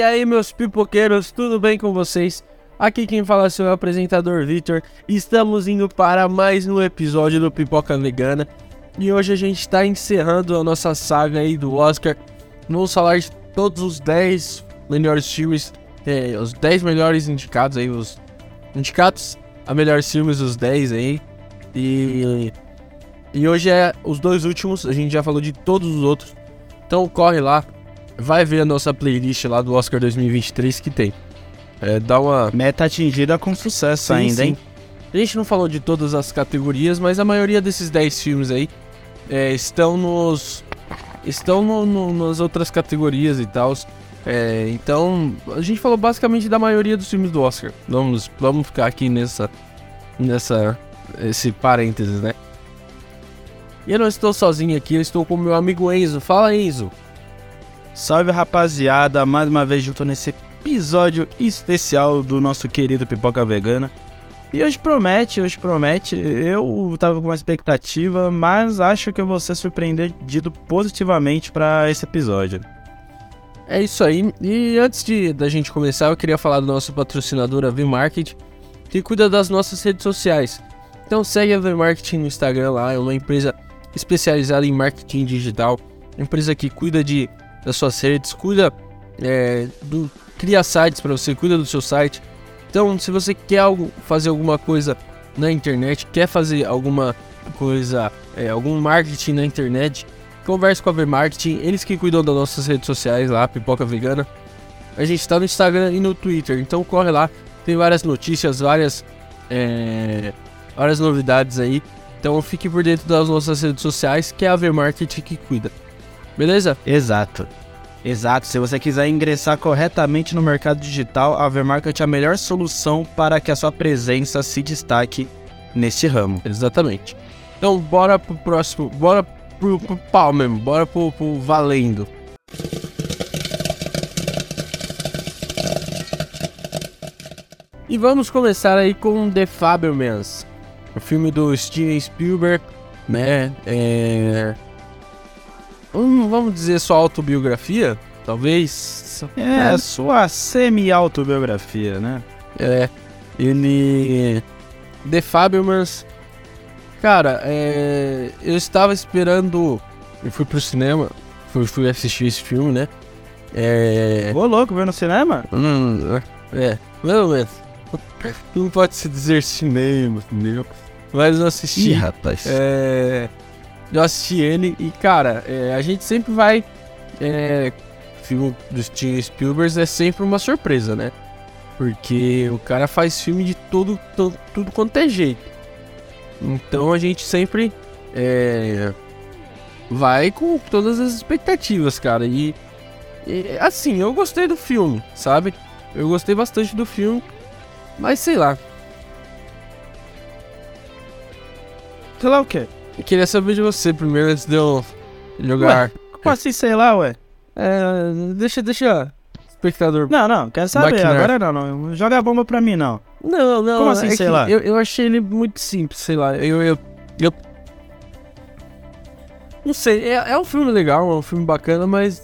E aí, meus pipoqueiros, tudo bem com vocês? Aqui quem fala é o apresentador Victor. Estamos indo para mais um episódio do Pipoca Vegana. E hoje a gente está encerrando a nossa saga aí do Oscar. Vamos falar de todos os 10 melhores filmes, é, os 10 melhores indicados aí, os indicados a melhores filmes, os 10 aí. E, e hoje é os dois últimos, a gente já falou de todos os outros. Então corre lá, vai ver a nossa playlist lá do Oscar 2023 que tem. É, dá uma. Meta atingida com sucesso Sim, ainda, sim. hein? A gente não falou de todas as categorias, mas a maioria desses 10 filmes aí é, estão nos. estão no- no- nas outras categorias e tal. É, então, a gente falou basicamente da maioria dos filmes do Oscar. Vamos, vamos ficar aqui nessa. nessa. esse parênteses, né? E eu não estou sozinho aqui, eu estou com meu amigo Enzo. Fala, Enzo. Salve rapaziada, mais uma vez junto nesse episódio especial do nosso querido Pipoca Vegana. E hoje promete, hoje promete. Eu tava com uma expectativa, mas acho que eu vou ser surpreendido positivamente pra esse episódio. É isso aí. E antes de da gente começar, eu queria falar do nosso patrocinador, a V-Market, que cuida das nossas redes sociais. Então segue a V-Marketing no Instagram lá, é uma empresa especializada em marketing digital, empresa que cuida de das suas redes, cuida é, do cria sites para você, cuida do seu site. Então, se você quer algo, fazer alguma coisa na internet, quer fazer alguma coisa, é, algum marketing na internet, converse com a V-Marketing, eles que cuidam das nossas redes sociais lá, Pipoca Vegana. A gente está no Instagram e no Twitter, então corre lá, tem várias notícias, várias, é, várias novidades aí. Então fique por dentro das nossas redes sociais, que é a V-Marketing que cuida. Beleza? Exato. Exato, se você quiser ingressar corretamente no mercado digital, a Vermarket é a melhor solução para que a sua presença se destaque neste ramo. Exatamente. Então bora pro próximo, bora pro, pro pau mesmo, bora pro, pro valendo. E vamos começar aí com The Fabelmans, o filme do Steven Spielberg, né? É... Hum, vamos dizer sua autobiografia, talvez. É, sua semi-autobiografia, né? É, ele. The Fabelmans. Cara, é, eu estava esperando. Eu fui pro cinema, fui, fui assistir esse filme, né? É. Ô louco, ver no cinema? Hum, é, mais ou menos. Não pode se dizer cinema, entendeu? Mas eu assisti. rapaz. É, eu assisti ele e, cara, é, a gente sempre vai. É, filme do Steven Spielberg é sempre uma surpresa, né? Porque o cara faz filme de todo, to- tudo quanto é jeito. Então a gente sempre é, vai com todas as expectativas, cara. E, e, assim, eu gostei do filme, sabe? Eu gostei bastante do filme, mas sei lá. Sei lá o quê? Queria saber de você primeiro antes de eu jogar. Como assim, sei lá, ué? É, deixa, deixa. Espectador. Não, não, quero saber. Maquinar. Agora não, não. Joga a bomba pra mim, não. Não, não. Como assim, é sei lá? Eu, eu achei ele muito simples, sei lá. Eu. eu, eu... Não sei, é, é um filme legal, é um filme bacana, mas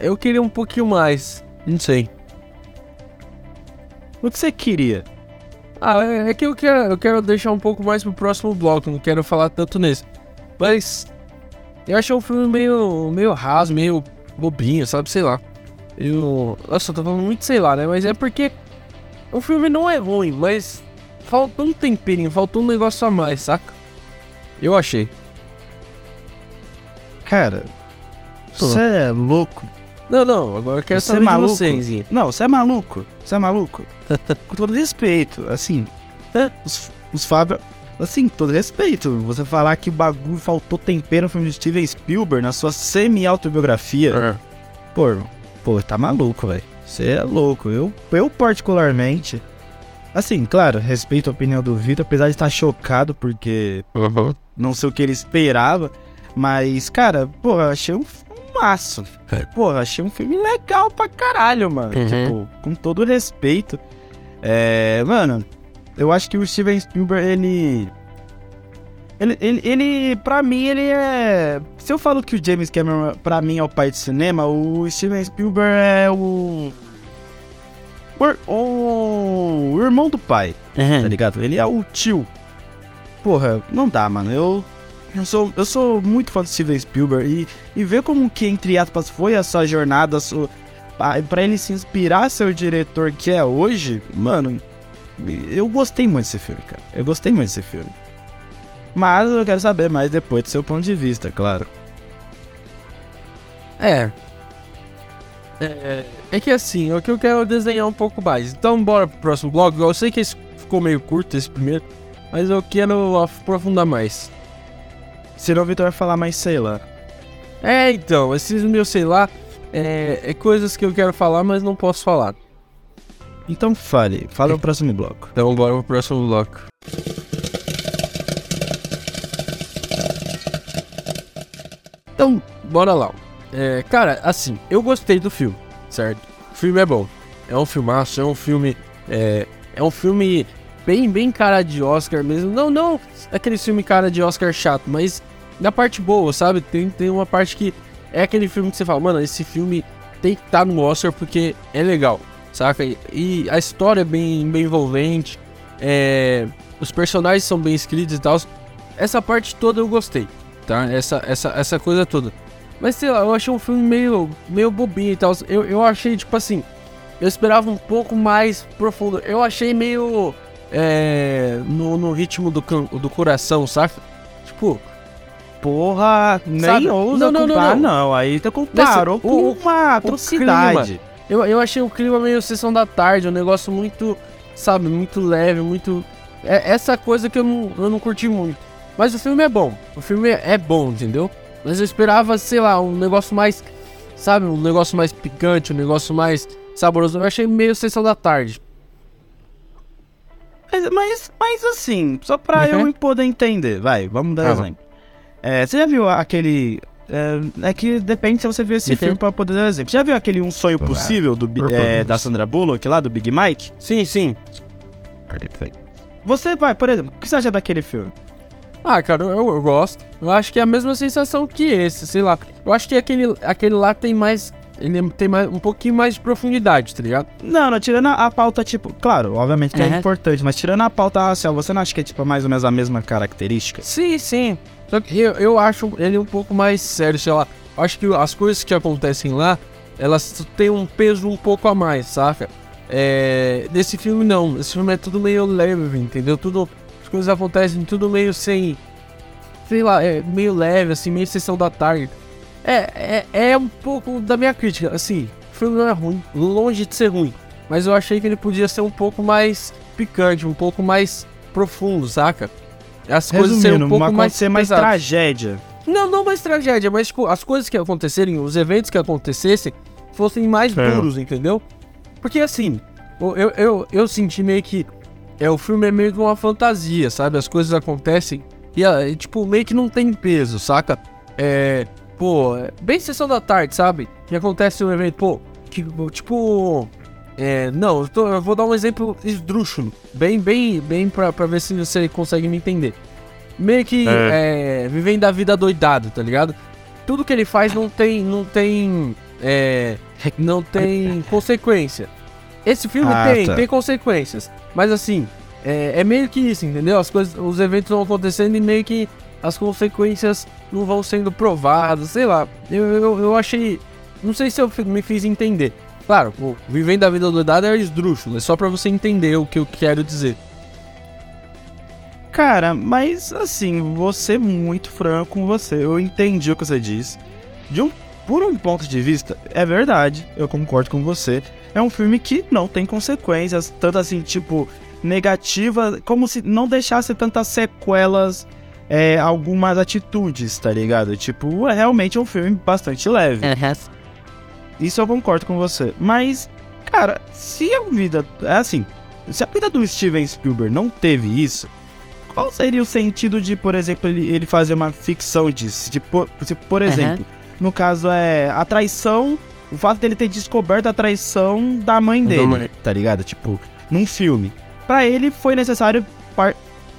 eu queria um pouquinho mais. Não sei. O que você queria? Ah, é, é que eu quero, eu quero deixar um pouco mais pro próximo bloco, não quero falar tanto nesse. Mas eu achei um filme meio, meio raso, meio bobinho, sabe? Sei lá. Eu. Nossa, eu tô falando muito sei lá, né? Mas é porque o filme não é ruim, mas faltou um temperinho, faltou um negócio a mais, saca? Eu achei. Cara, você é louco. Não, não, agora eu quero Você é saber de maluco? você, Enzinho. Não, você é maluco. Você é maluco. Com todo respeito, assim. É. Os, os Fábio. Assim, todo respeito. Você falar que o bagulho faltou tempero no filme de Steven Spielberg na sua semi-autobiografia. Pô, pô, tá maluco, velho. Você é louco. Eu, eu, particularmente. Assim, claro, respeito a opinião do Vitor, apesar de estar chocado, porque Uhum. não sei o que ele esperava. Mas, cara, pô, eu achei um filmaço. É. Pô, eu achei um filme legal pra caralho, mano. Uhum. Tipo, com todo respeito. É, mano, eu acho que o Steven Spielberg, ele. Ele, ele, ele, pra mim, ele é. Se eu falo que o James Cameron, pra mim, é o pai de cinema, o Steven Spielberg é o. o, o irmão do pai, Uhum. tá ligado? Ele é o tio. Porra, não dá, mano. Eu, eu, sou, eu sou muito fã do Steven Spielberg e, e ver como que, entre aspas, foi essa jornada sua, pra, pra ele se inspirar a ser o diretor que é hoje, mano, eu gostei muito desse filme, cara. Eu gostei muito desse filme. Mas eu quero saber mais depois do seu ponto de vista, claro. É. É, é que assim, é o que eu quero desenhar um pouco mais. Então, bora pro próximo bloco. Eu sei que esse ficou meio curto, esse primeiro, mas eu quero aprofundar mais. Senão o Vitor vai falar mais, sei lá. É, então, esses meus, sei lá, é, é coisas que eu quero falar, mas não posso falar. Então fale, fala o próximo bloco. Então, bora pro próximo bloco. Então, bora lá. É, cara, assim, eu gostei do filme, certo? O filme é bom. É um filmaço, é um filme. É, é um filme bem, bem cara de Oscar mesmo. Não, não aquele filme cara de Oscar chato, mas da parte boa, sabe? Tem, tem uma parte que é aquele filme que você fala, mano, esse filme tem que estar no Oscar porque é legal, saca? E, a história é bem, bem envolvente, é, os personagens são bem escritos e tal. Essa parte toda eu gostei, tá? Essa, essa, essa coisa toda. Mas sei lá, eu achei um filme meio, meio bobinho e tal. Eu, eu achei, tipo assim, eu esperava um pouco mais profundo. Eu achei meio é, no, no ritmo do, do coração, saca? Tipo, Porra, nem Sabe? ousa Não, não, não, não. não. Aí você comparou Nesse- com o- uma atrocidade. Eu, eu achei o clima meio sessão da tarde, um negócio muito, sabe, muito leve, muito. É essa coisa que eu não, eu não curti muito. Mas o filme é bom. O filme é, bom, entendeu? Mas eu esperava, sei lá, um negócio mais. Sabe, um negócio mais picante, um negócio mais saboroso. Eu achei meio sessão da tarde. Mas, mas, mas assim, só pra Uhum. eu poder entender, vai, vamos dar Ah, exemplo. É, você já viu aquele. É, é que depende se você viu esse filme pra poder dar exemplo. Já viu aquele Um Sonho Possível do, é, da Sandra Bullock lá, do Big Mike? Sim, sim. Você vai, por exemplo, o que você acha daquele filme? Ah, cara, eu, eu gosto. Eu acho que é a mesma sensação que esse, sei lá. Eu acho que aquele, aquele lá tem mais. Ele tem mais, um pouquinho mais de profundidade, tá ligado? Não, não, tirando a, a pauta, tipo, claro, obviamente que é Uhum. importante, mas tirando a pauta racial, você não acha que é, tipo, mais ou menos a mesma característica? Sim, sim. Só que eu, eu acho ele um pouco mais sério, sei lá. Acho que as coisas que acontecem lá, elas têm um peso um pouco a mais, saca? É, nesse filme não. Esse filme é tudo meio leve, entendeu? Tudo, as coisas acontecem tudo meio sem. Sei lá, é meio leve, assim, meio sessão da tarde. É, é, é um pouco da minha crítica, assim. O filme não é ruim, longe de ser ruim. Mas eu achei que ele podia ser um pouco mais picante, um pouco mais profundo, saca? As coisas serem um pouco mais ser mais pesadas. tragédia. Não, não mais tragédia, mas tipo, as coisas que acontecerem, os eventos que acontecessem, fossem mais É. duros, entendeu? Porque assim, eu, eu, eu senti meio que. É, o filme é meio que uma fantasia, sabe? As coisas acontecem e, ah, tipo, meio que não tem peso, saca? É. Pô, é bem sessão da tarde, sabe? Que acontece um evento, pô, que, tipo. É, não, eu, tô- eu vou dar um exemplo esdrúxulo, bem, bem, bem pra, pra ver se você consegue me entender. Meio que é, vivendo a vida doidado, tá ligado? Tudo que ele faz não tem, não tem, é, não tem consequência. Esse filme Ah, tem, tá. tem consequências, mas assim, é, é meio que isso, entendeu? As coisas, os eventos vão acontecendo e meio que as consequências não vão sendo provadas, sei lá. Eu, eu, eu achei, não sei se eu me fiz entender. Claro, pô, vivendo a vida doidada é esdrúxulo, é só pra você entender o que eu quero dizer. Cara, mas assim, vou ser muito franco com você. Eu entendi o que você disse. De um, por um ponto de vista, é verdade, eu concordo com você. É um filme que não tem consequências, tanto assim, tipo, negativas, como se não deixasse tantas sequelas, é, algumas atitudes, tá ligado? Tipo, é realmente um filme bastante leve. Isso eu concordo com você. Mas, cara, se a vida. É assim. Se a vida do Steven Spielberg não teve isso, qual seria o sentido de, por exemplo, ele, ele fazer uma ficção disso? De, por, se, por exemplo, no caso é a traição. O fato dele ter descoberto a traição da mãe dele, mãe. tá ligado? Tipo, num filme. Pra ele foi necessário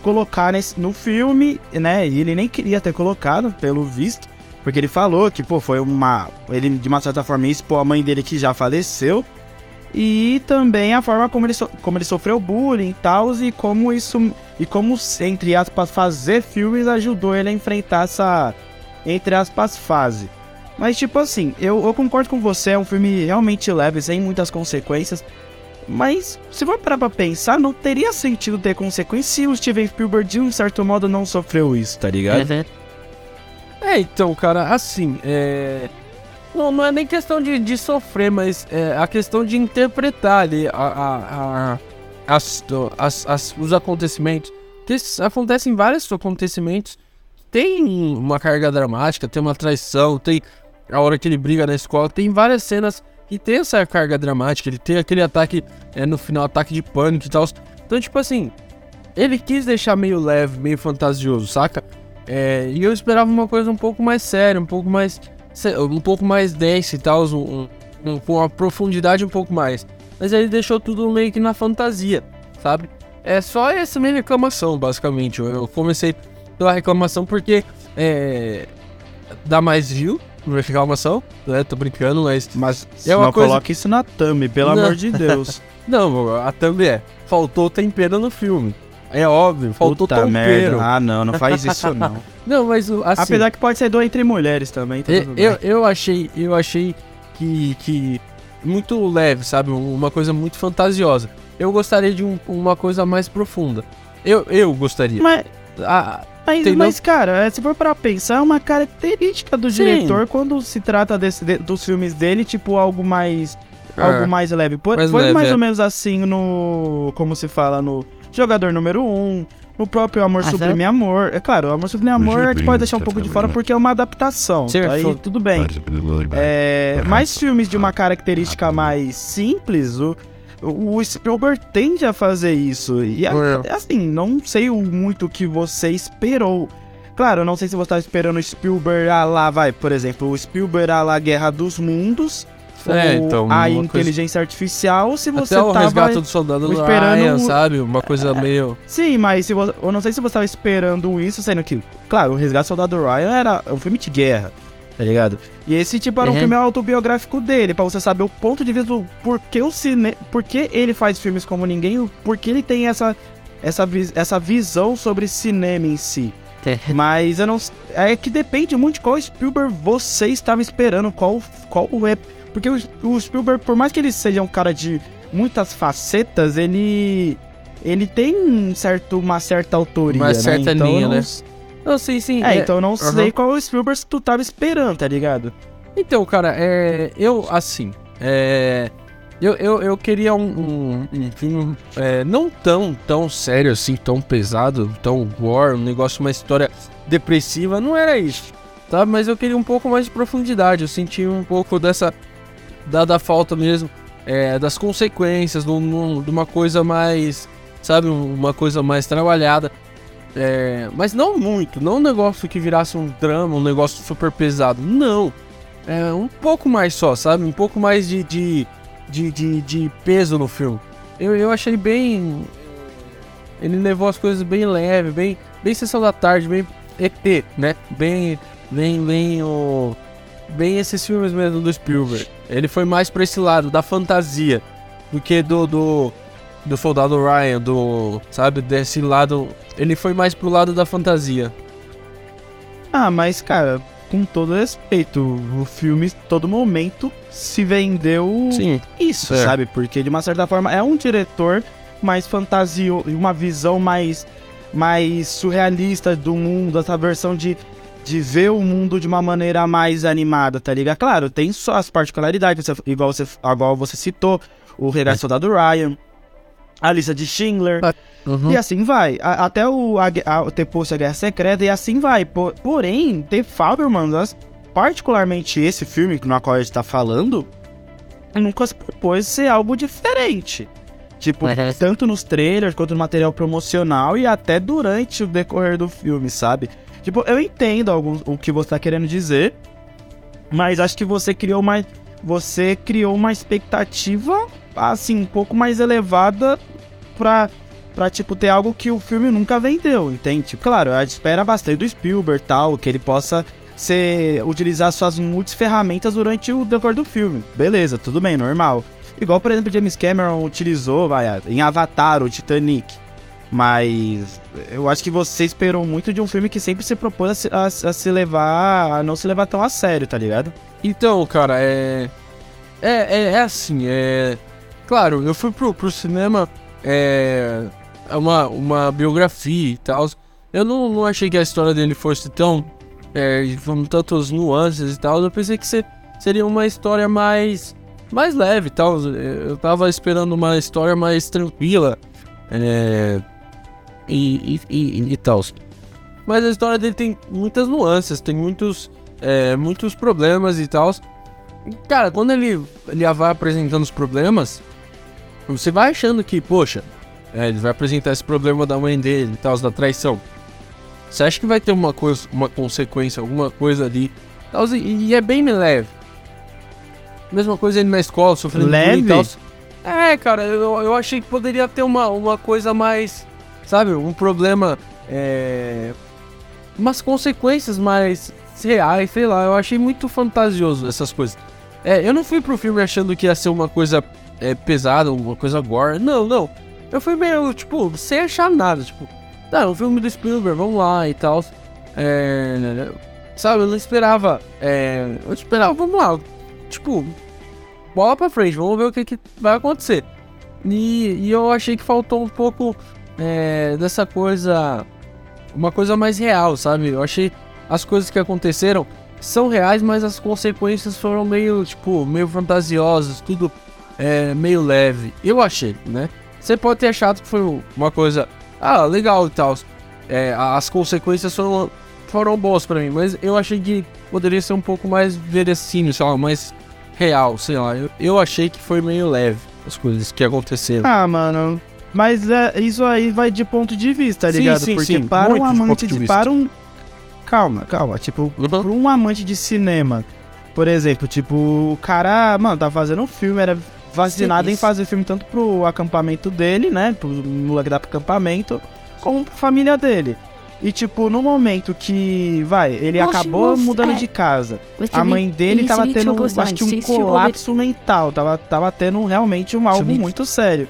colocar nesse, no filme, né? E ele nem queria ter colocado, pelo visto. Porque ele falou que, pô, foi uma. Ele, de uma certa forma, expor a mãe dele que já faleceu. E também a forma como ele, so como ele sofreu bullying e tal, e como isso, e como, entre aspas, fazer filmes ajudou ele a enfrentar essa, entre aspas, fase. Mas, tipo assim, eu, eu concordo com você, é um filme realmente leve, sem muitas consequências. Mas, se for parar pra pensar, não teria sentido ter consequências se o Steven Spielberg, de um certo modo, não sofreu isso, tá ligado? Uhum. É, então, cara, assim, é. Não, não é nem questão de, de sofrer, mas é a questão de interpretar ali a, a, a as, as, as, os acontecimentos. Que acontecem vários acontecimentos. Tem uma carga dramática, tem uma traição, tem a hora que ele briga na escola, tem várias cenas que tem essa carga dramática. Ele tem aquele ataque, é, no final, ataque de pânico e tal. Então, tipo assim, ele quis deixar meio leve, meio fantasioso, saca? É, e eu esperava uma coisa um pouco mais séria, um pouco mais um pouco mais densa e tal, um, um, com uma profundidade um pouco mais. Mas ele deixou tudo meio que na fantasia, sabe? É só essa minha reclamação, basicamente. Eu, eu comecei pela reclamação porque é, dá mais view na reclamação, né? Tô brincando, mas. Mas é uma não coisa... coloque isso na thumb, pelo não. amor de Deus. não, a thumb é. Faltou tempero no filme. É óbvio, faltou Puta. Merda. Ah, não, não faz isso não. não, mas assim, Apesar que pode ser dor entre mulheres também. Tá eu, eu, eu, achei, eu achei que, que muito leve, sabe? Uma coisa muito fantasiosa. Eu gostaria de um, uma coisa mais profunda. Eu, eu gostaria. Mas, ah, mas, mas, cara, é, se for para pensar, é uma característica do Sim. diretor quando se trata desse, de, dos filmes dele, tipo algo mais é. algo mais leve. Por, mais foi leve, mais é. ou menos assim no. Como se fala no Jogador número 1, um, o próprio Amor ah, Sublime é? Amor. É claro, o Amor Sublime Amor a gente pode deixar um pouco de fora porque é uma adaptação. Tá aí tudo bem. É, mais filmes de uma característica mais simples, o, o Spielberg tende a fazer isso. E assim, não sei muito o que você esperou. Claro, eu não sei se você estava esperando o Spielberg a lá, vai, por exemplo, o Spielberg a lá Guerra dos Mundos é, então, a inteligência coisa... artificial, se você Até o resgate do soldado esperando Ryan, sabe? Uma coisa é, meio... Sim, mas se você... eu não sei se você tava esperando isso, sendo que... Claro, o resgate do soldado Ryan era um filme de guerra, tá ligado? E esse tipo era uhum. um filme autobiográfico dele, para você saber o ponto de vista do porquê o cine... Porque ele faz filmes como ninguém, porque ele tem essa, essa, essa visão sobre cinema em si. Mas eu não. É que depende muito de qual Spielberg você estava esperando, qual, qual é porque o, o Spielberg, por mais que ele seja um cara de muitas facetas, ele ele tem um certo, uma certa autoria, uma né? certa então, linha, não... né? Não, sim, sim. É, é então eu não uhum. sei qual o Spielberg que tu tava esperando, tá ligado? Então, cara, é. Eu, assim. É. Eu, eu, eu queria um, um, um filme é, não tão, tão sério assim, tão pesado, tão gore, um negócio, uma história depressiva, não era isso, tá? Mas eu queria um pouco mais de profundidade, eu senti um pouco dessa dada a falta mesmo é, das consequências, de uma coisa mais, sabe, uma coisa mais trabalhada. É, mas não muito, não um negócio que virasse um drama, um negócio super pesado. Não. É um pouco mais só, sabe? Um pouco mais de, de, de, de, de peso no filme. Eu, eu achei bem. Ele levou as coisas bem leve, bem, bem sessão da tarde, bem ET, né? Bem, bem, bem o bem esses filmes mesmo do Spielberg. Ele foi mais pra esse lado da fantasia do que do, do, do Soldado Ryan, do. Sabe, desse lado. Ele foi mais pro lado da fantasia. Ah, mas cara, com todo respeito, o filme todo momento se vendeu Sim, isso, é. sabe? Porque de uma certa forma é um diretor mais fantasio, uma visão mais mais surrealista do mundo, essa versão de de ver o mundo de uma maneira mais animada, tá ligado? Claro, tem só as particularidades, igual você, igual você citou, o Regresso é. Soldado Ryan, a lista de Schindler, ah, uhum. e assim vai. A, até o, a, a, ter posto a Guerra Secreta, e assim vai. Por, porém, The Faberman, particularmente esse filme no qual a gente tá falando, nunca se propôs ser algo diferente. Tipo, uhum. tanto nos trailers quanto no material promocional e até durante o decorrer do filme, sabe? Tipo, eu entendo alguns, o que você tá querendo dizer, mas acho que você criou uma, você criou uma expectativa, assim, um pouco mais elevada pra, pra, tipo, ter algo que o filme nunca vendeu, entende? Tipo, claro, a espera bastante do Spielberg tal, que ele possa ser, utilizar suas muitas ferramentas durante o decor do filme. Beleza, tudo bem, normal. Igual, por exemplo, James Cameron utilizou, vai, em Avatar, o Titanic. Mas eu acho que você esperou muito de um filme que sempre se propôs a se, a, a se levar. a não se levar tão a sério, tá ligado? Então, cara, é. É, é, é assim, é. Claro, eu fui pro, pro cinema. É. Uma, uma biografia e tal. Eu não, não achei que a história dele fosse tão. É, com tantas nuances e tal. Eu pensei que seria uma história mais. mais leve e tal. Eu tava esperando uma história mais tranquila. É e, e, e, e tal. Mas a história dele tem muitas nuances, tem muitos, é, muitos problemas e tal. Cara, quando ele, ele vai apresentando os problemas, você vai achando que, poxa, é, ele vai apresentar esse problema da mãe dele e tal, da traição. Você acha que vai ter uma coisa, uma consequência, alguma coisa ali? Tal, e, e é bem leve. Mesma coisa ele na escola, sofrendo leve? e tal. É, cara, eu, eu achei que poderia ter uma, uma coisa mais sabe? Um problema, é... umas consequências mais reais, sei lá. Eu achei muito fantasioso essas coisas. É, eu não fui pro filme achando que ia ser uma coisa é, pesada, uma coisa gore. Não, não. Eu fui meio, tipo, sem achar nada. Tipo, tá, é um filme do Spielberg, vamos lá e tal. É, sabe, eu não esperava. É, eu esperava, vamos lá. Tipo, bola pra frente, vamos ver o que, que vai acontecer. E, e eu achei que faltou um pouco é, dessa coisa. Uma coisa mais real, sabe? Eu achei as coisas que aconteceram são reais, mas as consequências foram meio, tipo, meio fantasiosas, tudo é, meio leve. Eu achei, né? Você pode ter achado que foi uma coisa, ah, legal e tal. É, as consequências foram, foram boas para mim, mas eu achei que poderia ser um pouco mais verossímil, sei lá, mais real, sei lá. Eu, eu achei que foi meio leve as coisas que aconteceram. Ah, mano, mas é, isso aí vai de ponto de vista, tá ligado? Sim, Porque sim, para um amante de, de, para um calma, calma, tipo, uhum. para um amante de cinema, por exemplo, tipo, o cara, mano, tá fazendo um filme, era vacinado em fazer filme tanto pro acampamento dele, né, pro moleque da acampamento, como pra família dele. E, tipo, no momento que, vai, ele Poxa, acabou mudando é. de casa, a mãe dele tava tendo, acho que um colapso mental, tava, tava tendo realmente um algo muito sério.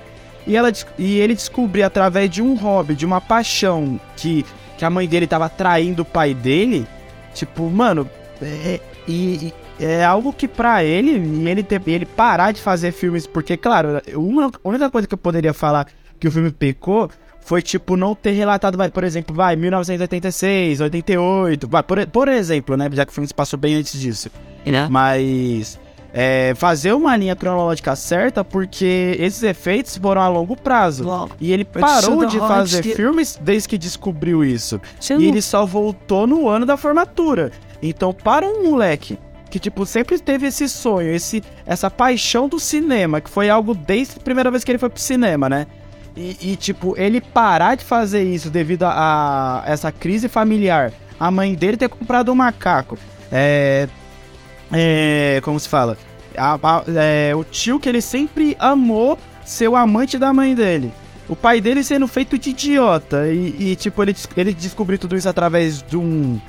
E, ela, e ele descobriu através de um hobby, de uma paixão que, que a mãe dele tava traindo o pai dele. Tipo, mano, é, e, é algo que pra ele, ele, ter, ele parar de fazer filmes, porque, claro, uma a única coisa que eu poderia falar que o filme pecou foi, tipo, não ter relatado, vai, por exemplo, vai, 1986, 88, vai, por, por exemplo, né, já que o filme se passou bem antes disso. Né? Mas é, fazer uma linha cronológica certa, porque esses efeitos foram a longo prazo. E ele parou de fazer filmes desde que descobriu isso. E ele só voltou no ano da formatura. Então, para um moleque que tipo sempre teve esse sonho, esse essa paixão do cinema, que foi algo desde a primeira vez que ele foi pro cinema, né? E, e tipo, ele parar de fazer isso devido a, a, essa crise familiar, a mãe dele ter comprado um macaco, é, é, como se fala? A, a, é, o tio que ele sempre amou ser o amante da mãe dele. O pai dele sendo feito de idiota. E, e, tipo, ele, ele descobriu tudo isso através de um,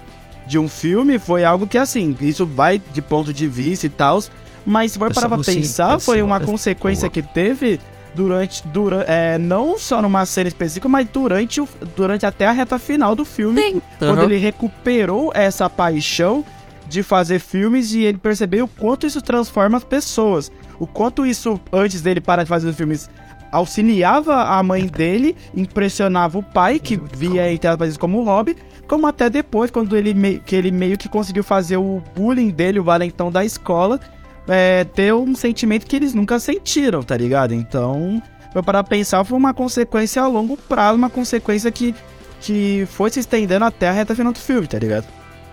de um filme. Foi algo que, assim, isso vai de ponto de vista e tal. Mas se for parar pra pensar, foi uma consequência que teve durante, durante é, não só numa cena específica, mas durante, o, durante até a reta final do filme. Sim. Quando uhum. ele recuperou essa paixão de fazer filmes e ele percebeu o quanto isso transforma as pessoas. O quanto isso, antes dele parar de fazer os filmes, auxiliava a mãe dele, impressionava o pai, que via entre as como hobby, como até depois, quando ele, me, que ele meio que conseguiu fazer o bullying dele, o valentão da escola, é, ter um sentimento que eles nunca sentiram, tá ligado? Então, para pensar, foi uma consequência a longo prazo, uma consequência que, que foi se estendendo até a reta final do filme, tá ligado?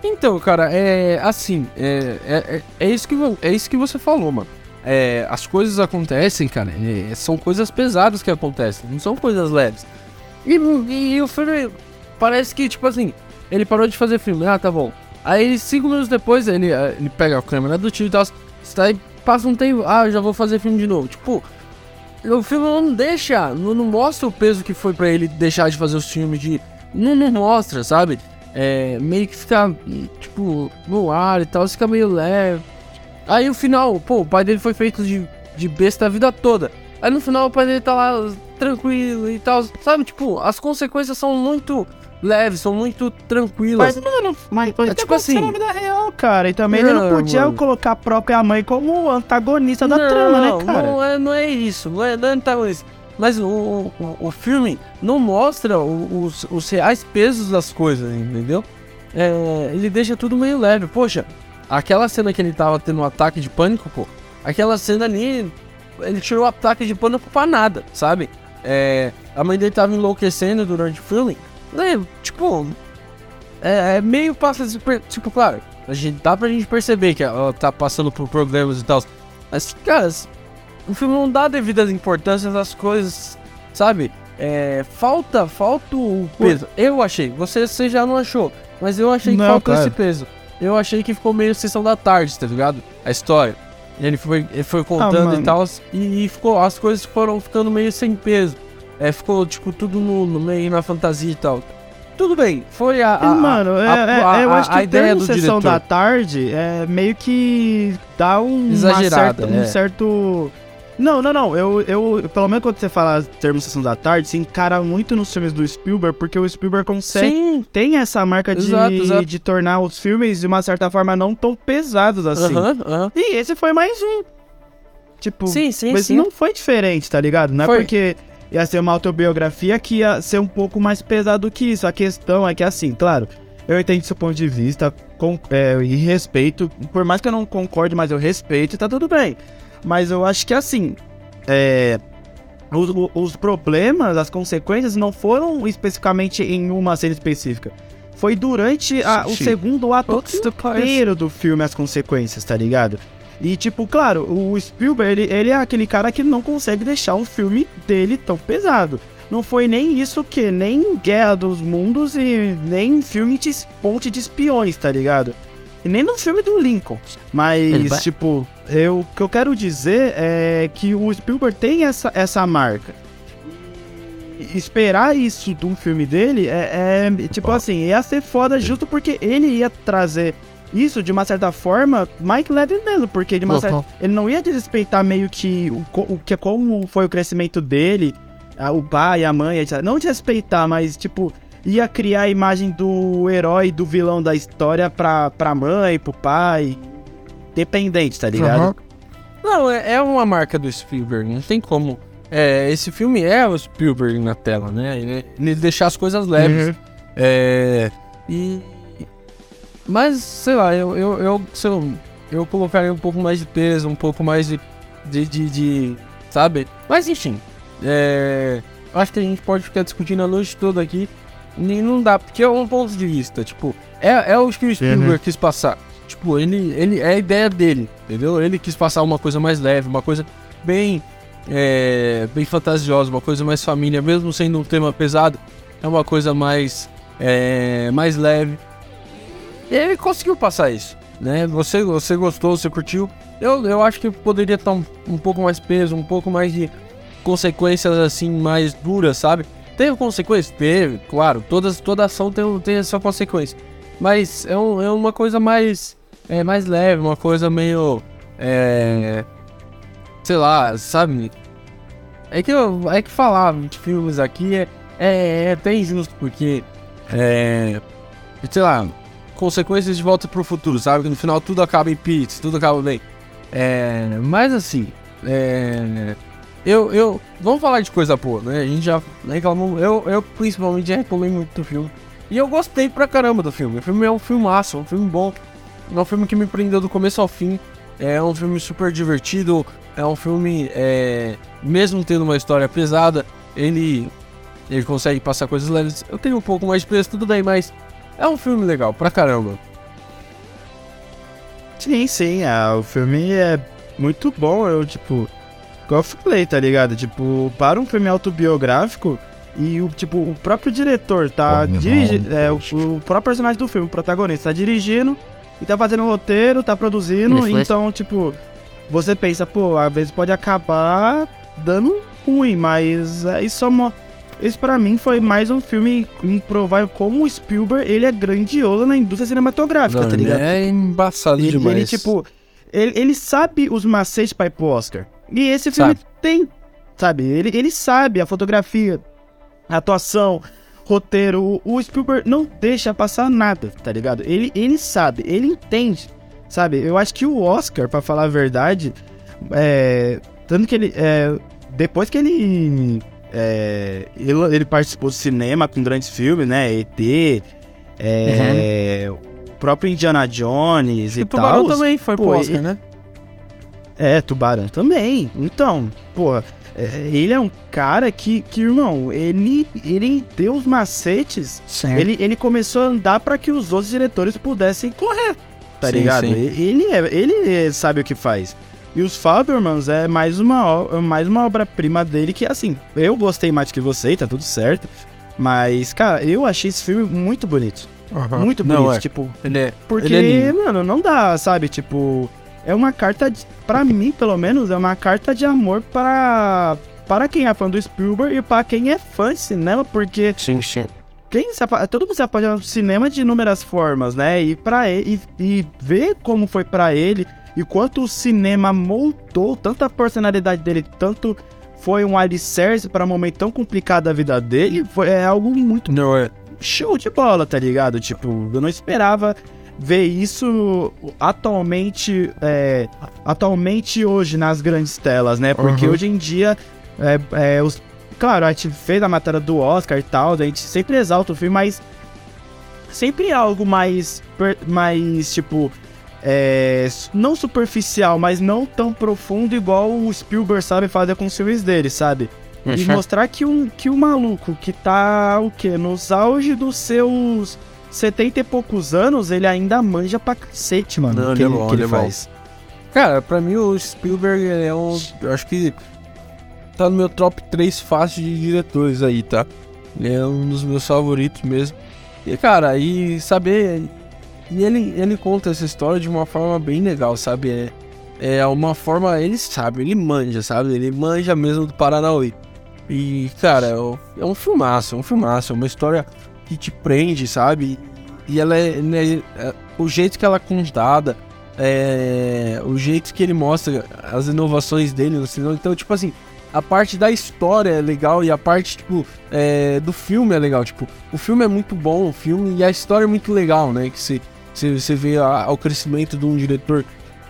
Então, cara, é assim, é, é, é, é, isso, que, é isso que você falou, mano. É, as coisas acontecem, cara, é, são coisas pesadas que acontecem, não são coisas leves. E, e, e, o filme parece que, tipo assim, ele parou de fazer filme, ah, tá bom. Aí, cinco minutos depois, ele, é, ele pega a câmera do tio e tal, aí passa um tempo, ah, já vou fazer filme de novo. Tipo, o filme não deixa, não, não mostra o peso que foi para ele deixar de fazer os filmes de. Não, não mostra, sabe? É, meio que fica, tipo, no ar e tal, fica meio leve. Aí o final, pô, o pai dele foi feito de de besta a vida toda. Aí no final o pai dele tá lá tranquilo e tal. Sabe, tipo, as consequências são muito leves, são muito tranquilas. Mas, mano, mas, mas É tipo assim- na vida real, cara. E também ele não Não, podia mano. colocar a própria mãe como antagonista da não, trama, né, cara? Não é, não é isso, não é, não é antagonista. Mas o, o, o filme não mostra os, os reais pesos das coisas, entendeu? É, ele deixa tudo meio leve. Poxa, aquela cena que ele tava tendo um ataque de pânico, pô, aquela cena ali, ele tirou o ataque de pânico pra nada, sabe? É, a mãe dele tava enlouquecendo durante o filme. né, tipo, é, é meio passa Tipo, claro, a gente, dá pra gente perceber que ela tá passando por problemas e tal. Mas, cara, o filme não dá devida importância às coisas, sabe? É, falta, falta o peso. Eu achei, você, você já não achou, mas eu achei que Não, faltou cara. esse peso. Eu achei que ficou meio sessão da tarde, tá ligado? A história. E ele foi, ele foi contando e mano. tal, e, e ficou, as coisas foram ficando meio sem peso. É, ficou, tipo, tudo no, no meio na fantasia e tal. Tudo bem, foi a. a- Mano, é, a- é, eu a- acho que a ideia do sessão diretor. da tarde é meio que dá um, Exagerada, certa- um é. certo. Não, não, não. Eu, eu, pelo menos quando você fala termo sessão da tarde, se encara muito nos filmes do Spielberg, porque o Spielberg consegue. Sim, Tem essa marca de, Exato, exato. de tornar os filmes, de uma certa forma, não tão pesados assim. aham, aham. E esse foi mais um. Tipo, Sim, sim, mas sim. não foi diferente, tá ligado? Não é Foi. porque ia ser uma autobiografia que ia ser um pouco mais pesado que isso. A questão é que, assim, claro, eu entendo seu ponto de vista com, é, e respeito. Por mais que eu não concorde, mas eu respeito tá tudo bem. Mas eu acho que, assim, é, os, os problemas, as consequências não foram especificamente em uma cena específica. Foi durante a- o segundo ato inteiro do filme as consequências, tá ligado? E, tipo, claro, o Spielberg, ele, ele é aquele cara que não consegue deixar o filme dele tão pesado. Não foi nem isso que, nem Guerra dos Mundos e nem filme de Ponte de Espiões, tá ligado? E nem no filme do Lincoln. Ele Mas, vai- tipo, eu, o que eu quero dizer é que o Spielberg tem essa, essa marca. E esperar isso de um filme dele é, é, tipo assim, ia ser foda justo porque ele ia trazer isso de uma certa forma Mike leve mesmo, porque de uma certa, ele não ia desrespeitar meio que o, o que como foi o crescimento dele, a- o pai, a mãe, etc. Não desrespeitar, mas tipo ia criar a imagem do herói, do vilão da história pra, pra mãe, pro pai, dependente, tá ligado? Aham. Não, é, é uma marca do Spielberg, não tem como. É, esse filme é o Spielberg na tela, né? Ele, ele deixar as coisas leves. Uhum. É. E. Mas, sei lá, eu, eu, eu, eu, eu colocaria um pouco mais de peso, um pouco mais de. de, de, de- sabe? Mas enfim. É. Acho que a gente pode ficar discutindo a noite toda aqui. E não dá, porque é um ponto de vista, tipo, é, é o que o Spielberg quis passar. Tipo, ele, ele é a ideia dele, entendeu? Ele quis passar uma coisa mais leve, uma coisa bem. É, bem fantasiosa, uma coisa mais família, mesmo sendo um tema pesado, é uma coisa mais. É, mais leve. E ele conseguiu passar isso, né? Você, você gostou, você curtiu. Eu, eu acho que poderia estar um, um pouco mais peso, um pouco mais de consequências assim mais duras, sabe? Teve consequências? Teve, claro. Todas, toda ação tem, tem a sua consequência. Mas é, um- é uma coisa mais. É mais leve, uma coisa meio. É. Sei lá, sabe? É que, eu, é que falar de filmes aqui é, é, é até injusto, porque. É. Sei lá, consequências de volta pro futuro, sabe? Que no final tudo acaba em pizza, tudo acaba bem. É. Mas assim. É. Eu, eu. Vamos falar de coisa boa, né? A gente já reclamou. Eu, eu principalmente já reclamei muito do filme. E eu gostei pra caramba do filme. O filme é um filmaço, um filme bom. É um filme que me prendeu do começo ao fim. É um filme super divertido. É um filme. É, mesmo tendo uma história pesada, ele. Ele consegue passar coisas leves. Eu tenho um pouco mais de peso, tudo bem, mas. É um filme legal pra caramba. Sim, sim, ah, o filme é muito bom, eu, tipo, igual eu falei, tá ligado? Tipo, para um filme autobiográfico e o, tipo, o próprio diretor tá dirigindo, é, o, o próprio personagem do filme, o protagonista, tá dirigindo e tá fazendo o roteiro, tá produzindo, então, tipo, você pensa, pô, às vezes pode acabar dando ruim, mas é, isso só mo- Esse pra mim foi mais um filme em provar como o Spielberg, ele é grandioso na indústria cinematográfica, tá ligado? É embaçado Ele, demais. ele, tipo, ele, ele sabe os macetes pra ir pro Oscar. E esse filme Sabe. tem, sabe? Ele, ele sabe a fotografia, atuação, roteiro. O, Spielberg não deixa passar nada, tá ligado? Ele, ele sabe, ele entende, sabe? Eu acho que o Oscar, pra falar a verdade, é, tanto que ele, é, depois que ele, é, ele, ele participou do cinema com grandes filmes, né? ET, é, o próprio Indiana Jones E e Tubarão tal. também foi pro pô, Oscar, e- né? É, Tubarão também. Então, pô, ele é um cara que, que irmão, ele, ele deu os macetes. Sim. Ele, ele começou a andar pra que os outros diretores pudessem correr, tá Sim, ligado? sim. Ele, é, ele sabe o que faz. E os Fabermans é mais uma, o- mais uma obra-prima dele que, assim, eu gostei mais que você, tá tudo certo. Mas, cara, eu achei esse filme muito bonito. Muito bonito. Não, é. Tipo, Ele é. porque, Ele é mano, não dá, sabe? Tipo, é uma carta, de, pra mim, pelo menos, é uma carta de amor para, para quem é fã do Spielberg e para quem é fã de cinema, porque Sim, sim. quem se apa- todo mundo se apaixona por cinema de inúmeras formas, né? E para ele, e, e ver como foi pra ele e quanto o cinema moldou tanto a personalidade dele, tanto foi um alicerce para um momento tão complicado da vida dele, foi, é algo muito Não, é. show de bola, tá ligado? Tipo, eu não esperava ver isso atualmente, é, atualmente hoje nas grandes telas, né? Porque Uhum. hoje em dia, é, é, os, claro, a gente fez a matéria do Oscar e tal, a gente sempre exalta o filme, mas sempre é algo mais, mais tipo, é, não superficial, mas não tão profundo igual o Spielberg sabe fazer com os filmes dele, sabe? E Uhum. mostrar que, um, que o maluco que tá, o quê? Nos auge dos seus 70 e poucos anos, ele ainda manja pra cacete, mano. Não, que ele é bom, que ele ele é bom. faz. Cara, pra mim o Spielberg é um. Eu acho que tá no meu top 3 fácil de diretores aí, tá? Ele é um dos meus favoritos mesmo. E, cara, e saber. E ele, ele conta essa história de uma forma bem legal, sabe? É, é uma forma. Ele sabe, ele manja, sabe? Ele manja mesmo do Paranauê. E, cara, é um- é um filmaço, é um filmaço. É uma história que te prende, sabe? E ela é. né, é- o jeito que ela é contada é, o jeito que ele mostra as inovações dele no cinema. Então, tipo assim, a parte da história é legal e a parte, tipo, é, do filme é legal. Tipo, o filme é muito bom, o filme e a história é muito legal, né? Que você, você, você vê a- o crescimento de um diretor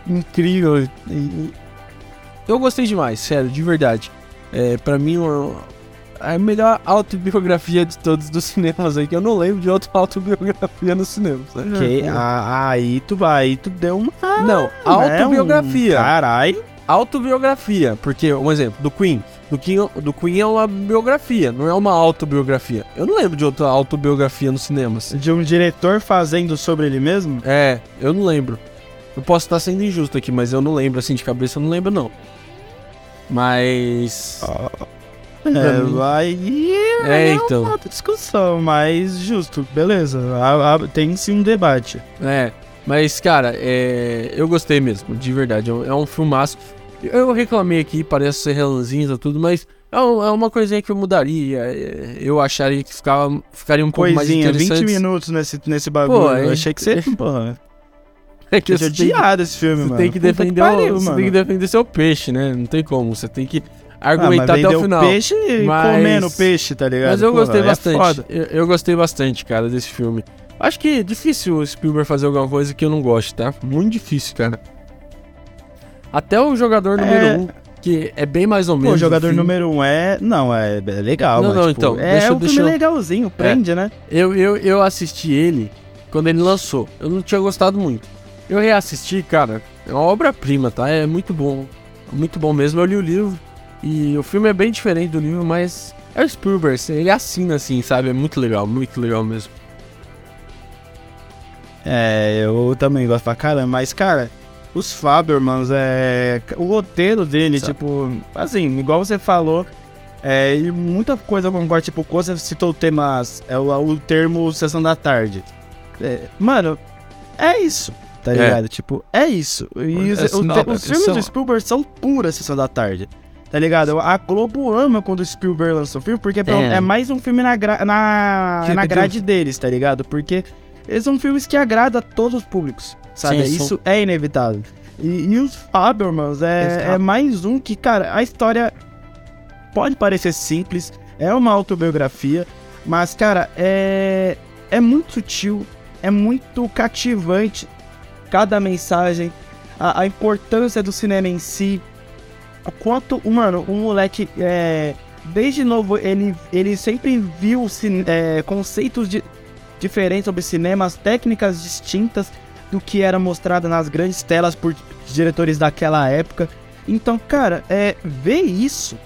incrível. e- e- eu gostei demais, sério, de verdade. É, pra mim, a melhor autobiografia de todos dos cinemas aí, que eu não lembro de outra autobiografia nos cinemas. né? Que, a- aí tu vai, aí tu deu uma. Não, né, autobiografia. Um, caralho. autobiografia, porque, um exemplo, do Queen. Do Queen, do Queen é uma biografia, não é uma autobiografia. Eu não lembro de outra autobiografia nos cinemas. De um diretor fazendo sobre ele mesmo? É, eu não lembro. Eu posso estar sendo injusto aqui, mas eu não lembro, assim, de cabeça eu não lembro, não. Mas. É, vai. É, É então. uma discussão, mas justo, beleza. Tem sim um debate. É, mas, cara, é, eu gostei mesmo, de verdade. É um, é filmaço. Eu reclamei aqui, parece ser relanzinho e tudo, mas é, é uma coisinha que eu mudaria. é, Eu acharia que ficava, ficaria um pouco mais Coisinha, 20 interessante. minutos nesse, nesse bagulho. Pô, eu achei que você. Porra, É que você tem que- esse filme, Você mano. tem que defender, pariu, o, você mano. tem que defender seu peixe, né? Não tem como. Você tem que Ah, argumentar até vendeu o final. peixe e Mas- comendo peixe, tá ligado? Mas eu Porra, gostei é bastante. foda. Eu, eu gostei bastante, cara, desse filme. Acho que é difícil o Spielberg fazer alguma coisa que eu não goste, tá? Muito difícil, cara. Até o jogador número É. 1, um, que é bem mais ou menos. Pô, o jogador enfim. número um é. Não, é, é legal, Não, mas, não, tipo, então, É deixa um filme eu- legalzinho, prende, né? Eu, eu, eu assisti ele quando ele lançou. Eu não tinha gostado muito. Eu reassisti, cara. É uma obra-prima, tá? É muito bom. Muito bom mesmo. Eu li o livro. E o filme é bem diferente do livro, mas é o Spielberg. Ele assina assim, sabe? É muito legal, muito legal mesmo. É, eu também gosto pra caramba, mas, cara, os Fabermans, é. O roteiro dele, Sabe. tipo, assim, igual você falou, é, e muita coisa eu concordo, tipo, quando você citou o tema, é o, o termo Sessão da Tarde. É, mano, é isso, tá É. ligado? Tipo, é isso. E os, É, o não, os filmes é do Spielberg são pura Sessão da Tarde. Tá ligado? A Globo ama quando o Spielberg lança um filme, porque é, É. é mais um filme na, gra- na, na grade deles, tá ligado? Porque eles são filmes que agradam a todos os públicos, sabe? Sim, Isso é inevitável. E, e os Fabermans é, é mais um que, cara, a história pode parecer simples, é uma autobiografia, mas, cara, é, é muito sutil, é muito cativante cada mensagem, a, a importância do cinema em si, o quanto, mano, um moleque, é, desde novo, ele, ele sempre viu é, conceitos de, diferentes sobre cinemas, técnicas distintas do que era mostrado nas grandes telas por diretores daquela época. Então, cara, é, ver isso,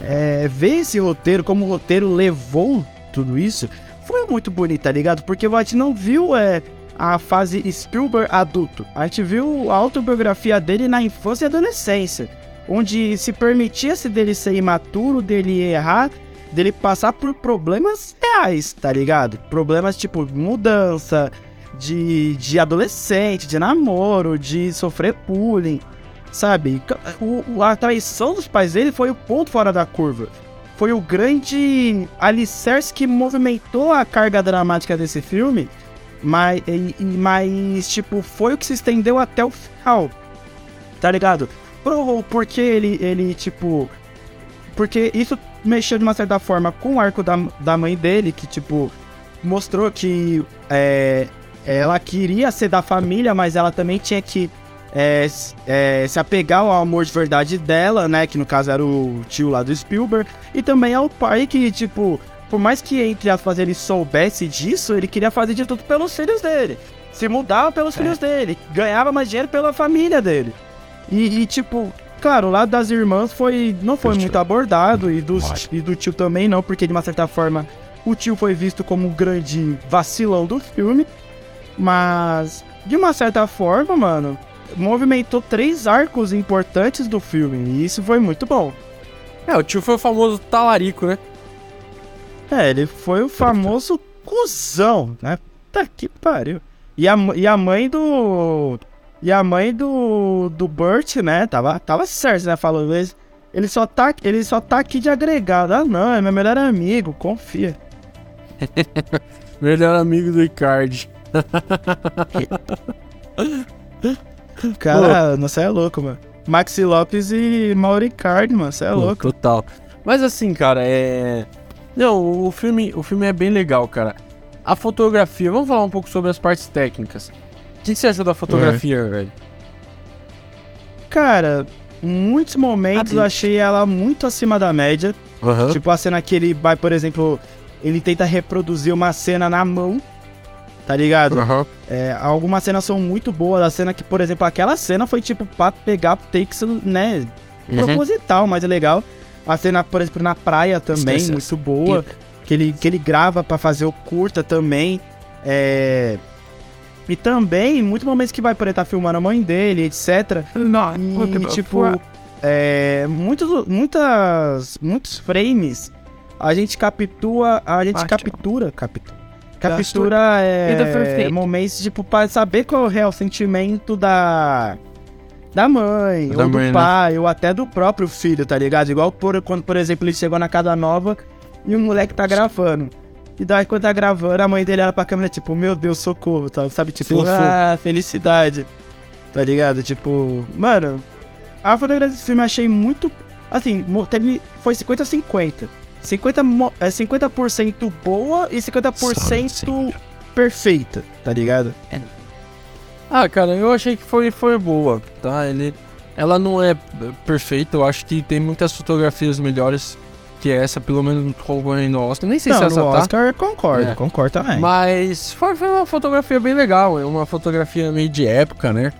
é, ver esse roteiro, como o roteiro levou tudo isso, foi muito bonito, tá ligado? Porque a gente não viu é, a fase Spielberg adulto. A gente viu a autobiografia dele na infância e adolescência. Onde se permitia-se dele ser imaturo, dele errar, dele passar por problemas reais, tá ligado? Problemas tipo mudança, de, de adolescente, de namoro, de sofrer bullying, sabe? O, a traição dos pais dele foi o ponto fora da curva. Foi o grande alicerce que movimentou a carga dramática desse filme, mas, mas tipo, foi o que se estendeu até o final, tá ligado? Por, porque ele, ele, tipo... Porque isso mexeu de uma certa forma com o arco da, da mãe dele, que, tipo, mostrou que é, ela queria ser da família, mas ela também tinha que é, é, se apegar ao amor de verdade dela, né? Que no caso era o tio lá do Spielberg. E também ao pai que, tipo, por mais que entre aspas ele soubesse disso, ele queria fazer de tudo pelos filhos dele. Se mudava pelos é. filhos dele. Ganhava mais dinheiro pela família dele. E, e, tipo, claro, o lado das irmãs foi não foi muito abordado. E, dos, e do tio também não, porque de uma certa forma o tio foi visto como o grande vacilão do filme. Mas, de uma certa forma, mano, movimentou três arcos importantes do filme. E isso foi muito bom. É, o tio foi o famoso talarico, né? É, ele foi o famoso cuzão, né? Tá que pariu. E a, e a mãe do. E a mãe do. do Burt, né? Tava, tava certo, né? Falou, ele, ele, só tá, ele só tá aqui de agregado. Ah, não, é meu melhor amigo, confia. melhor amigo do Icardi. Cara, Pô. você é louco, mano. Maxi Lopes e Mauricardi, mano, você é Pô, louco. Total. Mas assim, cara, é. Não, o filme, o filme é bem legal, cara. A fotografia, vamos falar um pouco sobre as partes técnicas. O que, você achou da fotografia, é. velho? Cara, em muitos momentos eu achei ela muito acima da média. Uhum. Tipo a cena que ele vai, por exemplo, ele tenta reproduzir uma cena na mão tá ligado? Uhum. É, algumas cenas são muito boas. A cena que, por exemplo, aquela cena foi tipo pra pegar takes, né? Uhum. Proposital, mas é legal. A cena, por exemplo, na praia também, Esqueci. muito boa. Que ele, que ele grava para fazer o curta também. É. E também, muitos momentos que vai por ele estar tá filmando a mãe dele, etc. Não, e, tipo, é, muitos, muitas, muitos frames a gente captura, a gente captura, captura, Captura é, momentos, tipo, pra saber qual é o real sentimento da. Da mãe, da ou mãe, do né? pai, né? ou até do próprio filho, tá ligado? Igual por, quando, por exemplo, ele chegou na casa nova e o moleque tá gravando. E daí, quando tá gravando, a mãe dele olha pra câmera, tipo, meu Deus, socorro, tá? Sabe? Tipo, Fofo. ah, felicidade. Tá ligado? Tipo, mano, a fotografia desse filme eu achei muito. Assim, teve, foi 50-50. 50, é 50% boa e 50% perfeita, tá ligado? É. Ah, cara, eu achei que foi, foi boa, tá? Ele, ela não é perfeita, eu acho que tem muitas fotografias melhores que essa, pelo menos concorrendo no Oscar. Nem sei não, se essa no tá. Oscar concordo, é. concordo também. Mas foi, foi uma fotografia bem legal, é uma fotografia meio de época, né?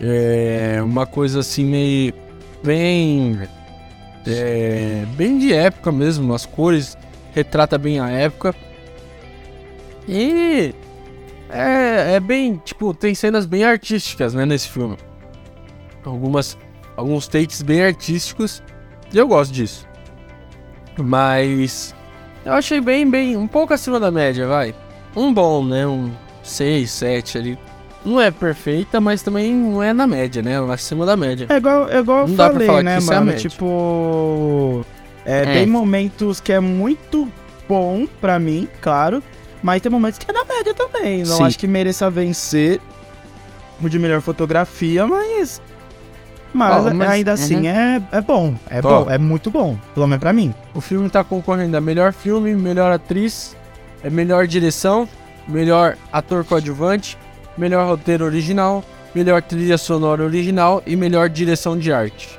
É uma coisa assim meio bem é, bem de época mesmo, as cores retrata bem a época. E é, é bem, tipo, tem cenas bem artísticas, né, nesse filme. Algumas alguns takes bem artísticos, e eu gosto disso. Mas eu achei bem bem um pouco acima da média, vai. Um bom, né, um 6, 7 ali não é perfeita, mas também não é na média, né? É acima da média. É igual, é igual eu falei, né, é mano? É tipo. É, é, Tem momentos que é muito bom pra mim, claro. Mas tem momentos que é na média também. Não Sim. acho que mereça vencer. de melhor fotografia, mas. Mas, Oh, mas- ainda assim é, é bom. É Ó. bom, é muito bom. Pelo menos pra mim. O filme tá concorrendo a melhor filme, melhor atriz, é melhor direção, melhor ator coadjuvante, melhor roteiro original, melhor trilha sonora original e melhor direção de arte.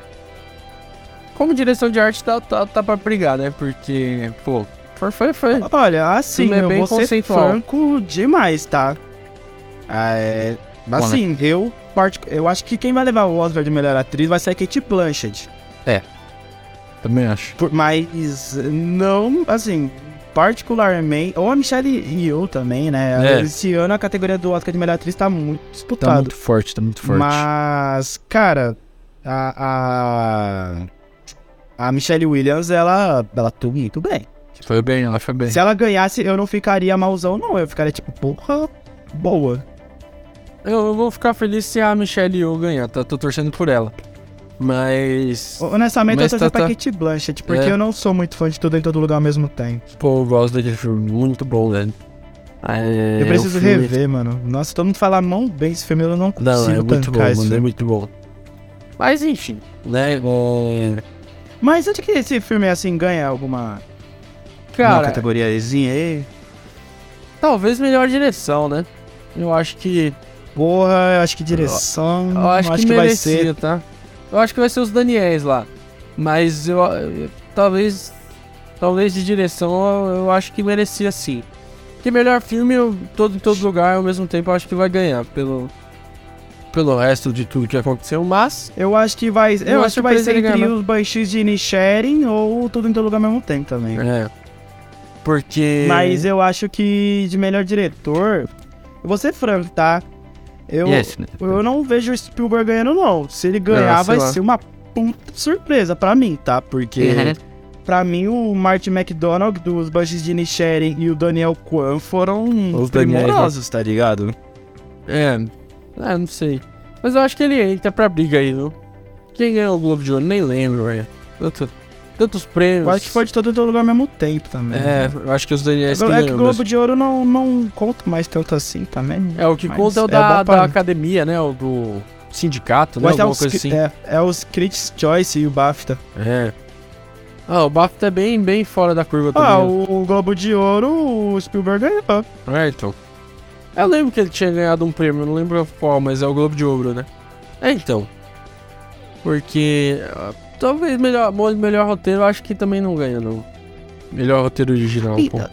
Como direção de arte tá, tá, tá pra brigar, né? Porque, pô, foi, foi, foi. Olha, assim, é eu bem vou ser franco demais, tá? É, assim, eu, eu acho que quem vai levar o Oscar de melhor atriz vai ser a Kate Blanchett. Também acho. Por- mas não, assim, particularmente. Ou a Michelle Yeoh também, né? É. Esse ano a categoria do Oscar de melhor atriz tá muito disputado. forte, tá muito Mas, cara, a, a, a Michelle Williams, ela, ela atua muito bem. Foi bem, ela foi bem. Se ela ganhasse, eu não ficaria malzão, não. Eu ficaria tipo, porra, boa. Eu, vou ficar feliz se a Michelle Yeoh ganhar, tá? Tô torcendo por ela. Mas. Honestamente, Mas eu tô tá- pra tá- Kate Blanchett, porque É. eu não sou muito fã de tudo em todo lugar ao mesmo tempo. Pô, eu gosto daquele filme, muito bom, velho. É, eu preciso o filme- rever, mano. Nossa, todo mundo fala mão bem esse filme, eu não consigo Não, é muito bom, mano, é muito bom. Mas enfim, né? é, Mas onde que esse filme, assim, ganha alguma, Cara, categoriazinha? talvez melhor direção, né? Eu acho que. Porra, eu acho que direção... Eu acho, que, vai merecia, ser... tá? Eu acho que vai ser os Daniels lá. Mas eu, eu- talvez. Talvez de direção eu, eu acho que merecia sim. Que melhor filme, eu, todo em todo lugar, ao mesmo tempo, eu acho que vai ganhar pelo. Pelo resto de tudo que aconteceu, mas. Eu acho que vai, eu acho que vai ser entre ganhar, os Banshees de Inisherin ou Tudo em Todo Lugar ao mesmo tempo também. É. Porque. Mas eu acho que de melhor diretor, eu vou ser franco, tá? Eu, Yes, né? eu não vejo o Spielberg ganhando, não. Se ele ganhar, Ah, vai lá. ser uma puta surpresa pra mim, tá? Porque, Uhum. pra mim, o Martin McDonald dos Banshees de Inisherin e o Daniel Kwan foram Os Daniels, primorosos, tá ligado? É. Ah, não sei. Mas eu acho que ele entra pra briga aí, viu? Quem ganhou o Globo de Ouro? Nem lembro, velho. Tanto, tantos prêmios. Acho que foi de todo lugar ao mesmo tempo também. É, eu acho que os Daniels que É que o Globo mesmo. de Ouro não, não conta mais tanto assim também. É, o que conta é o é da, pra- da academia, né? O do sindicato, né? Mas é Alguma os, coisa assim. é, é os Critics' Choice e o BAFTA. É. Ah, o BAFTA é bem, bem fora da curva Ah, também. o, o Globo de Ouro, o Spielberg ganhou. É, então. Eu lembro que ele tinha ganhado um prêmio, não lembro qual, mas é o Globo de Ouro, né? É, então. Porque. Talvez melhor, melhor roteiro, eu acho que também não ganha, não. Melhor roteiro original, pô. Eita.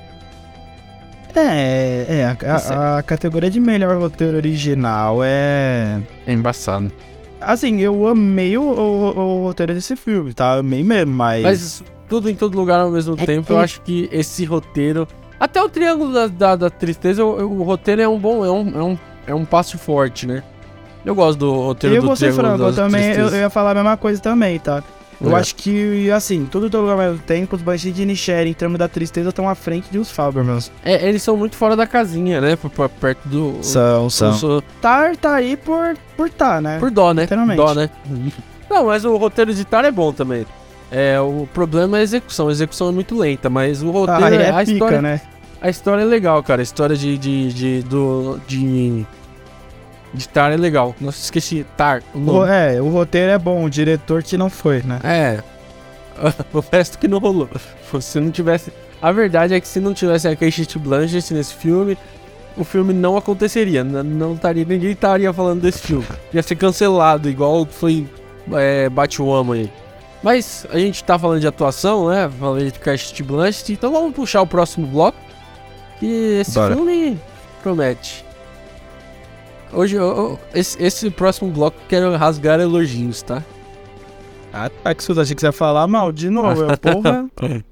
É, é, a, a- a categoria de melhor roteiro original é. É embaçado. Assim, eu amei o, o- o roteiro desse filme, tá? Amei mesmo, mas. Mas tudo em todo lugar ao mesmo É tempo, eu que- acho que esse roteiro. Até o Triângulo da, da, da Tristeza, o, o roteiro é um bom. É um, é, um, é um passo forte, né? Eu gosto do roteiro eu do ser Triângulo franco, eu também eu, eu ia falar a mesma coisa também, tá? Eu É. acho que, assim, tudo todo lugar ao mesmo tempo, os Banshees de Inisherin, em termos da tristeza, estão à frente de os Fabermans. É, eles são muito fora da casinha, né? Por, por perto do. São, eu sou- Tar tá aí por, por tá, né? Por dó, né? Literalmente. Dó, né? Não, mas o roteiro de Tar é bom também. É, o problema é a execução. A execução é muito lenta, mas o roteiro, Ah, é a, pica, história, né? a história é legal, cara. A história de, de, de, do, de, de Tar é legal. Nossa, esqueci. Tar, o é, o roteiro é bom, o diretor que não foi, né? É. o resto que não rolou. Se não tivesse... A verdade é que se não tivesse a Kate Blanchett nesse filme, o filme não aconteceria. N- Não estaria, ninguém estaria falando desse filme. Ia ser cancelado, igual foi é, Batwoman aí. Mas a gente tá falando de atuação, né? Falando de Kate Blanchett, então vamos puxar o próximo bloco. Que esse Bora. filme promete. Hoje, eu- esse, esse próximo bloco eu quero rasgar elogios, tá? Ah, tá que que você ia falar mal de novo, eu, porra.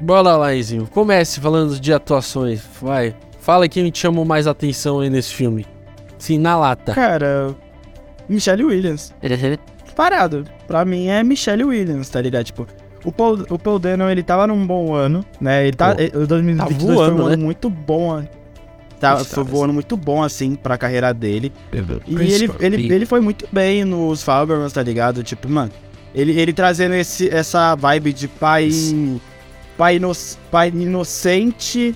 Bora lá, Izinho. Comece falando de atuações. Vai. Fala quem te chamou mais atenção aí nesse filme. Sim, na lata. Cara, Michelle Williams. Parado. Pra mim é Michelle Williams, tá ligado? Tipo, o Paul, o Paul Dano, ele tava num bom ano, né? Ele tá. Pô, ele- o 2022 foi voando, um né? ano muito bom. ó. Tá, Ele foi tá, um ano muito bom, assim, pra carreira dele. E ele, ele, ele foi muito bem nos Fabermans, tá ligado? Tipo, mano, ele, ele trazendo esse, essa vibe de pai. pai, ino pai inocente,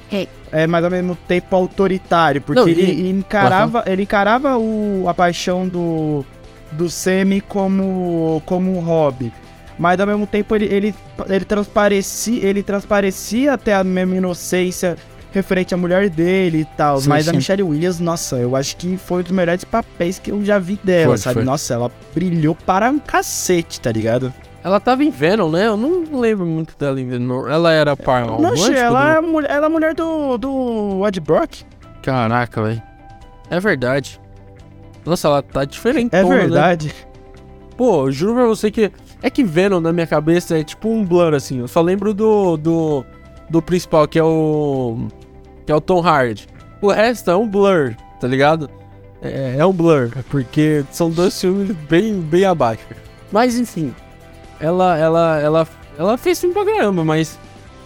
é, mas ao mesmo tempo autoritário, porque Não, e- ele encarava, ele encarava o, a paixão do, do Semi como, como um hobby. Mas ao mesmo tempo ele, ele, ele, transparecia, ele transparecia até a mesma inocência referente à mulher dele e tal. Sim, mas a sim. Michelle Williams, nossa, eu acho que foi um dos melhores papéis que eu já vi dela, Foi, sabe? foi. Nossa, ela brilhou para um cacete, tá ligado? Ela tava em Venom, né? Eu não lembro muito dela em Venom. Ela era par Não, romântico ela, do- é a mulher, ela é a mulher do, do Ed Brock. Caraca, velho. É verdade. Nossa, ela tá diferente. É verdade. Pô, eu juro pra você que. É que Venom na minha cabeça é tipo um blur, assim. Eu só lembro do. do. do principal, que é o. que é o Tom Hardy. O resto é um blur, tá ligado? É, é um blur, porque são dois filmes bem, bem abaixo. Mas enfim. Ela, ela, ela, ela fez pra caramba, mas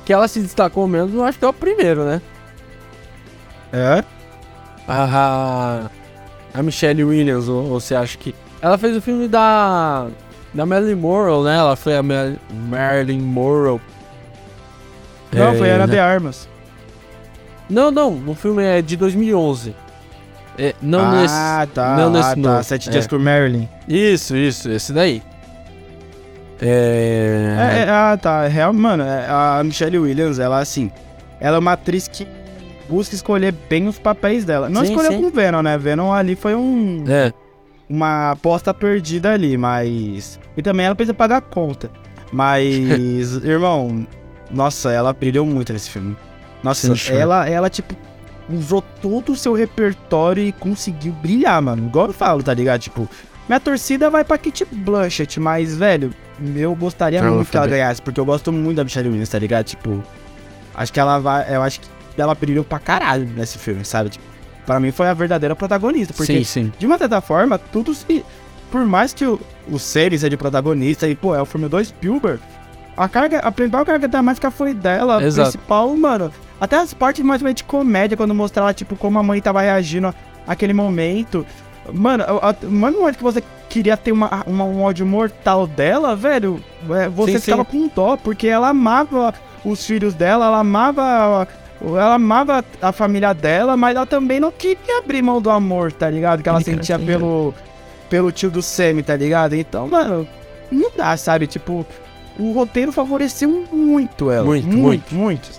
que ela se destacou mesmo, eu acho que é o primeiro, né? É? A, a Michelle Williams, ou, ou você acha que. Ela fez o filme da. Da Marilyn Monroe, né? Ela foi a Mar Marilyn Monroe. Não, É, foi Ana né? de Armas. Não, não, o filme é de 2011. É, não ah, nesse. tá. não nesse ah, tá. Sete É. Dias com Marilyn. Isso, isso, esse daí. É. É, é, ah, tá. É Real, mano, a Michelle Williams, ela, assim, ela é uma atriz que busca escolher bem os papéis dela. Não Sim, escolheu sim. com Venom, né? Venom ali foi um, É, uma aposta perdida ali, mas... E também ela precisa pagar a conta. Mas, irmão, nossa, ela brilhou muito nesse filme. Nossa, Sim, ela, ela, tipo, usou todo o seu repertório e conseguiu brilhar, mano. Igual eu falo, tá ligado? Tipo, minha torcida vai pra Kate Blanchett, mas, velho, eu gostaria Ela muito que ela ganhasse, porque eu gosto muito da Michelle Williams, tá ligado? Tipo, acho que ela vai, eu acho que ela brilhou pra caralho nesse filme, sabe? Tipo, pra mim foi a verdadeira protagonista, porque sim, sim. de uma certa forma, tudo se. Por mais que o, o Series é de protagonista e, pô, é o filme do Spielberg, a carga, a principal carga dramática foi dela, a Exato. principal, mano. Até as partes mais de comédia, quando mostrava, tipo, como a mãe tava reagindo àquele momento. Mano, a, a, o momento que você queria ter uma, uma- um ódio mortal dela, velho, é, você Sim, ficava com dó, porque ela amava os filhos dela, ela amava. Ela amava a família dela, mas ela também não queria abrir mão do amor, tá ligado? Que ela sentia pelo, pelo tio do Sammy, tá ligado? Então, mano, não dá, sabe? Tipo, o roteiro favoreceu muito ela. Muito, muito. muito.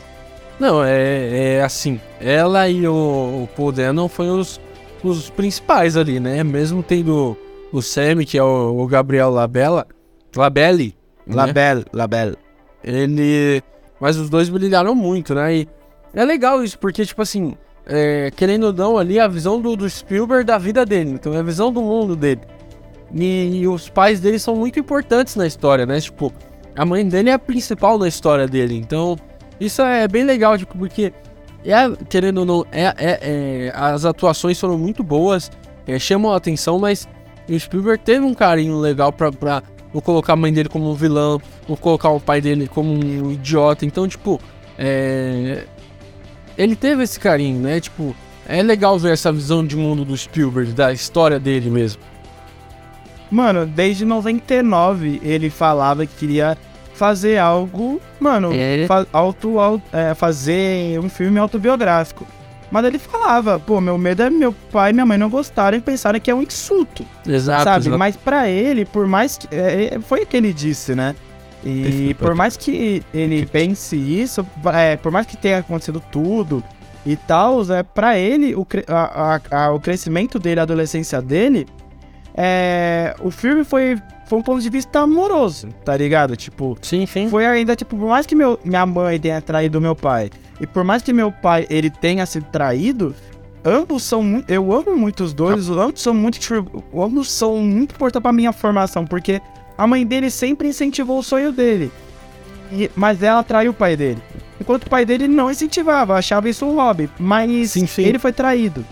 Não, é, é assim. Ela e o, o Paul Dano foram os, os principais ali, né? Mesmo tendo o Sammy, que é o, o Gabriel Labella. Labelli. né? Labelle, Labelle. Ele. Mas os dois brilharam muito, né? E é legal isso, porque, tipo assim, é, querendo ou não, ali é a visão do, do Spielberg da vida dele. Então é a visão do mundo dele. E, e os pais dele são muito importantes na história, né? Tipo, a mãe dele é a principal na história dele. Então, isso é bem legal, tipo, porque, é, querendo ou não, é, é- é, as atuações foram muito boas, é, chamam a atenção, mas o Spielberg teve um carinho legal pra, pra não colocar a mãe dele como um vilão, não colocar o pai dele como um idiota. Então, tipo, é, ele teve esse carinho, né? Tipo, é legal ver essa visão de mundo do Spielberg, da história dele mesmo. Mano, desde 99 ele falava que queria fazer algo, mano, É. fa- auto, au- é, fazer um filme autobiográfico. Mas ele falava, pô, meu medo é meu pai e minha mãe não gostarem e pensarem que é um insulto, Exato, sabe? exato. Mas pra ele, por mais que. é, é, foi o que ele disse, né? E por mais que ele pense isso, é, por mais que tenha acontecido tudo e tal, é, pra ele, o, a- a- a- o crescimento dele, a adolescência dele, é, o filme foi, foi um ponto de vista amoroso, tá ligado? Tipo, Sim, sim. foi ainda, tipo, por mais que meu, minha mãe tenha traído meu pai, e por mais que meu pai, ele tenha sido traído, ambos são eu amo muito os dois, ambos são muito, tipo, ambos são muito importantes pra minha formação, porque a mãe dele sempre incentivou o sonho dele, mas ela traiu o pai dele. Enquanto o pai dele não incentivava, achava isso um hobby, mas Sim, sim. ele foi traído.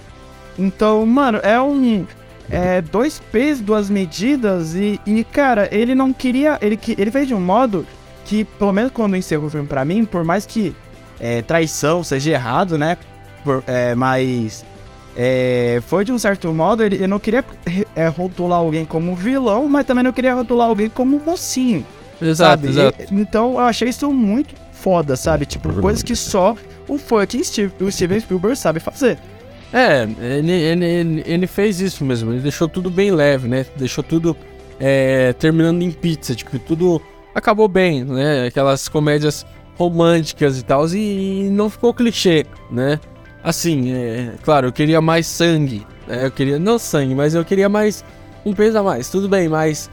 Então, mano, é um. É dois pesos, duas medidas, e, e, cara, ele não queria. Ele, ele fez de um modo que, pelo menos quando encerrou o filme pra mim, por mais que é, traição seja errado, né? Por- é, mas. É, foi de um certo modo, ele, ele não queria é, rotular alguém como vilão, mas também não queria rotular alguém como mocinho. Exato, sabe? exato. E- então eu achei isso muito foda, sabe? Tipo, coisas que só o fucking Steve, o Steven Spielberg sabe fazer. É, ele, ele, ele, ele fez isso mesmo, ele deixou tudo bem leve, né? Deixou tudo é, terminando em pizza, tipo, tudo acabou bem, né? Aquelas comédias românticas e tal, e, não ficou clichê, né? Assim, é, claro, eu queria mais sangue, né? Eu queria, não sangue, mas eu queria mais, um peso a mais, tudo bem, mas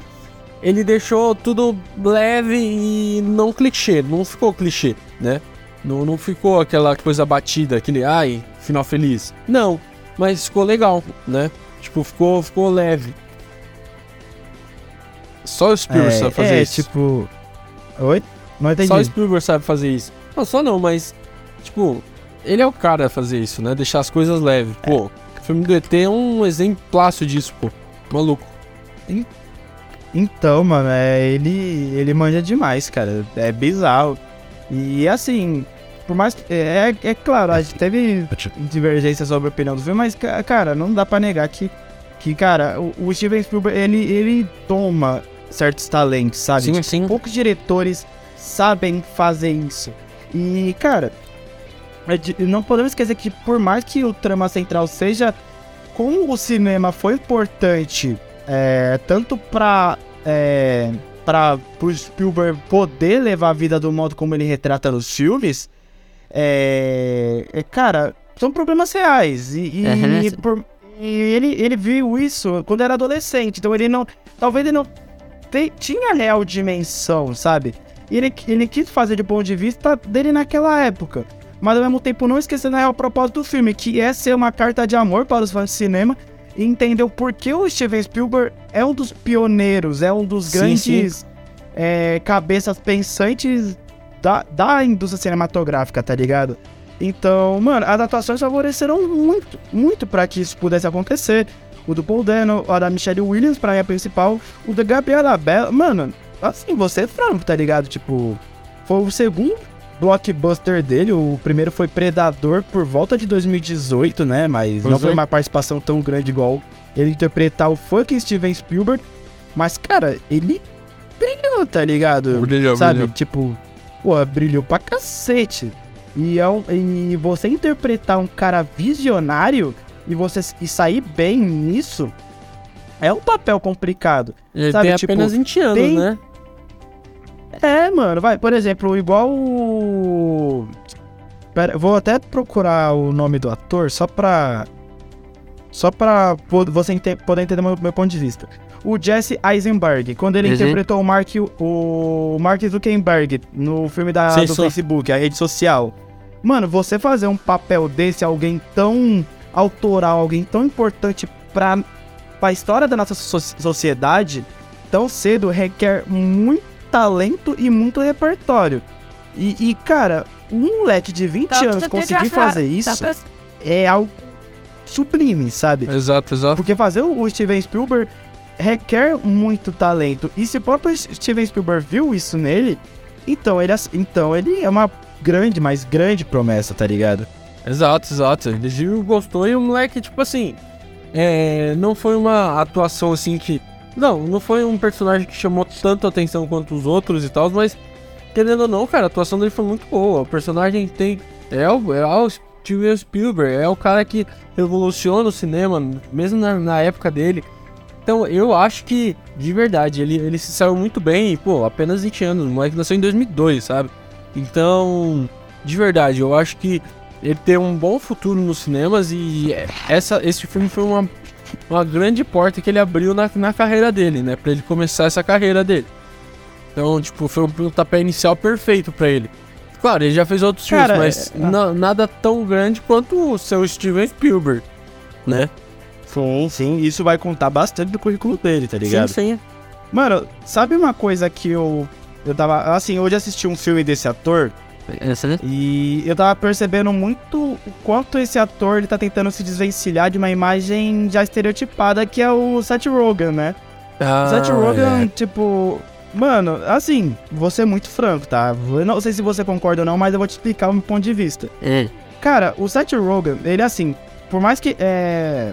ele deixou tudo leve e não clichê, não ficou clichê, né? Não, não ficou aquela coisa batida, aquele ai, final feliz. Não, mas ficou legal, né? Tipo, ficou, ficou leve. Só o Spielberg É, sabe fazer é, isso. tipo. Oi? Não entendi. Só o Spielberg sabe fazer isso. Não, só não, mas. Tipo, ele é o cara a fazer isso, né? Deixar as coisas leves. Pô, o filme do ET é um exemplaço disso, pô. Maluco. Então, mano, é, ele, ele manja demais, cara. É bizarro. E assim, por mais que. É, é claro, a gente teve divergência sobre a opinião do filme, mas, ca- cara, não dá pra negar que, que cara, o, o Steven Spielberg, ele, ele toma certos talentos, sabe? Sim, Tipo, sim. Poucos diretores sabem fazer isso. E, cara, é não podemos esquecer que por mais que o trama central seja como o cinema foi importante é, tanto pra, é, pra pro Spielberg poder levar a vida do modo como ele retrata nos filmes, é, é, cara, são problemas reais. E, e- Uhum. e por- e ele, ele viu isso quando era adolescente, então ele não. Talvez ele não te- tinha real dimensão, sabe? E ele, ele quis fazer de ponto de vista dele naquela época. Mas ao mesmo tempo não esquecendo a real propósito do filme, que é ser uma carta de amor para os fãs de cinema e entender o porquê o Steven Spielberg é um dos pioneiros, é um dos Sim, grandes é, cabeças pensantes da, da indústria cinematográfica, tá ligado? Então, mano, as atuações favoreceram muito, muito para que isso pudesse acontecer. O do Paul Dano, a da Michelle Williams pra mim é a principal, o da Gabriela Bella, mano, assim, você é franco, tá ligado? Tipo, foi o segundo blockbuster dele, o primeiro foi Predador por volta de 2018, né? Mas Pois não foi é. uma participação tão grande igual ele interpretar o fucking Steven Spielberg. Mas, cara, ele brilhou, tá ligado? Brilhou, Sabe? brilhou. Tipo, pô, brilhou pra cacete. E, é um- e você interpretar um cara visionário e você e sair bem nisso é um papel complicado. Ele Sabe, tem tipo, apenas 20 anos, tem- né? É, mano, vai, por exemplo, igual o. Pera, vou até procurar o nome do ator só pra. Só pra você ente- poder entender meu, meu ponto de vista. O Jesse Eisenberg, quando ele Uhum. interpretou o Mark, o Mark Zuckerberg no filme da, Sim, do só. Facebook, a rede social. Mano, você fazer um papel desse, alguém tão autoral, alguém tão importante pra, pra história da nossa so- sociedade, tão cedo, requer muito talento e muito repertório. E, e, cara, um moleque de 20 anos conseguir fazer isso é algo sublime, sabe? Exato, exato. Porque fazer o Steven Spielberg requer muito talento. E se o próprio Steven Spielberg viu isso nele, então ele, então ele é uma grande, mais grande promessa, tá ligado? Exato, exato. Ele gostou e o moleque, tipo assim. É, não foi uma atuação assim que. Não, não foi um personagem que chamou tanto atenção quanto os outros e tal, mas. Querendo ou não, cara, a atuação dele foi muito boa. O personagem tem. É o, é o Steven Spielberg, é o cara que revoluciona o cinema, mesmo na, na época dele. Então eu acho que, de verdade, ele, ele se saiu muito bem, pô, apenas 20 anos, o moleque nasceu em 2002, sabe? Então, de verdade, eu acho que ele tem um bom futuro nos cinemas e essa, esse filme foi uma, uma grande porta que ele abriu na, na carreira dele, né? Pra ele começar essa carreira dele. Então, tipo, foi um pontapé inicial perfeito pra ele. Claro, ele já fez outros Cara, filmes, mas é- na- nada tão grande quanto o seu Steven Spielberg, né? Sim, sim. Isso vai contar bastante do currículo dele, tá ligado? Sim, sim. Mano, sabe uma coisa que eu. Eu tava. Assim, hoje assisti um filme desse ator Essa, e eu tava percebendo muito o quanto esse ator ele tá tentando se desvencilhar de uma imagem já estereotipada que é o Seth Rogen, né? Ah, Seth Rogen, é. tipo. Mano, assim, vou ser muito franco, tá? Eu não sei se você concorda ou não, mas eu vou te explicar o meu ponto de vista. Hum, Cara, o Seth Rogen, ele assim, por mais que é.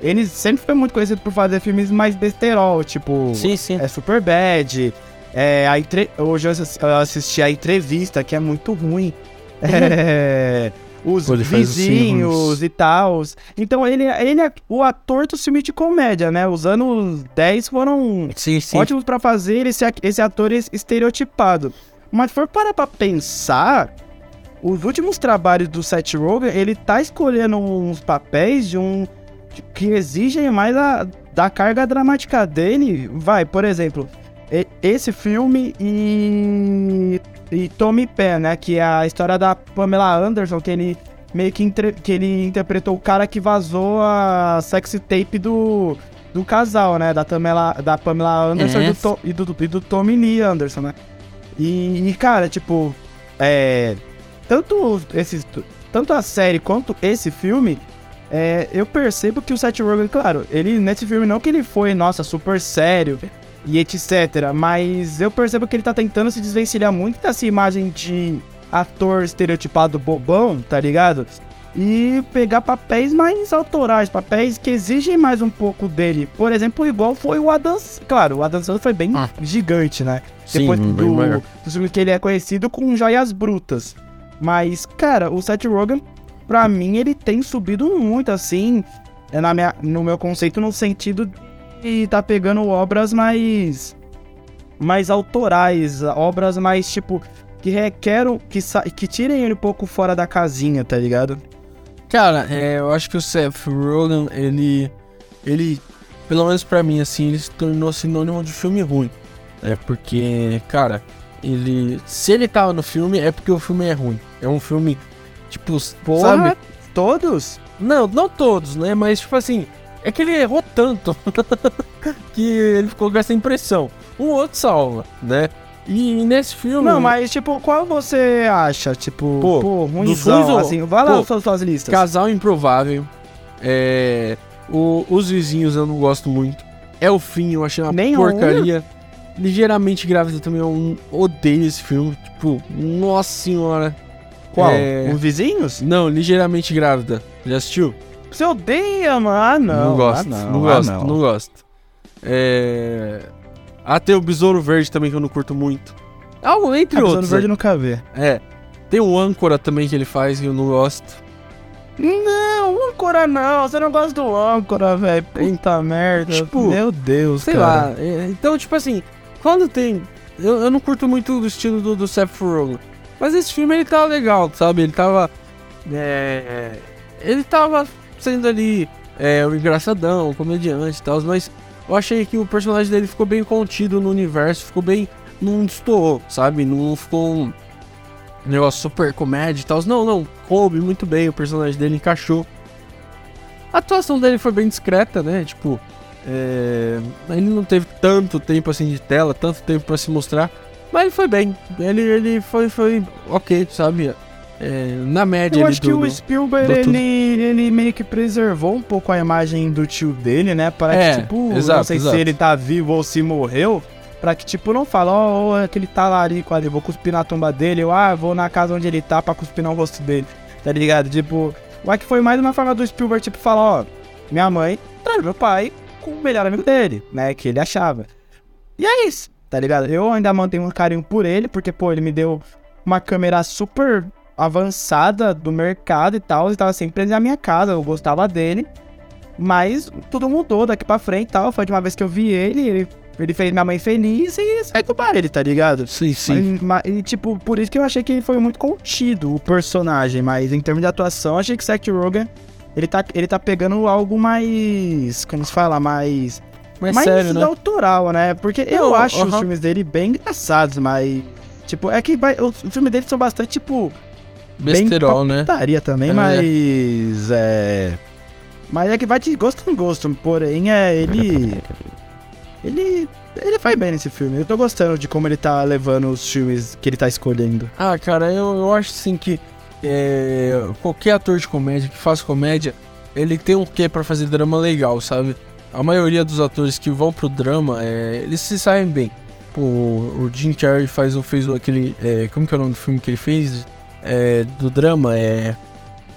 Ele sempre foi muito conhecido por fazer filmes mais besterol, tipo. Sim, sim. É Super Bad, É, a entre... Hoje eu assisti a entrevista, que é muito ruim. É, os Pô, vizinhos e tal. Então ele, ele é o ator do filme de comédia, né? Os anos 10 foram sim, sim. ótimos para fazer esse, esse ator estereotipado. Mas for para pra pensar, os últimos trabalhos do Seth Rogen, ele tá escolhendo uns papéis de um que exigem mais a, da carga dramática dele. Vai, por exemplo, esse filme e, e Tommy Pen, né? Que é a história da Pamela Anderson, que ele meio que, entre, que ele interpretou o cara que vazou a sexy tape do, do casal, né? Da, Tamela, da Pamela Anderson e, do, e, do, e do Tommy Lee Anderson, né? E, e, cara, tipo, é. Tanto, esses, tanto a série quanto esse filme, é, eu percebo que o Seth Rogen, claro, ele nesse filme não que ele foi, nossa, super sério e etc. Mas eu percebo que ele tá tentando se desvencilhar muito dessa imagem de ator estereotipado bobão, tá ligado? E pegar papéis mais autorais, papéis que exigem mais um pouco dele. Por exemplo, igual foi o Adam. Claro, o Adam Sandler foi bem ah. gigante, né? Sim, Depois do, do filme que ele é conhecido com Joias Brutas. Mas, cara, o Seth Rogen, pra mim, ele tem subido muito, assim, na minha, no meu conceito, no sentido e tá pegando obras mais mais autorais, obras mais tipo que requerem que que tirem ele um pouco fora da casinha, tá ligado? Cara, é, eu acho que o Seth Rogen, ele ele pelo menos para mim assim, ele se tornou sinônimo de filme ruim. É porque, cara, ele se ele tava no filme é porque o filme é ruim. É um filme tipo, Porra, sabe? Todos? Não, não todos, né? Mas tipo assim, é que ele errou tanto que ele ficou com essa impressão. Um outro salva, né? E nesse filme. Não, mas tipo, qual você acha? Tipo, pô, pô ruimzão, assim. Vai lá pô, suas listas. Casal Improvável. É. O, os vizinhos eu não gosto muito. É o fim, eu achei uma Nem porcaria. Ligeiramente grávida também, eu odeio esse filme. Tipo, nossa senhora. Qual? É... Os vizinhos? Não, ligeiramente grávida. Já assistiu? Você odeia, mano? Ah, não. Não gosto, ah, não, não ah, gosto, não. não gosto. É... Ah, tem o Besouro Verde também que eu não curto muito. Algo entre ah, outros. Besouro Verde é. nunca vê. É. Tem o Âncora também que ele faz e eu não gosto. Não, âncora não, você não gosta do âncora, velho. Puta merda. Tipo, meu Deus, sei cara. lá. É, então, tipo assim, quando tem. Eu, eu não curto muito o estilo do, do Seth Rogen. Mas esse filme ele tava legal, sabe? Ele tava. É, ele tava sendo ali é, o engraçadão, o comediante e tal, mas eu achei que o personagem dele ficou bem contido no universo, ficou bem. Não destoou, sabe? Não ficou um negócio super comédia e tal. Não, não, coube muito bem, o personagem dele encaixou. A atuação dele foi bem discreta, né? Tipo, é... ele não teve tanto tempo assim de tela, tanto tempo para se mostrar, mas ele foi bem. Ele, ele foi, foi ok, sabe? É, na média. Eu acho do, que o Spielberg ele, ele meio que preservou um pouco a imagem do tio dele, né? Para é, que, tipo, exato, não sei exato. se ele tá vivo ou se morreu. Pra que, tipo, não fala, ó, oh, aquele talarico ali, vou cuspir na tumba dele, ou ah, vou na casa onde ele tá pra cuspir no rosto dele, tá ligado? Tipo, eu acho que foi mais uma forma do Spielberg, tipo, falar, ó, minha mãe traiu meu pai com o melhor amigo dele, né? Que ele achava. E é isso, tá ligado? Eu ainda mantenho um carinho por ele, porque, pô, ele me deu uma câmera super avançada do mercado e tal, ele tava sempre na minha casa, eu gostava dele. Mas tudo mudou daqui pra frente e tal. Foi de uma vez que eu vi ele, ele, ele fez minha mãe feliz e sai do bar ele, tá ligado? Sim, sim. Mas, e, tipo, por isso que eu achei que ele foi muito contido, o personagem. Mas em termos de atuação, achei que Seth Rogen, ele tá, ele tá pegando algo mais. Como se fala? Mais. Mais, mais sério, né? autoral, né? Porque Não, eu acho uh -huh. os filmes dele bem engraçados, mas. Tipo, é que vai, os filmes dele são bastante, tipo Besterol, né? também, é. mas. É. Mas é que vai de gosto em gosto. Porém, é. Ele. Ele. Ele vai bem nesse filme. Eu tô gostando de como ele tá levando os filmes que ele tá escolhendo. Ah, cara, eu, eu acho assim que. É, qualquer ator de comédia que faz comédia, ele tem um quê para fazer drama legal, sabe? A maioria dos atores que vão pro drama, é, eles se saem bem. Pô, o Jim Carrey faz, fez aquele. É, como que é o nome do filme que ele fez? É, do drama é.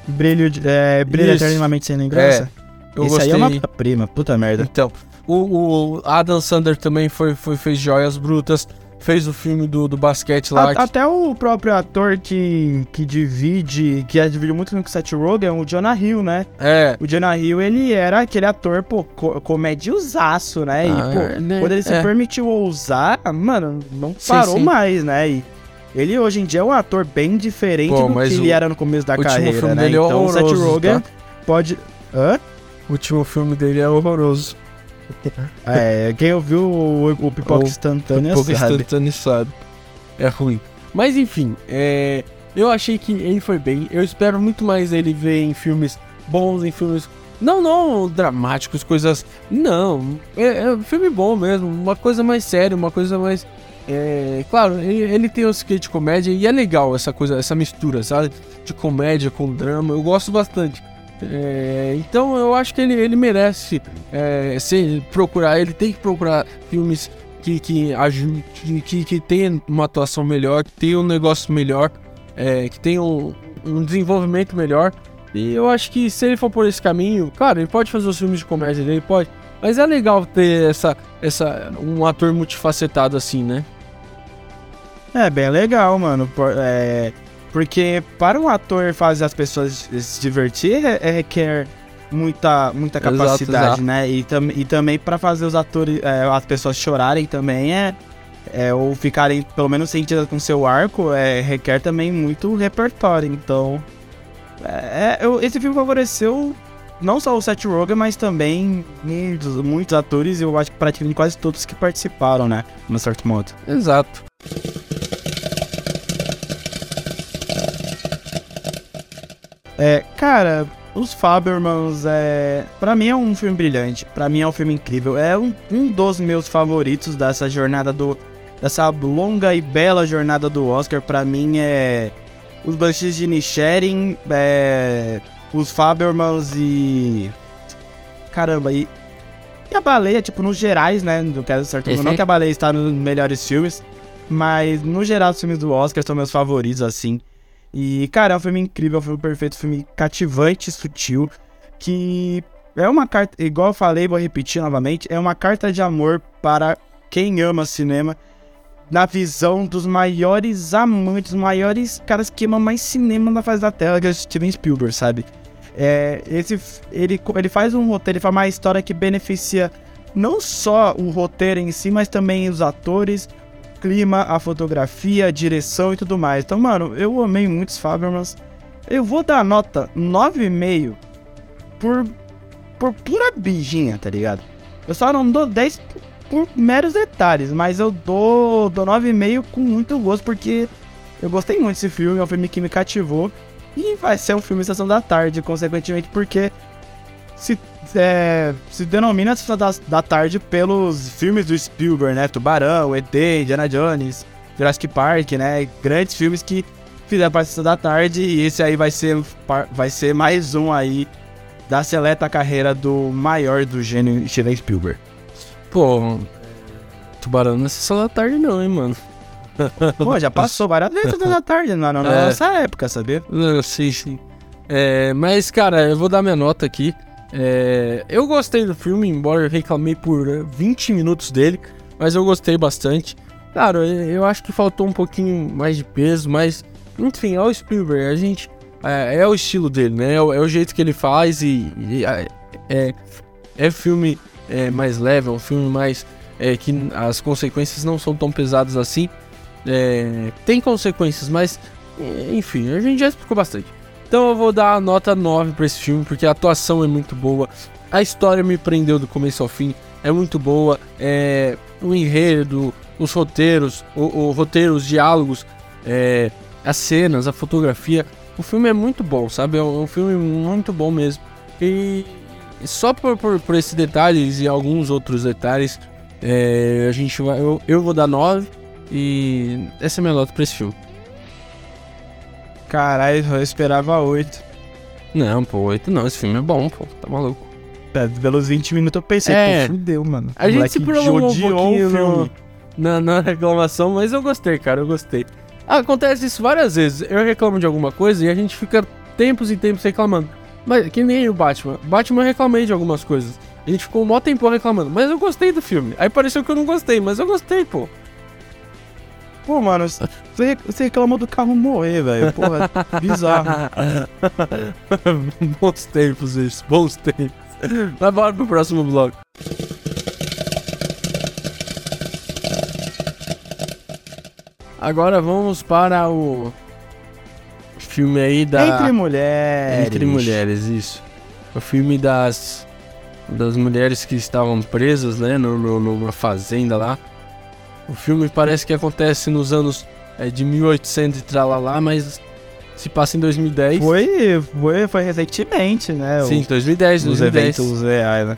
Brilho, de, é, brilho eternamente sem lembrança. É, eu Esse gostei. aí é uma prima, puta merda. Então, o, o Adam Sander também foi, foi, fez joias brutas. fez o filme do, do basquete lá. A, que... Até o próprio ator que, que divide, que divide muito com o Seth Rogen, o Jonah Hill, né? É. O Jonah Hill, ele era aquele ator, pô, co comediosaço, né? E, Ah, pô, né, quando ele se é. permitiu ousar, mano, não Sim, parou sim. mais, né? E ele hoje em dia é um ator bem diferente Pô, do que ele era no começo da carreira, filme né? dele é então o Seth Rogen tá? pode... Hã? O último filme dele é horroroso. É, quem ouviu o, o Pipoca Instantânea Pouco sabe. instantâneo sabe. É ruim. Mas enfim, é, eu achei que ele foi bem. Eu espero muito mais ele ver em filmes bons, em filmes. Não, não dramáticos, coisas. Não. É, é um filme bom mesmo. Uma coisa mais séria, uma coisa mais. É, claro, ele, ele tem que de comédia e é legal essa coisa, essa mistura, sabe? De comédia com drama. Eu gosto bastante. É, então eu acho que ele, ele merece é, se procurar, ele tem que procurar filmes que, que, que, que, que tenha uma atuação melhor, que tenha um negócio melhor, é, que tenha um, um desenvolvimento melhor. E eu acho que se ele for por esse caminho, claro, ele pode fazer os filmes de comédia dele, pode. Mas é legal ter essa, essa, um ator multifacetado assim, né? É bem legal, mano. por- é, porque para um ator fazer as pessoas se divertir é, é requer muita, muita Exato, capacidade, exato. né? E, tam, e também para fazer os atores, é, as pessoas chorarem também é, é ou ficarem pelo menos sentidas com seu arco é requer também muito repertório. Então, é, é, eu- esse filme favoreceu não só o Seth Rogen, mas também muitos, muitos atores. Eu acho que praticamente quase todos que participaram, né? No certo modo. Exato. É, cara, os Fabermans, é, para mim é um filme brilhante, pra mim é um filme incrível, é um, um dos meus favoritos dessa jornada do dessa longa e bela jornada do Oscar, pra mim é os Banshees de Nisharin, é, os Fabermans e caramba, e, e a Baleia, tipo, nos gerais, né, não quero certo, Esse não aí? que a Baleia está nos melhores filmes, mas no geral os filmes do Oscar são meus favoritos assim. E, cara, é um filme incrível, é um filme perfeito, um filme cativante, sutil, que é uma carta, igual eu falei, vou repetir novamente, é uma carta de amor para quem ama cinema, na visão dos maiores amantes, maiores caras que amam mais cinema na face da tela, que é Steven Spielberg, sabe? É, esse, ele, ele faz um roteiro, ele faz uma história que beneficia não só o roteiro em si, mas também os atores, clima, a fotografia, a direção e tudo mais. Então, mano, eu amei muitos Fabermans. Eu vou dar nota 9,5 por, por pura bijinha, tá ligado? Eu só não dou 10 por, por meros detalhes, mas eu dou, dou 9,5 com muito gosto, porque eu gostei muito desse filme, é um filme que me cativou. E vai ser um filme Sessão da Tarde, consequentemente, porque se, é, se denomina Sessão da, da Tarde pelos filmes do Spielberg, né? Tubarão, ET, Indiana Jones, Jurassic Park, né? Grandes filmes que fizeram parte da Sessão da Tarde e esse aí vai ser, vai ser mais um aí da seleta carreira do maior do gênio Steven Spielberg. Pô, Tubarão não é sessão da tarde não, hein, mano. Pô, já passou várias vezes da Tarde na, na É. nossa época, sabia? Sei, sim. É, mas, cara, eu vou dar minha nota aqui. É, eu gostei do filme, embora eu reclamei por eh, 20 minutos dele, mas eu gostei bastante. Claro, eu eu acho que faltou um pouquinho mais de peso, mas, enfim, é o Spielberg, a gente. É, é o estilo dele, né? É o, é o jeito que ele faz e. e, é, é, filme é, mais leve, é um filme mais. É, que as consequências não são tão pesadas assim. É, tem consequências, mas. Enfim, a gente já explicou bastante. Então eu vou dar a nota 9 pra esse filme, porque a atuação é muito boa, a história me prendeu do começo ao fim, é muito boa, é, o enredo, os roteiros, o, o roteiro, os diálogos, é, as cenas, a fotografia, o filme é muito bom, sabe? É um, é filme muito bom mesmo. E só por, por, por esses detalhes e alguns outros detalhes, é, a gente vai, eu, eu vou dar 9 e essa é a minha nota pra esse filme. Caralho, eu esperava 8. Não, pô, 8 não, esse filme é bom, pô, tá maluco. É, pelos 20 minutos eu pensei, É. pô, fudeu, mano. A gente se prolongou um pouquinho no, filme. na, na reclamação, mas eu gostei, cara, eu gostei. Ah, acontece isso várias vezes. Eu reclamo de alguma coisa e a gente fica tempos e tempos reclamando. Mas que nem o Batman. Batman eu reclamei de algumas coisas. A gente ficou um mó tempo reclamando, mas eu gostei do filme. Aí pareceu que eu não gostei, mas eu gostei, pô. Pô, mano, você, você reclamou do carro morrer, velho. Porra, bizarro. bons tempos isso, bons tempos. Mas bora pro próximo bloco. Agora vamos para o filme aí da. Entre mulheres. Entre mulheres, isso. O filme das. Das mulheres que estavam presas, né? No, no, numa fazenda lá. O filme parece que acontece nos anos é, de 1800 e tralalá, mas se passa em 2010. Foi, foi, foi recentemente, né? Sim, 2010, os 2010. eventos reais, né?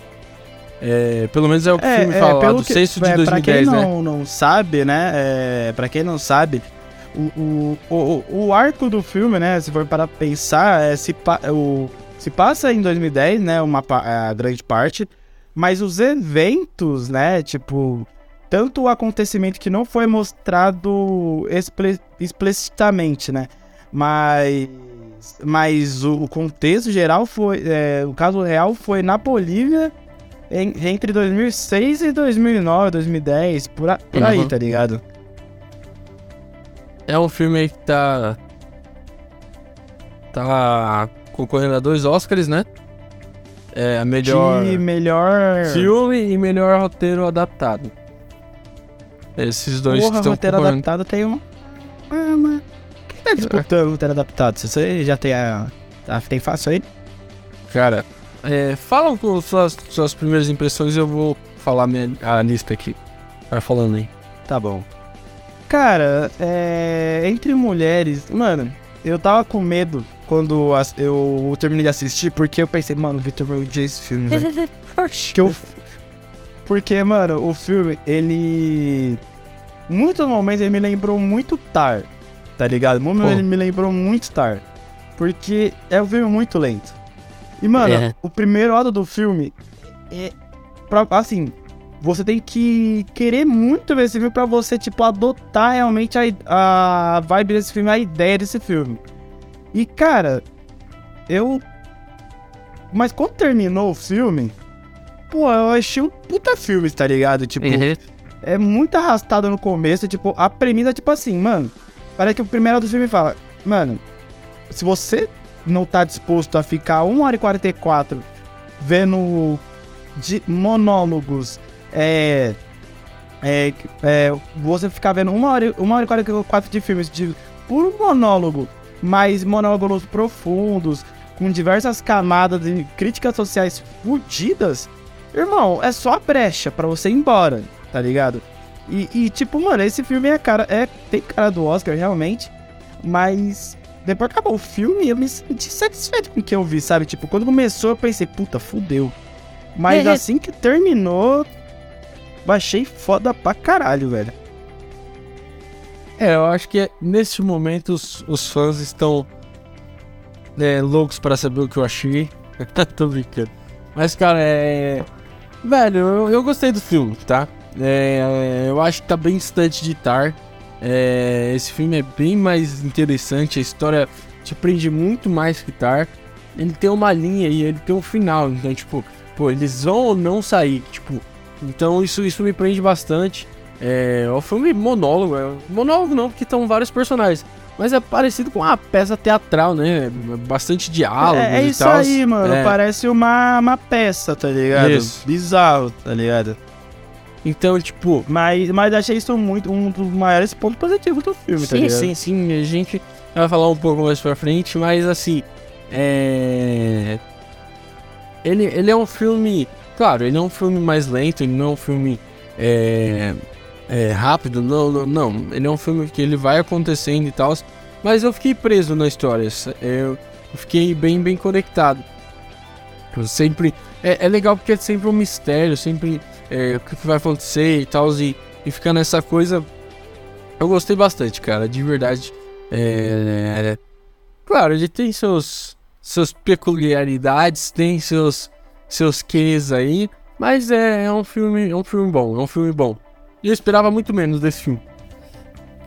É, pelo menos é o que o filme fala lá, do que, censo de é, 2010, pra quem né? não, não sabe, né? É, pra quem não sabe, o, o, o, o arco do filme, né? Se for para pensar, é, se, pa, o, se passa em 2010, né? Uma a grande parte. Mas os eventos, né? Tipo, tanto o acontecimento que não foi mostrado expli explicitamente, né? Mas, mas o, o contexto geral foi. É, o caso real foi na Bolívia em, entre 2006 e 2009, 2010, por, a, por uhum. aí, tá ligado? É um filme aí que tá. Tá concorrendo a dois Oscars, né? É a melhor. De melhor. Filme e melhor roteiro adaptado. Esses dois Porra, que estão roteiro adaptado tem um. Ah, mas. Quem tá disputando o roteiro adaptado? Se você já tem a. Tem fácil aí? Cara, é, falam com suas, suas primeiras impressões eu vou falar minha, a lista aqui. Vai falando aí. Tá bom. Cara, é, entre mulheres, mano, eu tava com medo quando eu terminei de assistir, porque eu pensei, mano, Victor vai odiar esse filme, velho. que eu, porque, mano, o filme, ele. Muitos momentos ele me lembrou muito Tar, tá ligado? Muitos ele me lembrou muito Tar. Porque é um filme muito lento. E, mano, é. o primeiro lado do filme é. Pra, assim, você tem que querer muito ver esse filme pra você, tipo, adotar realmente a, a vibe desse filme, a ideia desse filme. E, cara, eu. Mas quando terminou o filme, pô, eu achei um puta filme, tá ligado? Tipo, uhum. é muito arrastado no começo, tipo, a premissa, tipo assim, mano. Parece que o primeiro do filme fala, mano, se você não tá disposto a ficar 1 hora e 44 vendo de monólogos, é, é, é, você ficar vendo 1 hora, 1 hora e 44 de filmes de puro monólogo, mas monólogos profundos, com diversas camadas de críticas sociais fudidas, irmão, é só a brecha para você ir embora, tá ligado? E, e, tipo, mano, esse filme é cara, é, tem cara do Oscar realmente, mas depois acabou o filme, eu me senti satisfeito com o que eu vi, sabe? Tipo, quando começou, eu pensei, puta, fudeu. Mas é, assim que terminou, baixei foda pra caralho, velho. É, eu acho que nesse momento os, os fãs estão é, loucos para saber o que eu achei. Tô brincando. Mas, cara, é. Velho, eu, eu gostei do filme, tá? É, eu acho que tá bem distante de Tar. É, esse filme é bem mais interessante, a história te prende muito mais que Tar. Ele tem uma linha e ele tem um final, então, tipo, pô, eles vão ou não sair, tipo. Então isso, isso me prende bastante. É, o filme monólogo, é, monólogo não, porque estão vários personagens. Mas é parecido com uma peça teatral, né? Bastante diálogo. É, é isso aí, mano. É. Parece uma, uma peça, tá ligado? Isso. Bizarro, tá ligado? Então, tipo. Mas, mas achei isso muito um dos maiores pontos positivos do filme, sim, tá ligado? Sim, sim, sim. A gente vai falar um pouco mais pra frente, mas assim. É. Ele, ele é um filme. Claro, ele é um filme mais lento, ele não é um filme. É, é, rápido, não, não, não. Ele é um filme que ele vai acontecendo e tal. Mas eu fiquei preso na história. Eu, fiquei bem, bem conectado. Eu sempre. É, é legal porque é sempre um mistério, sempre é, o que vai acontecer e tal, e, e ficar nessa coisa. Eu gostei bastante, cara, de verdade. É, é, claro, ele tem seus, suas peculiaridades, tem seus, seus quês aí, mas é, é, um filme, é um filme bom, é um filme bom. E eu esperava muito menos desse filme.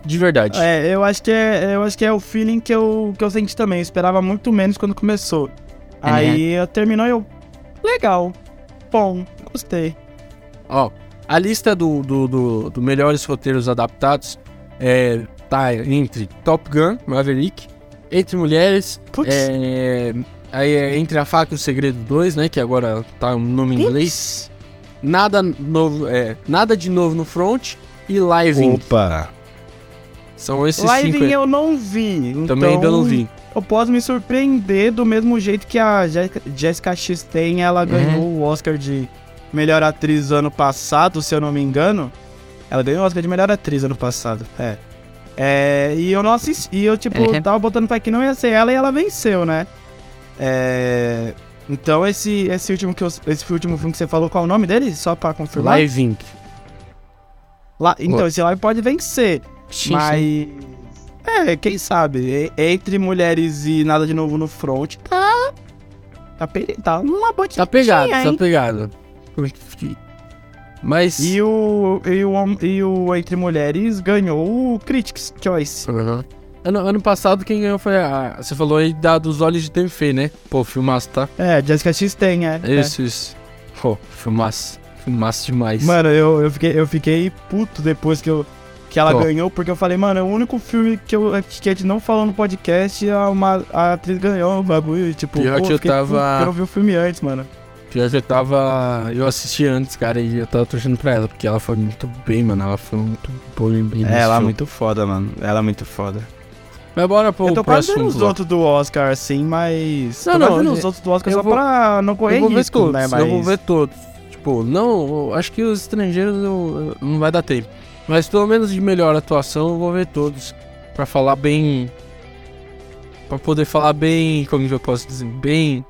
De verdade. É, eu acho que é, eu acho que é o feeling que eu, que eu senti também. Eu esperava muito menos quando começou. É. Aí terminou eu. Legal. Bom, gostei. Ó, a lista do, do, do, do melhores roteiros adaptados é, tá entre Top Gun, Maverick, Entre Mulheres, Putz. é, aí é Entre a Faca e o Segredo 2, né, que agora tá o nome em inglês. Nada novo, é, nada de novo no front e Living. Opa. São esses cinco. Living aí. eu não vi. Também ainda então não vi. Eu posso me surpreender do mesmo jeito que a Je- Jessica Chastain, ela Uhum. ganhou o Oscar de melhor atriz ano passado, se eu não me engano. Ela ganhou o Oscar de melhor atriz ano passado, é. É, e eu não assisti, e eu tipo, Uhum. tava botando pra que não ia ser ela e ela venceu, né? É, então esse, esse, último que eu- esse último filme que você falou, qual é o nome dele? Só pra confirmar? Living. Lá, então, esse live pode vencer. Sim, Mas. É, quem sabe? Entre mulheres e nada de novo no front, tá. Tá, pe- tá uma boa Tá pegado, hein? tá pegado. Mas. E o, e, o, e o Entre Mulheres ganhou o Critics' Choice. Uhum. Ano, ano passado quem ganhou foi a. Você falou aí da dos olhos de Tenfei, né? Pô, filmaço, tá? É, Jessica Chastain, é. Isso, isso. Pô, filmaço. Filmaço demais. É. Mano, eu, eu, fiquei, eu fiquei puto depois que, eu, que ela Pô. ganhou, porque eu falei, mano, é o único filme que, eu, que a gente não falou no podcast, a, uma, a atriz ganhou o bagulho. Tipo, Pior pô, que eu tava- eu não vi o filme antes, mano. Pior que eu tava. Eu assisti antes, cara, e eu tava torcendo pra ela, porque ela foi muito bem, mano. Ela foi muito boa e bem. É, ela é muito foda, mano. Ela é muito foda. Mas bora pro eu tô próximo vendo os outros do Oscar, assim, mas. Não, tô não, eu- os outros do Oscar eu só vou- pra não correr Eu vou ver risco, todos, né? Mas... eu vou ver todos. Tipo, não, acho que os estrangeiros eu- não vai dar tempo. Mas pelo menos de melhor atuação eu vou ver todos. Pra falar bem. Pra poder falar bem. Como eu posso dizer? Bem.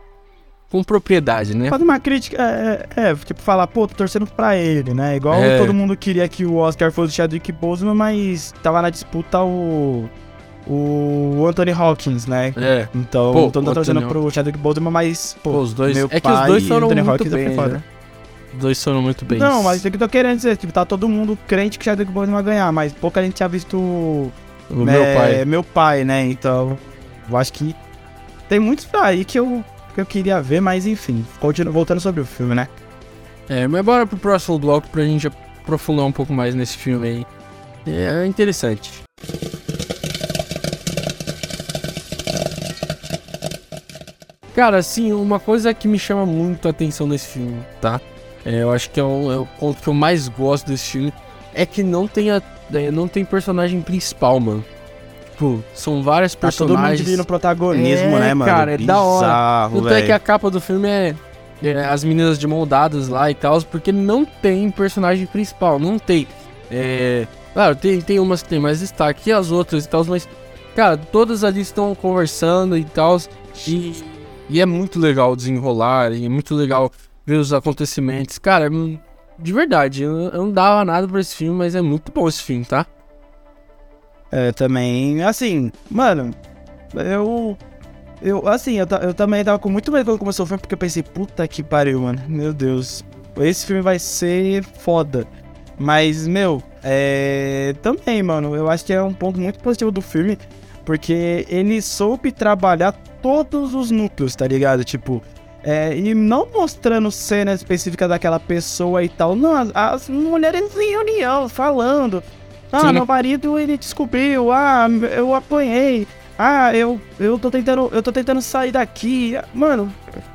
Com propriedade, né? Fazer uma crítica, é, é, é, tipo, falar, pô, tô torcendo pra ele, né? Igual É. todo mundo queria que o Oscar fosse o Chadwick Boseman, mas tava na disputa o. O Anthony Hawkins, né? É. Então, Pô, tô o torcendo Anthony pro Chadwick Boseman, mas, pô, Pô, os dois. meu É que os pai dois foram Anthony muito Hawkins é bem. foda. Né? Os dois foram muito bem. Não, mas é que eu tô querendo dizer, tipo, tá todo mundo crente que o Chadwick Boseman vai ganhar, mas pouca gente tinha visto o O meu é, pai. meu pai, né? Então, eu acho que tem muitos aí que eu, que eu queria ver, mas enfim, continu, voltando sobre o filme, né? É, mas bora pro próximo bloco pra gente aprofundar um pouco mais nesse filme aí. É interessante. Cara, assim, uma coisa que me chama muito a atenção nesse filme, tá? É, eu acho que é o, é o ponto que eu mais gosto desse filme. É que não tem, a, é, não tem personagem principal, mano. Tipo, são várias Tá todo mundo personagens. dividindo protagonismo, É, né, mano? cara, é da hora. Bizarro, Tanto é que a capa do filme é, é as meninas de mão dadas lá e tal, porque não tem personagem principal, não tem. É, claro, tem, tem umas que tem mais destaque e as outras e tal, mas, cara, todas ali estão conversando e tal, e, e é muito legal desenrolar, e é muito legal ver os acontecimentos. Cara, é de verdade, eu, não dava nada pra esse filme, mas é muito bom esse filme, tá? É, também, assim, mano, eu. Eu, assim, eu, eu também tava com muito medo quando começou o filme, porque eu pensei, puta que pariu, mano. Meu Deus. Esse filme vai ser foda. Mas, meu, é. Também, mano, eu acho que é um ponto muito positivo do filme. Porque ele soube trabalhar todos os núcleos, tá ligado? Tipo. É, e não mostrando cena específica daquela pessoa e tal. Não, as, as mulheres em reunião, falando. Ah, Sim. meu marido ele descobriu. Ah, eu apanhei. Ah, eu, eu tô tentando. Eu tô tentando sair daqui. Mano,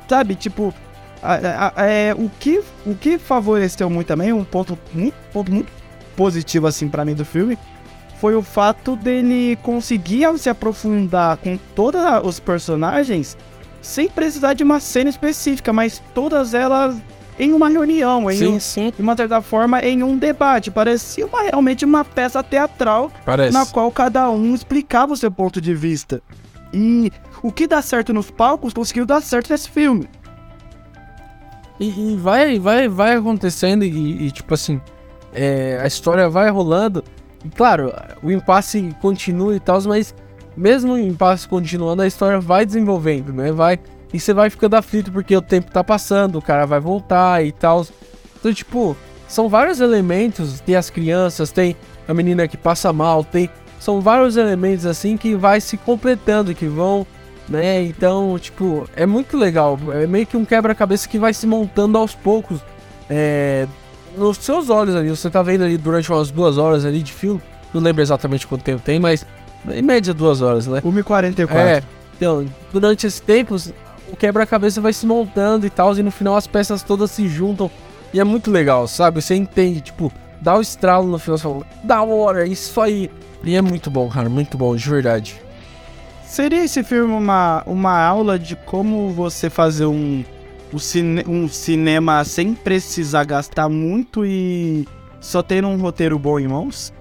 sabe, tipo. a- a- a- é, o, que, o que favoreceu muito também, um ponto muito, ponto muito positivo assim pra mim do filme, foi o fato dele conseguir se aprofundar com todos os personagens sem precisar de uma cena específica, mas todas elas em uma reunião, em um, sim, de uma certa forma, em um debate. Parecia uma- realmente uma peça teatral parece. na qual cada um explicava o seu ponto de vista. E o que dá certo nos palcos conseguiu dar certo nesse filme. E, e vai, vai, vai acontecendo e, e, tipo assim, é, a história vai rolando. Claro, o impasse continua e tal, mas mesmo o impasse continuando, a história vai desenvolvendo, né? Vai. E você vai ficando aflito porque o tempo tá passando, o cara vai voltar e tal. Então, tipo, são vários elementos. Tem as crianças, tem a menina que passa mal, tem. São vários elementos assim que vai se completando, que vão né? Então, tipo, é muito legal. É meio que um quebra-cabeça que vai se montando aos poucos. É, nos seus olhos ali, você tá vendo ali durante umas duas horas ali de filme, Não lembro exatamente quanto tempo tem, mas em média duas horas, né? 1h44. É, então, durante esse tempo, o quebra-cabeça vai se montando e tal, e no final as peças todas se juntam. E é muito legal, sabe? Você entende, tipo, dá o estralo no final, você fala, da hora, isso aí. E é muito bom, cara, muito bom, de verdade. Seria esse filme uma, uma aula de como você fazer um, cine, um cinema sem precisar gastar muito e só ter um roteiro bom em mãos?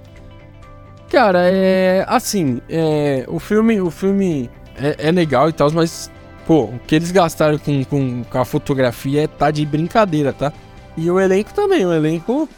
Cara, é. Assim, é, o filme, o filme é, é legal e tal, mas, pô, o que eles gastaram com, com, com a fotografia é tá de brincadeira, tá? E o elenco também, o elenco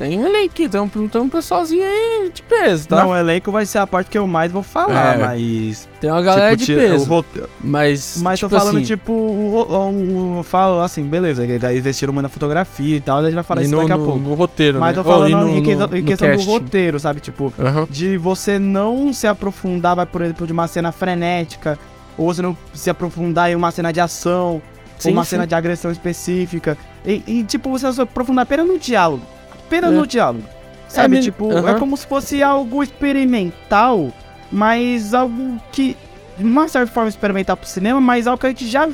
tem um elenco, tem um, tem um pessoalzinho aí de peso, tá? Não, o elenco vai ser a parte que eu mais vou falar, é, mas. Tem uma galera tipo, de peso. Mas. Mas tipo tô falando, assim, tipo, o, o, o, falo assim, beleza, daí investiram muito na fotografia e tal, a gente vai falar isso no, daqui a no, pouco. No roteiro, Mas né? tô falando oh, no, em, questão, em questão do roteiro, sabe? Tipo, uhum. de você não se aprofundar, vai, por exemplo, de uma cena frenética, ou você não se aprofundar em uma cena de ação, sim, ou uma sim. cena de agressão específica. E, e, tipo, você se aprofundar apenas no diálogo. Apenas é. no diálogo. Sabe, é, tipo, uhum. é como se fosse algo experimental, mas algo que, de uma certa forma, experimental pro cinema, mas algo que a gente já.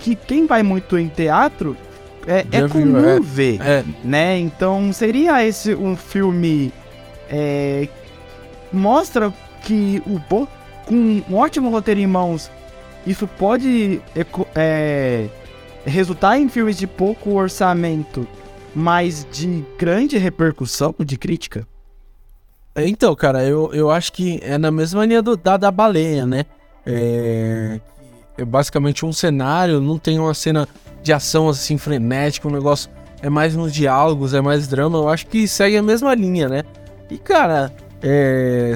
que quem vai muito em teatro é, é comum é. ver, é. né? Então seria esse um filme. É, mostra que o com um ótimo roteiro em mãos, isso pode é, resultar em filmes de pouco orçamento mas de grande repercussão, de crítica? Então, cara, eu, eu acho que é na mesma linha do, da, da baleia, né? É, é basicamente um cenário, não tem uma cena de ação assim frenética, um negócio é mais nos diálogos, é mais drama. Eu acho que segue a mesma linha, né? E cara, é,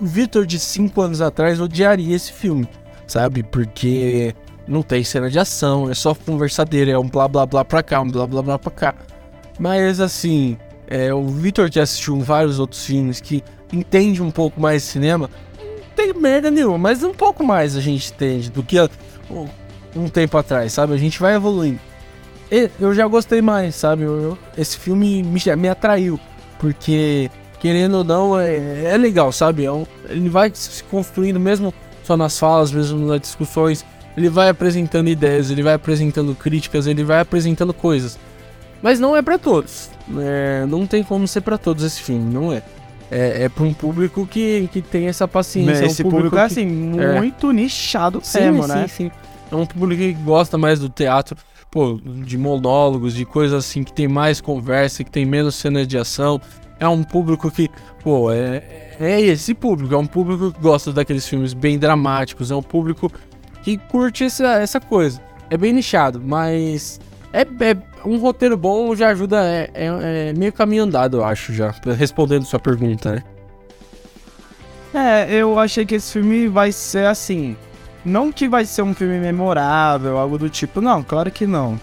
o Victor de 5 anos atrás odiaria esse filme, sabe? Porque não tem cena de ação, é só conversadeira, é um blá blá blá pra cá, um blá blá blá pra cá. Mas assim, é, o Victor já assistiu vários outros filmes que entende um pouco mais de cinema. Não tem merda nenhuma, mas um pouco mais a gente entende do que um tempo atrás, sabe? A gente vai evoluindo. E eu já gostei mais, sabe? Eu, esse filme me, me atraiu, porque querendo ou não, é, é legal, sabe? É um, ele vai se construindo mesmo só nas falas, mesmo nas discussões. Ele vai apresentando ideias, ele vai apresentando críticas, ele vai apresentando coisas. Mas não é para todos. É, não tem como ser para todos esse filme, não é. É, é para um público que, que tem essa paciência. Mas esse é um público, público é assim, é. muito nichado sim, mesmo, né? Sim, sim. É um público que gosta mais do teatro, pô, de monólogos, de coisas assim que tem mais conversa, que tem menos cenas de ação. É um público que, pô, é, é esse público. É um público que gosta daqueles filmes bem dramáticos. É um público que curte essa, essa coisa. É bem nichado, mas é, é, um roteiro bom já ajuda, é, é, é, meio caminho andado, eu acho, já. Respondendo sua pergunta, né? É, eu achei que esse filme vai ser assim. Não que vai ser um filme memorável, algo do tipo, não, claro que não.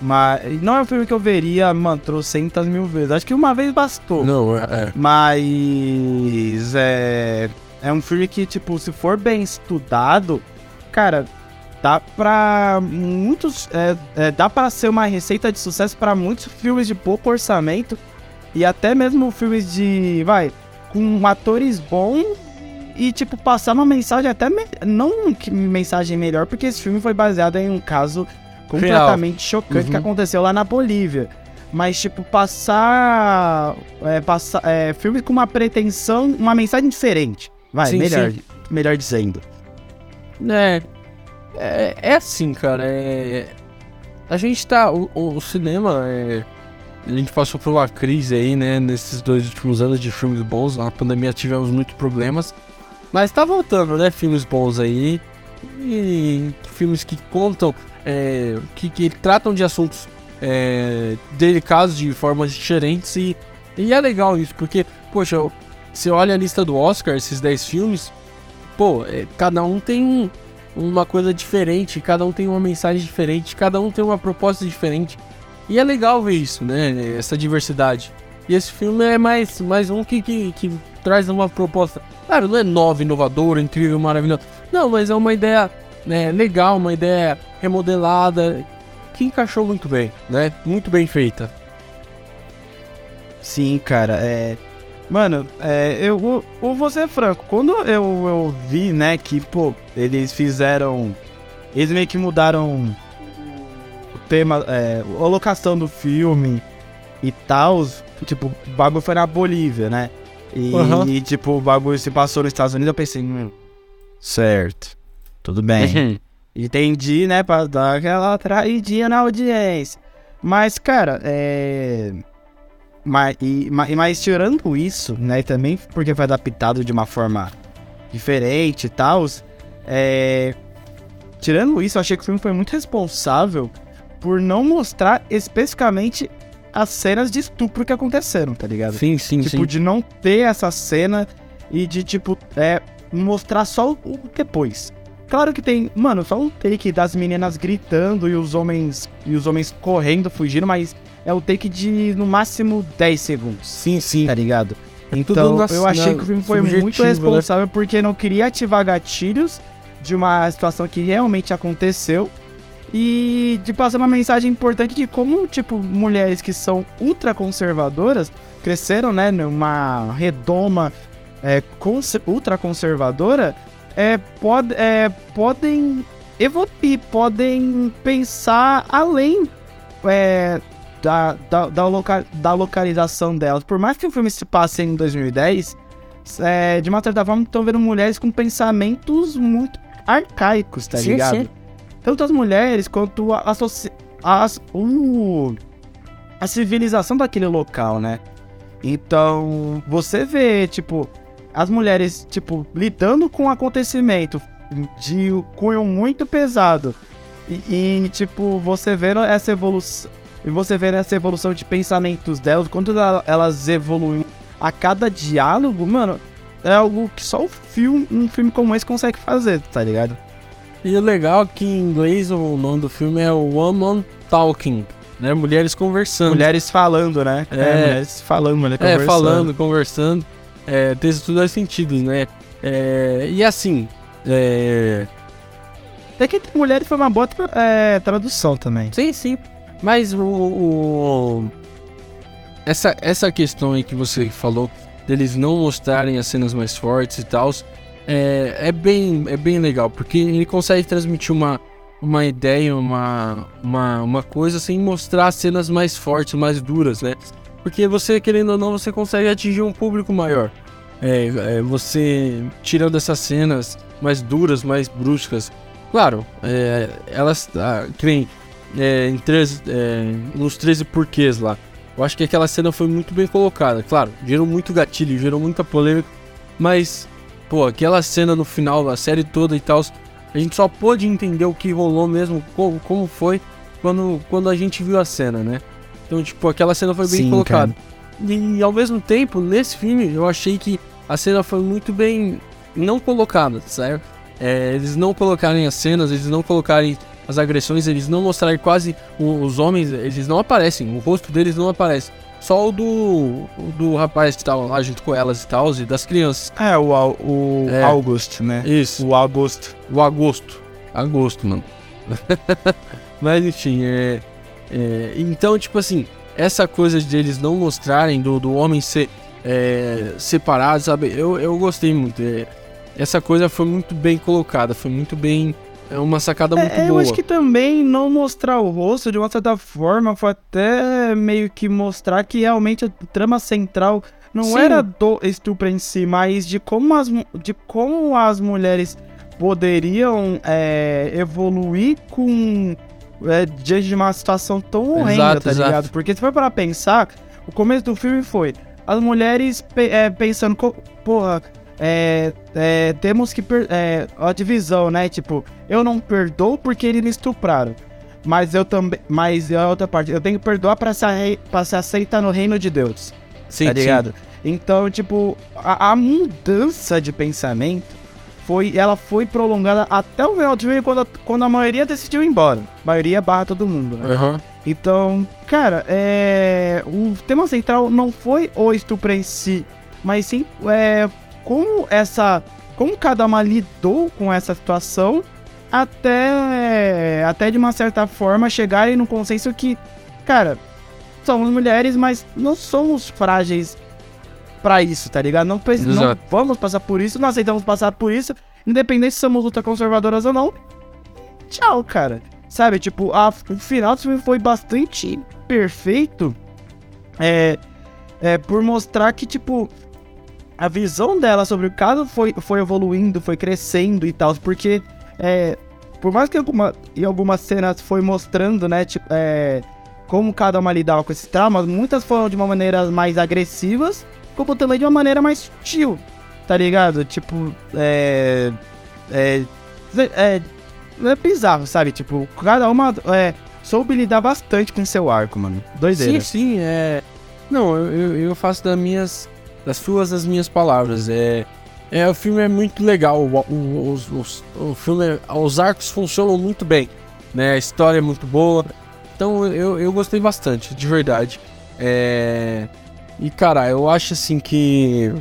Mas não é um filme que eu veria, mano, trocentas mil vezes. Acho que uma vez bastou. Não, é. é. Mas é. É um filme que, tipo, se for bem estudado, cara, dá pra muitos. É, é, dá pra ser uma receita de sucesso para muitos filmes de pouco orçamento. E até mesmo filmes de. Vai, com atores bons e, tipo, passar uma mensagem até. Me, não que mensagem melhor, porque esse filme foi baseado em um caso completamente Real. chocante uhum. que aconteceu lá na Bolívia. Mas, tipo, passar. É, passar é, filmes com uma pretensão, uma mensagem diferente. Vai, sim, melhor, sim. melhor dizendo. É, é, é assim, cara. É, a gente tá. O, o cinema é. A gente passou por uma crise aí, né? Nesses dois últimos anos de filmes bons. Na pandemia tivemos muitos problemas. Mas tá voltando, né? Filmes bons aí. E filmes que contam. É, que, que tratam de assuntos é, delicados de formas diferentes. E, e é legal isso, porque, poxa, você olha a lista do Oscar, esses 10 filmes. Pô, é, cada um tem um uma coisa diferente, cada um tem uma mensagem diferente, cada um tem uma proposta diferente. E é legal ver isso, né? Essa diversidade. E esse filme é mais, mais um que, que, que traz uma proposta. Claro, não é nova, inovadora, incrível, maravilhosa. Não, mas é uma ideia né, legal, uma ideia remodelada, que encaixou muito bem, né? Muito bem feita. Sim, cara, é. Mano, é, eu, eu, vou ser franco. Quando eu, eu vi, né, que, pô, eles fizeram. Eles meio que mudaram o tema, é, a locação do filme e tal. Tipo, o bagulho foi na Bolívia, né? E, Uhum. e, tipo, o bagulho se passou nos Estados Unidos. Eu pensei, hum, certo, tudo bem. Entendi, né? Pra dar aquela traidinha na audiência. Mas, cara, é. Mas, e, ma- mas tirando isso, né? Também porque foi adaptado de uma forma diferente e tal. É. Tirando isso, eu achei que o filme foi muito responsável por não mostrar especificamente as cenas de estupro que aconteceram, tá ligado? Sim, sim, tipo, sim. de não ter essa cena e de, tipo, é, mostrar só o o depois. Claro que tem, mano, só um take das meninas gritando e os homens e os homens correndo, fugindo, mas é o take de no máximo 10 segundos, Sim, sim. tá ligado? tudo Então, na- eu achei que o filme foi muito né? responsável porque não queria ativar gatilhos de uma situação que realmente aconteceu e de passar uma mensagem importante de como, tipo, mulheres que são ultra conservadoras cresceram, né, numa redoma é, conse- ultra conservadora, é, pod, é, podem evoluir, podem pensar além é, da, da, da, loca- da localização delas. Por mais que o filme se passe em 2010, é, de uma certa forma estão vendo mulheres com pensamentos muito arcaicos, tá Sim, ligado? sim. Tanto as mulheres quanto a, a, o- a civilização daquele local, né? Então, você vê, tipo, as mulheres, tipo, lidando com um acontecimento de cunho muito pesado. E, e, tipo, você vendo essa evolução. E você vendo essa evolução de pensamentos delas, quanto ela- elas evoluem a cada diálogo, mano, é algo que só o filme, um filme como esse consegue fazer, tá ligado? E o legal é que em inglês o nome do filme é Woman Talking, né? Mulheres conversando. Mulheres falando, né? É. mulheres falando, mulher É, conversando. falando, conversando. É, tem esses dois sentidos, né? É, e assim, é, Até que mulheres foi uma boa é, tradução também. sim, sim. Mas o, o- essa, essa questão aí que você falou deles não mostrarem as cenas mais fortes e tal, é, é, bem, é bem legal, porque ele consegue transmitir uma, uma ideia, uma, uma, uma coisa sem mostrar as cenas mais fortes, mais duras, né? Porque você, querendo ou não, você consegue atingir um público maior. É, é, você tirando essas cenas mais duras, mais bruscas. Claro, é, elas. Ah, que nem, é, em 13, é, nos 13 porquês lá. Eu acho que aquela cena foi muito bem colocada. Claro, gerou muito gatilho, gerou muita polêmica. Mas, pô, aquela cena no final, a série toda e tal, a gente só pôde entender o que rolou mesmo, como, como foi, quando, quando a gente viu a cena, né? Então, tipo, aquela cena foi bem Sim, colocada. E ao mesmo tempo, nesse filme, eu achei que a cena foi muito bem não colocada, certo? É, eles não colocarem as cenas, eles não colocarem as agressões, eles não mostrarem quase os homens, eles não aparecem, o rosto deles não aparece. Só o do, o do rapaz que tava lá junto com elas e tal, e das crianças. É, o, o É. August, né? Isso, O Augusto. o agosto. Agosto, mano. Mas enfim, é, é, Então, tipo assim, essa coisa de eles não mostrarem do, do homem ser é, separado, sabe? Eu, eu gostei muito. é, essa coisa foi muito bem colocada, foi muito bem. É uma sacada muito É, eu boa. acho que também não mostrar o rosto de uma certa forma foi até meio que mostrar que realmente a trama central não Sim. era do estupro em si, mas de como as, de como as mulheres poderiam é, evoluir com é, diante de uma situação tão horrenda, Exato, tá exato. ligado? Porque se for para pensar, o começo do filme foi as mulheres pe- é, pensando, porra, é, é, temos que. É, a divisão, né? Tipo, eu não perdoo porque eles me estupraram. Mas eu também. Mas a outra parte, eu tenho que perdoar pra se, arre- pra se aceitar no reino de Deus. Sim, tá sim. ligado? Então, tipo, a, a mudança de pensamento foi. Ela foi prolongada até o final do filme quando, a- quando a maioria decidiu ir embora. maioria barra todo mundo, né? Aham. Então, cara, é... o tema central não foi o estupro em si, mas sim é, como essa. Como cada uma lidou com essa situação até, até de uma certa forma chegarem no consenso que, cara, somos mulheres, mas não somos frágeis pra isso, tá ligado? Não, não vamos passar por isso, não aceitamos passar por isso, independente se somos luta conservadoras ou não. Tchau, cara. Sabe, tipo, a, o final do filme foi bastante perfeito. É, é, por mostrar que, tipo, a visão dela sobre o caso foi, foi evoluindo, foi crescendo e tal. Porque, é, por mais que alguma, em algumas cenas foi mostrando, né, tipo, é, como cada uma lidava com esses traumas, muitas foram de uma maneira mais agressivas, como também de uma maneira mais sutil, tá ligado? Tipo, é. É. É, é bizarro, sabe? Tipo, cada uma é, soube lidar bastante com seu arco, mano. Doideira. Sim, sim, é. Não, eu, eu, faço das minhas. Das suas as minhas palavras. É. É, o filme é muito legal. O, o, os- os- o filme, os arcos funcionam muito bem, né? A história é muito boa. Então eu, eu gostei bastante, de verdade. É. E cara, eu acho assim que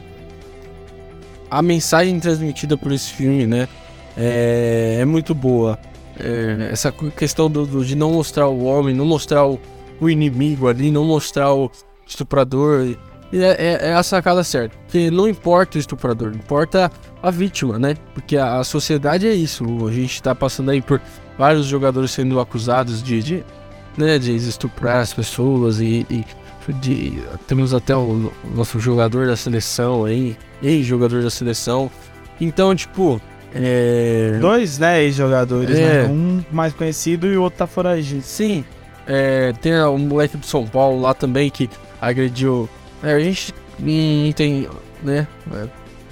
a mensagem transmitida por esse filme, né? É, é muito boa. É, essa questão do, do- de não mostrar o homem, não mostrar o, o inimigo ali, não mostrar o estuprador. É, é- é a sacada certa. Porque não importa o estuprador, importa a vítima, né? Porque a, a sociedade é isso. A gente tá passando aí por vários jogadores sendo acusados de, de, né, de estuprar as pessoas e, e de- temos até o, o nosso jogador da seleção aí, ex-jogador da seleção. Então, tipo, é... Dois, né, ex-jogadores, É. né? Um mais conhecido e o outro tá foragido. Sim, é, tem o moleque do São Paulo lá também que agrediu. É, a gente tem, né? é,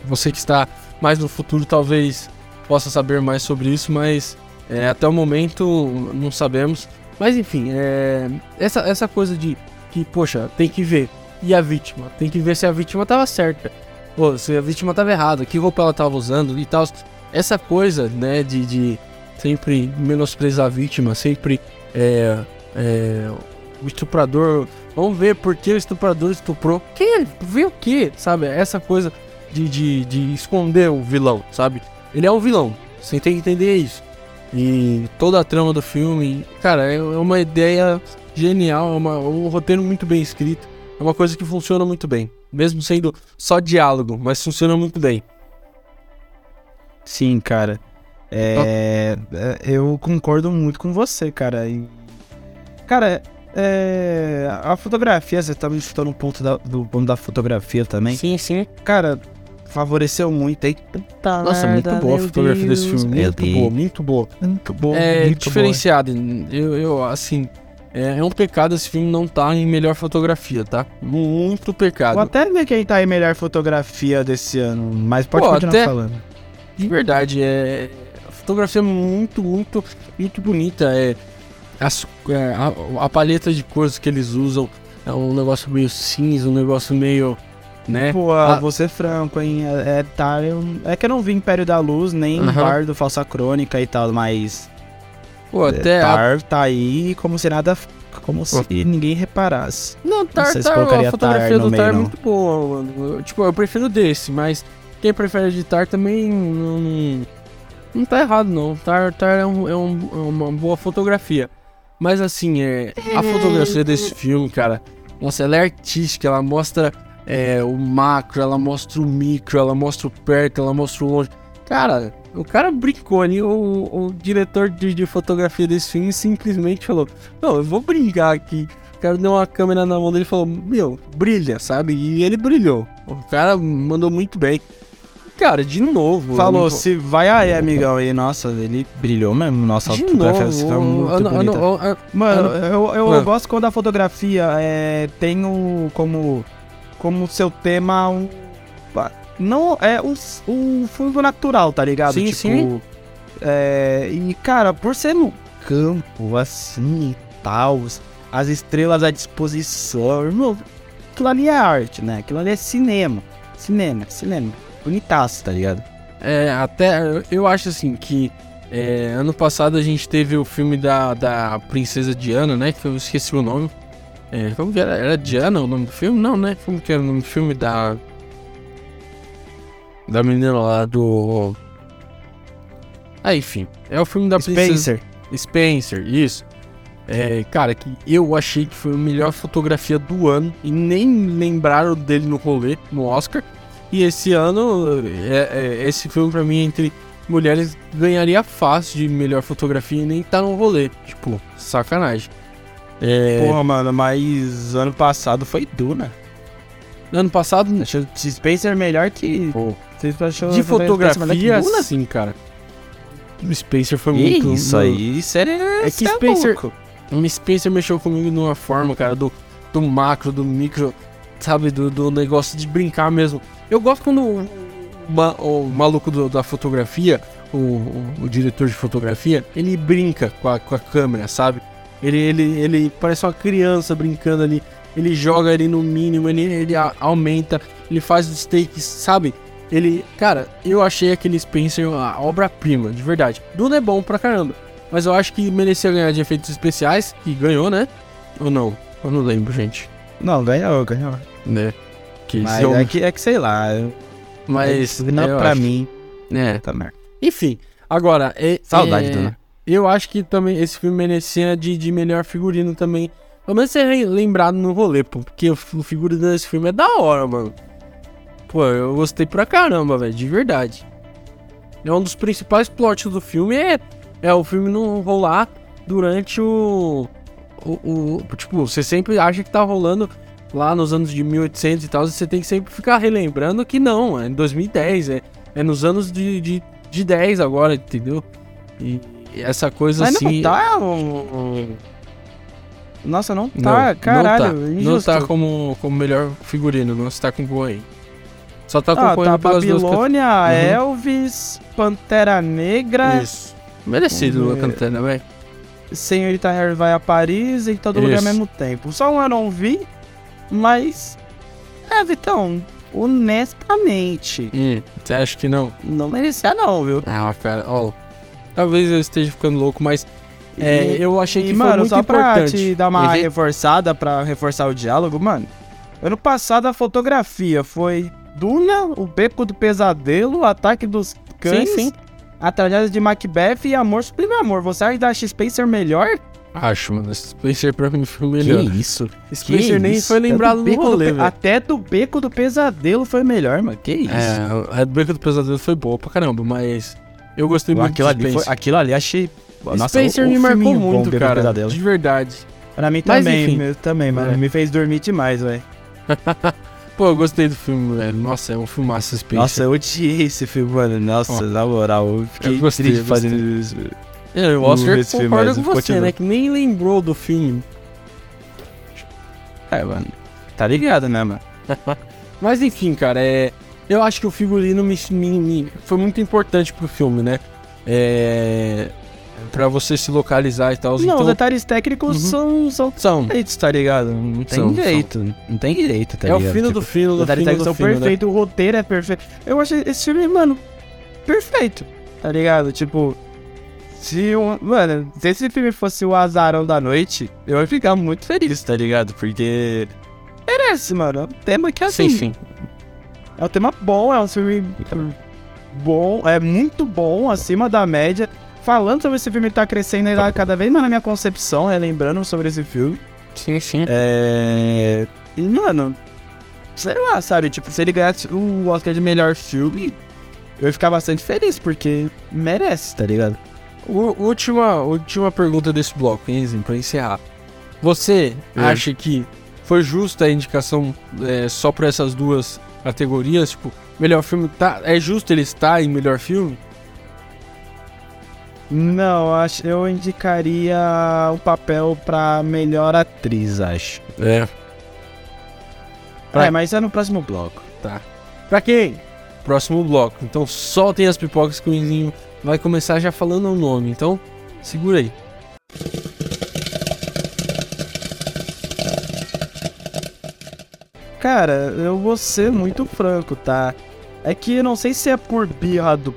você que está mais no futuro talvez possa saber mais sobre isso, mas é, até o momento não sabemos. Mas enfim, é, essa, essa coisa de que, poxa, tem que ver. E a vítima? Tem que ver se a vítima tava certa. Pô, se a vítima tava errada, que roupa ela tava usando e tal. Essa coisa, né, de, de sempre menosprezar a vítima, sempre é, é, o estuprador. Vamos ver por que o estuprador estuprou. Quem? Vê o que? Sabe? Essa coisa de, de, de esconder o vilão, sabe? Ele é um vilão. Você tem que entender isso. E toda a trama do filme, cara, é é uma ideia genial, é uma- um roteiro muito bem escrito. É uma coisa que funciona muito bem. Mesmo sendo só diálogo, mas funciona muito bem. Sim, cara. É, é, eu concordo muito com você, cara. E, cara, é, a fotografia, você tá me chutando um ponto da- do ponto da fotografia também. Sim, sim. Cara, favoreceu muito. Aí, puta Nossa, muito merda, boa a fotografia desse Deus, filme. meu Muito Deus. boa, muito boa. Muito boa. É muito diferenciado. Eu, eu, assim, é, é um pecado esse filme não tá em melhor fotografia, tá? Muito boa. pecado. Vou até ver quem tá em melhor fotografia desse ano, mas pode Pô, continuar até- falando. De verdade, é. A fotografia é muito, muito, muito bonita. É, as- é, a, a paleta de cores que eles usam é um negócio meio cinza, um negócio meio. né? Pô, Ah. vou ser franco, hein? É, é, tá, eu- é que eu não vi Império da Luz, nem Aham. Bardo, Falsa Crônica e tal, mas. Pô, é, até. a- Tar tá aí como se nada. Como se ninguém reparasse. Não, Tar, se Tar, colocaria a fotografia Tar do meio, Tar é não. muito boa, mano. Tipo, eu prefiro desse, mas quem prefere de Tar também não, não, não tá errado, não. Tar, Tar é, um- é um- é uma boa fotografia. Mas assim, é, a fotografia desse filme, cara, nossa, ela é artística, ela mostra é, o macro, ela mostra o micro, ela mostra o perto, ela mostra o longe. Cara, o cara brincou ali, o, o diretor de, de fotografia desse filme simplesmente falou: Não, eu vou brincar aqui. O cara deu uma câmera na mão dele e falou: Meu, brilha, sabe? E ele brilhou. O cara mandou muito bem. Cara, de novo. Falou, se vai aí, amigão. E nossa, ele brilhou mesmo. Nossa, a de fotografia novo. muito eu bonita. não- eu- Mano, eu eu, eu, Mano. gosto quando a fotografia é, tem o, como, como seu tema um, não é o, o fundo natural, tá ligado? Sim, tipo, sim. É, e cara, por ser no campo assim e tal, as estrelas à disposição, irmão, aquilo ali é arte, né? Aquilo ali é cinema, cinema, cinema, bonitaço, tá ligado? É, até eu- acho assim que é, ano passado a gente teve o filme da, da Princesa Diana, né? Que eu esqueci o nome. É, como que era? Era Diana o nome do filme? Não, né? Como que era o nome do filme da. Da menina lá do. Ah, enfim. É o filme da Princesa. Spencer. Spencer, isso. É, cara, que eu achei que foi a melhor fotografia do ano e nem lembraram dele no rolê, no Oscar. E esse ano, é, é, esse filme pra mim, entre mulheres, ganharia fácil de melhor fotografia e nem tá no rolê. Tipo, sacanagem. É... Porra, mano, mas ano passado foi Duna. Ano passado. Achou Spencer melhor que. Pô. de fotografia, sim, cara. O Spencer foi que muito. Isso aí, sério. É que é Spencer. O Spencer mexeu comigo de uma forma, cara, do, do macro, do micro, sabe? Do, do negócio de brincar mesmo. Eu gosto quando o, o, o maluco do, da fotografia, o, o, diretor de fotografia, ele brinca com a, com a câmera, sabe? Ele, ele, ele parece uma criança brincando ali. Ele joga ali no mínimo, ele, ele aumenta, ele faz os takes, sabe? Ele, cara, eu achei aquele Spencer uma obra-prima, de verdade. Duna é bom pra caramba. Mas eu acho que merecia ganhar de efeitos especiais, que ganhou, né? Ou não? Eu não lembro, gente. Não, ganhou, ganhou. Né? Que Mas eu... é, que, é que sei lá. Mas. É, não pra acho. mim. É. Tá merda. Enfim, agora. É, Saudade, é... Duna. Eu acho que também esse filme merecia de, de melhor figurino também. Pelo menos ser lembrado no rolê, pô. Porque o figurino desse filme é da hora, mano. Pô, eu gostei pra caramba, velho. De verdade. É um dos principais plots do filme é é o filme não rolar durante o, o, o, Tipo, você sempre acha que tá rolando lá nos anos de 1800 e tal, e você tem que sempre ficar relembrando que não, é em 2010, é, é nos anos de, de, de 10 agora, entendeu? E, essa coisa Mas assim. Não tá um... Nossa, não tá, não, caralho. Não tá, não tá como, como melhor figurino, não está com aí. Só tá acompanhando ah, tá Babilônia, uhum. Elvis, Pantera Negra. Isso. Merecido o Cantana, velho. Senhorita Harry vai a Paris em todo Isso. lugar ao mesmo tempo. Só um eu não vi, mas. É, Vitão, honestamente. Hum, você acha que não? Não merecia, não, viu? Ah, cara, ó. Talvez eu esteja ficando louco, mas. É, eu achei que e, foi mano, muito só importante. pra te dar uma reforçada, pra reforçar o diálogo, mano. Ano passado a fotografia foi Duna, o Beco do Pesadelo, o Ataque dos Cães. Sim, sim. A tragédia de Macbeth e Amor Sublime Amor. Você acha da Spencer melhor? Acho, mano. Spencer pra mim foi melhor. Que isso? Spencer que nem isso? foi lembrado no rolê, velho. Até do Beco do Pesadelo foi melhor, mano. Que isso? É, a do Beco do Pesadelo foi boa pra caramba, mas eu gostei muito aquilo ali foi, Aquilo ali achei... Nossa, Spencer o, o me marcou muito, cara. De verdade. Pra mim também, mas, também, mano. É. Me fez dormir demais, velho. Pô, eu gostei do filme, velho. Nossa, é um filmaço Space. Nossa, eu odiei esse filme, mano. Nossa, oh. na moral, eu fiquei eu gostei, triste fazendo isso. É, o Oscar concorda com você, né? Que nem lembrou do filme. É, mano. Tá ligado, né, mano? Mas enfim, cara, é... Eu acho que o figurino me, me, me foi muito importante pro filme, né? É pra você se localizar e tal. Não, então... os detalhes técnicos uhum. são, são, são feitos, tá ligado? Não tem são, jeito. São. Não tem jeito, tá é ligado? É o fino tipo, do fino do detalhes fino técnicos são perfeitos, né? o roteiro é perfeito. Eu achei esse filme, mano, perfeito, tá ligado? Tipo, se um, mano, se esse filme fosse o Azarão da Noite, eu ia ficar muito feliz, tá ligado? Porque merece, mano. É um tema que assim. Sim, sim. É um tema bom, é um filme bom, é muito bom, acima da média falando sobre esse filme, ele tá crescendo ainda cada vez mais na minha concepção, é lembrando sobre esse filme. Sim, sim. É. E, mano, sei lá, sabe? Tipo, se ele ganhasse o Oscar de melhor filme, eu ia ficar bastante feliz, porque merece, tá ligado? O, última, última pergunta desse bloco, hein, pra encerrar. Você é. acha que foi justa a indicação é, só por essas duas categorias? Tipo, melhor filme, tá, é justo ele estar em melhor filme? Não, acho, eu indicaria o papel pra melhor atriz, acho. É. Pra... É, mas é no próximo bloco. Tá. Pra quem? Próximo bloco. Então soltem as pipocas que o Inzinho vai começar já falando o nome. Então, segura aí. Cara, eu vou ser muito franco, tá? É que eu não sei se é por birra do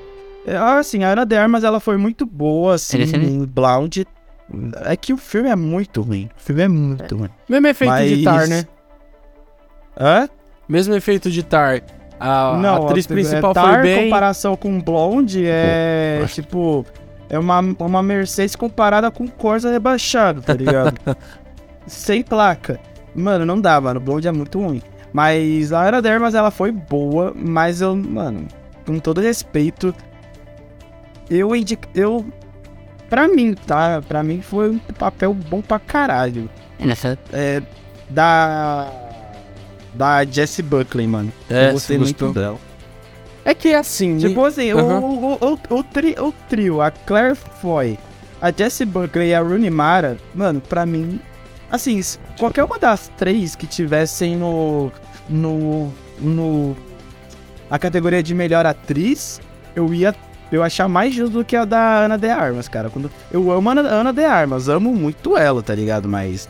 assim, a Ana de Armas ela foi muito boa, assim, em Blonde. É que o filme é muito ruim. O filme é muito ruim. Mesmo efeito Mas... de Tar, né? Hã? Mesmo efeito de Tar. A, Não, a atriz a, principal é, tar, foi bem... em comparação com Blonde, é, Pô, tipo... é uma, uma Mercedes comparada com Corsa rebaixado, tá ligado? Sem placa. Mano, não dá, mano. O Blonde é muito ruim. Mas a Ana Dermas, ela foi boa, mas eu, mano, com todo respeito, eu indico. Eu. Pra mim, tá? Pra mim foi um papel bom pra caralho. Nessa. É. Da. Da Jessie Buckley, mano. É, eu gostei você muito gostou? dela. É que assim. Tipo assim, o- Aham. o, o, o, o, tri- o trio, a Claire Foy, a Jessie Buckley e a Rooney Mara, mano, pra mim, assim, qualquer uma das três que tivessem no. no. no. a categoria de melhor atriz, eu ia. Eu achar mais justo do que a da Ana de Armas, cara. Quando, eu amo a Ana, de Armas, amo muito ela, tá ligado? Mas.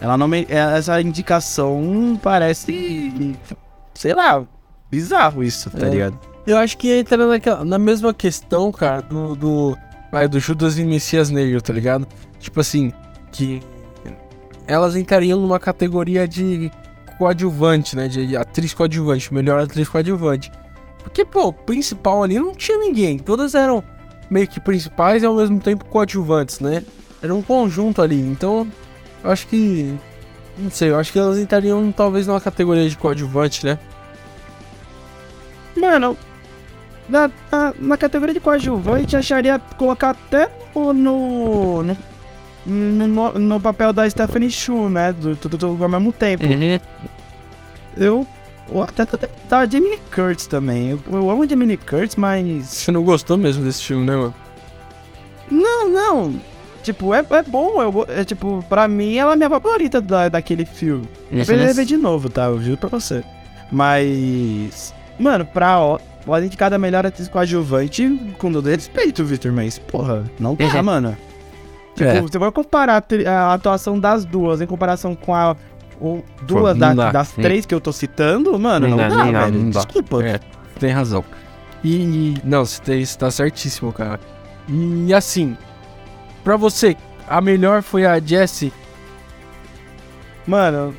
Ela não me. Essa indicação parece. Sei lá, bizarro isso, tá É. ligado? Eu acho que entra naquela, na mesma questão, cara, do, do, vai, do Judas e Messias Negro, tá ligado? Tipo assim, que elas entrariam numa categoria de coadjuvante, né? De atriz coadjuvante, melhor atriz coadjuvante. Porque, pô, principal ali não tinha ninguém. Todas eram meio que principais e ao mesmo tempo coadjuvantes, né? Era um conjunto ali. Então, eu acho que. Não sei, eu acho que elas entrariam talvez numa categoria de coadjuvante, né? Mano, na, na, na categoria de coadjuvante, acharia colocar até no. no, no, no, no papel da Stephanie Shu, né? Do tudo, tudo ao mesmo tempo. Eu. Eu até até tá a Jamie Curtis também. Eu, eu amo a Jamie Curtis, mas. Você não gostou mesmo desse filme, né, mano? Não, não. Tipo, é, é bom. Eu, é, tipo, pra mim, ela é a minha favorita da, daquele filme. Eu preciso ver de novo, tá? Eu juro pra você. Mas. Mano, pra. ó, Pode indicar a melhor atriz coadjuvante com todo respeito, Victor, mas, porra, não dá, Uhum. mano. Tipo, É. você vai comparar a atuação das duas em comparação com a. o- duas da- das Sim. três que eu tô citando, mano, não, Não dá, dá, não dá, velho. não dá. Desculpa. É, tem razão. E. Não, você tem- você tá certíssimo, cara. E assim, pra você, a melhor foi a Jessie. Mano,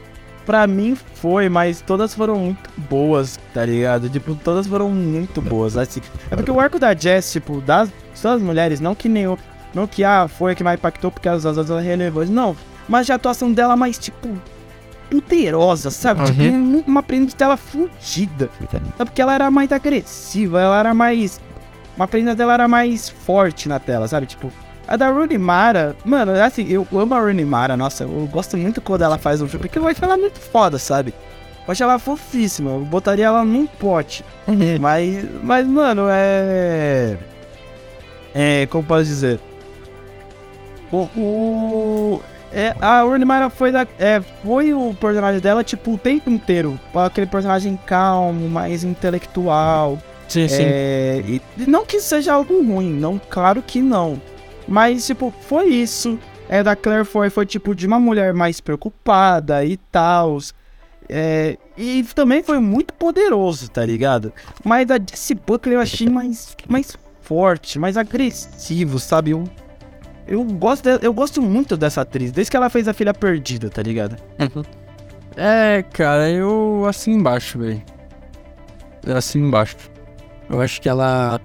pra mim foi, mas todas foram muito boas, tá ligado? Tipo, todas foram muito boas, assim. É porque o arco da Jess, tipo, das, das mulheres, não que nem o. Não que ah, foi a que mais impactou porque as outras são relevantes, não. Mas a atuação dela mais, tipo, poderosa, sabe? Tipo, Uhum. uma prenda dela fudida. Sabe? Porque ela era mais agressiva, ela era mais. Uma prenda dela era mais forte na tela, sabe? Tipo, a da Rooney Mara, mano, assim, eu amo a Rooney Mara, nossa, eu gosto muito quando ela faz um filme, porque eu acho ela muito foda, sabe? Eu acho ela fofíssima, eu botaria ela num pote. Mas, mas, mano, é. É, como posso dizer? O. o é, a Rooney Mara foi, da, é, foi o personagem dela, tipo, o tempo inteiro. Aquele personagem calmo, mais intelectual. Sim, É, e e não que seja algo ruim, não, claro que não. Mas, tipo, foi isso. É, da Claire foi, foi tipo de uma mulher mais preocupada e tal. É, e também foi muito poderoso, tá ligado? Mas a Jessie Buckley eu achei mais, mais forte, mais agressivo, sabe? Eu, eu, gosto de- eu gosto muito dessa atriz, desde que ela fez a Filha Perdida, tá ligado? É, cara, eu assim embaixo, velho. Assim embaixo. Eu acho que ela.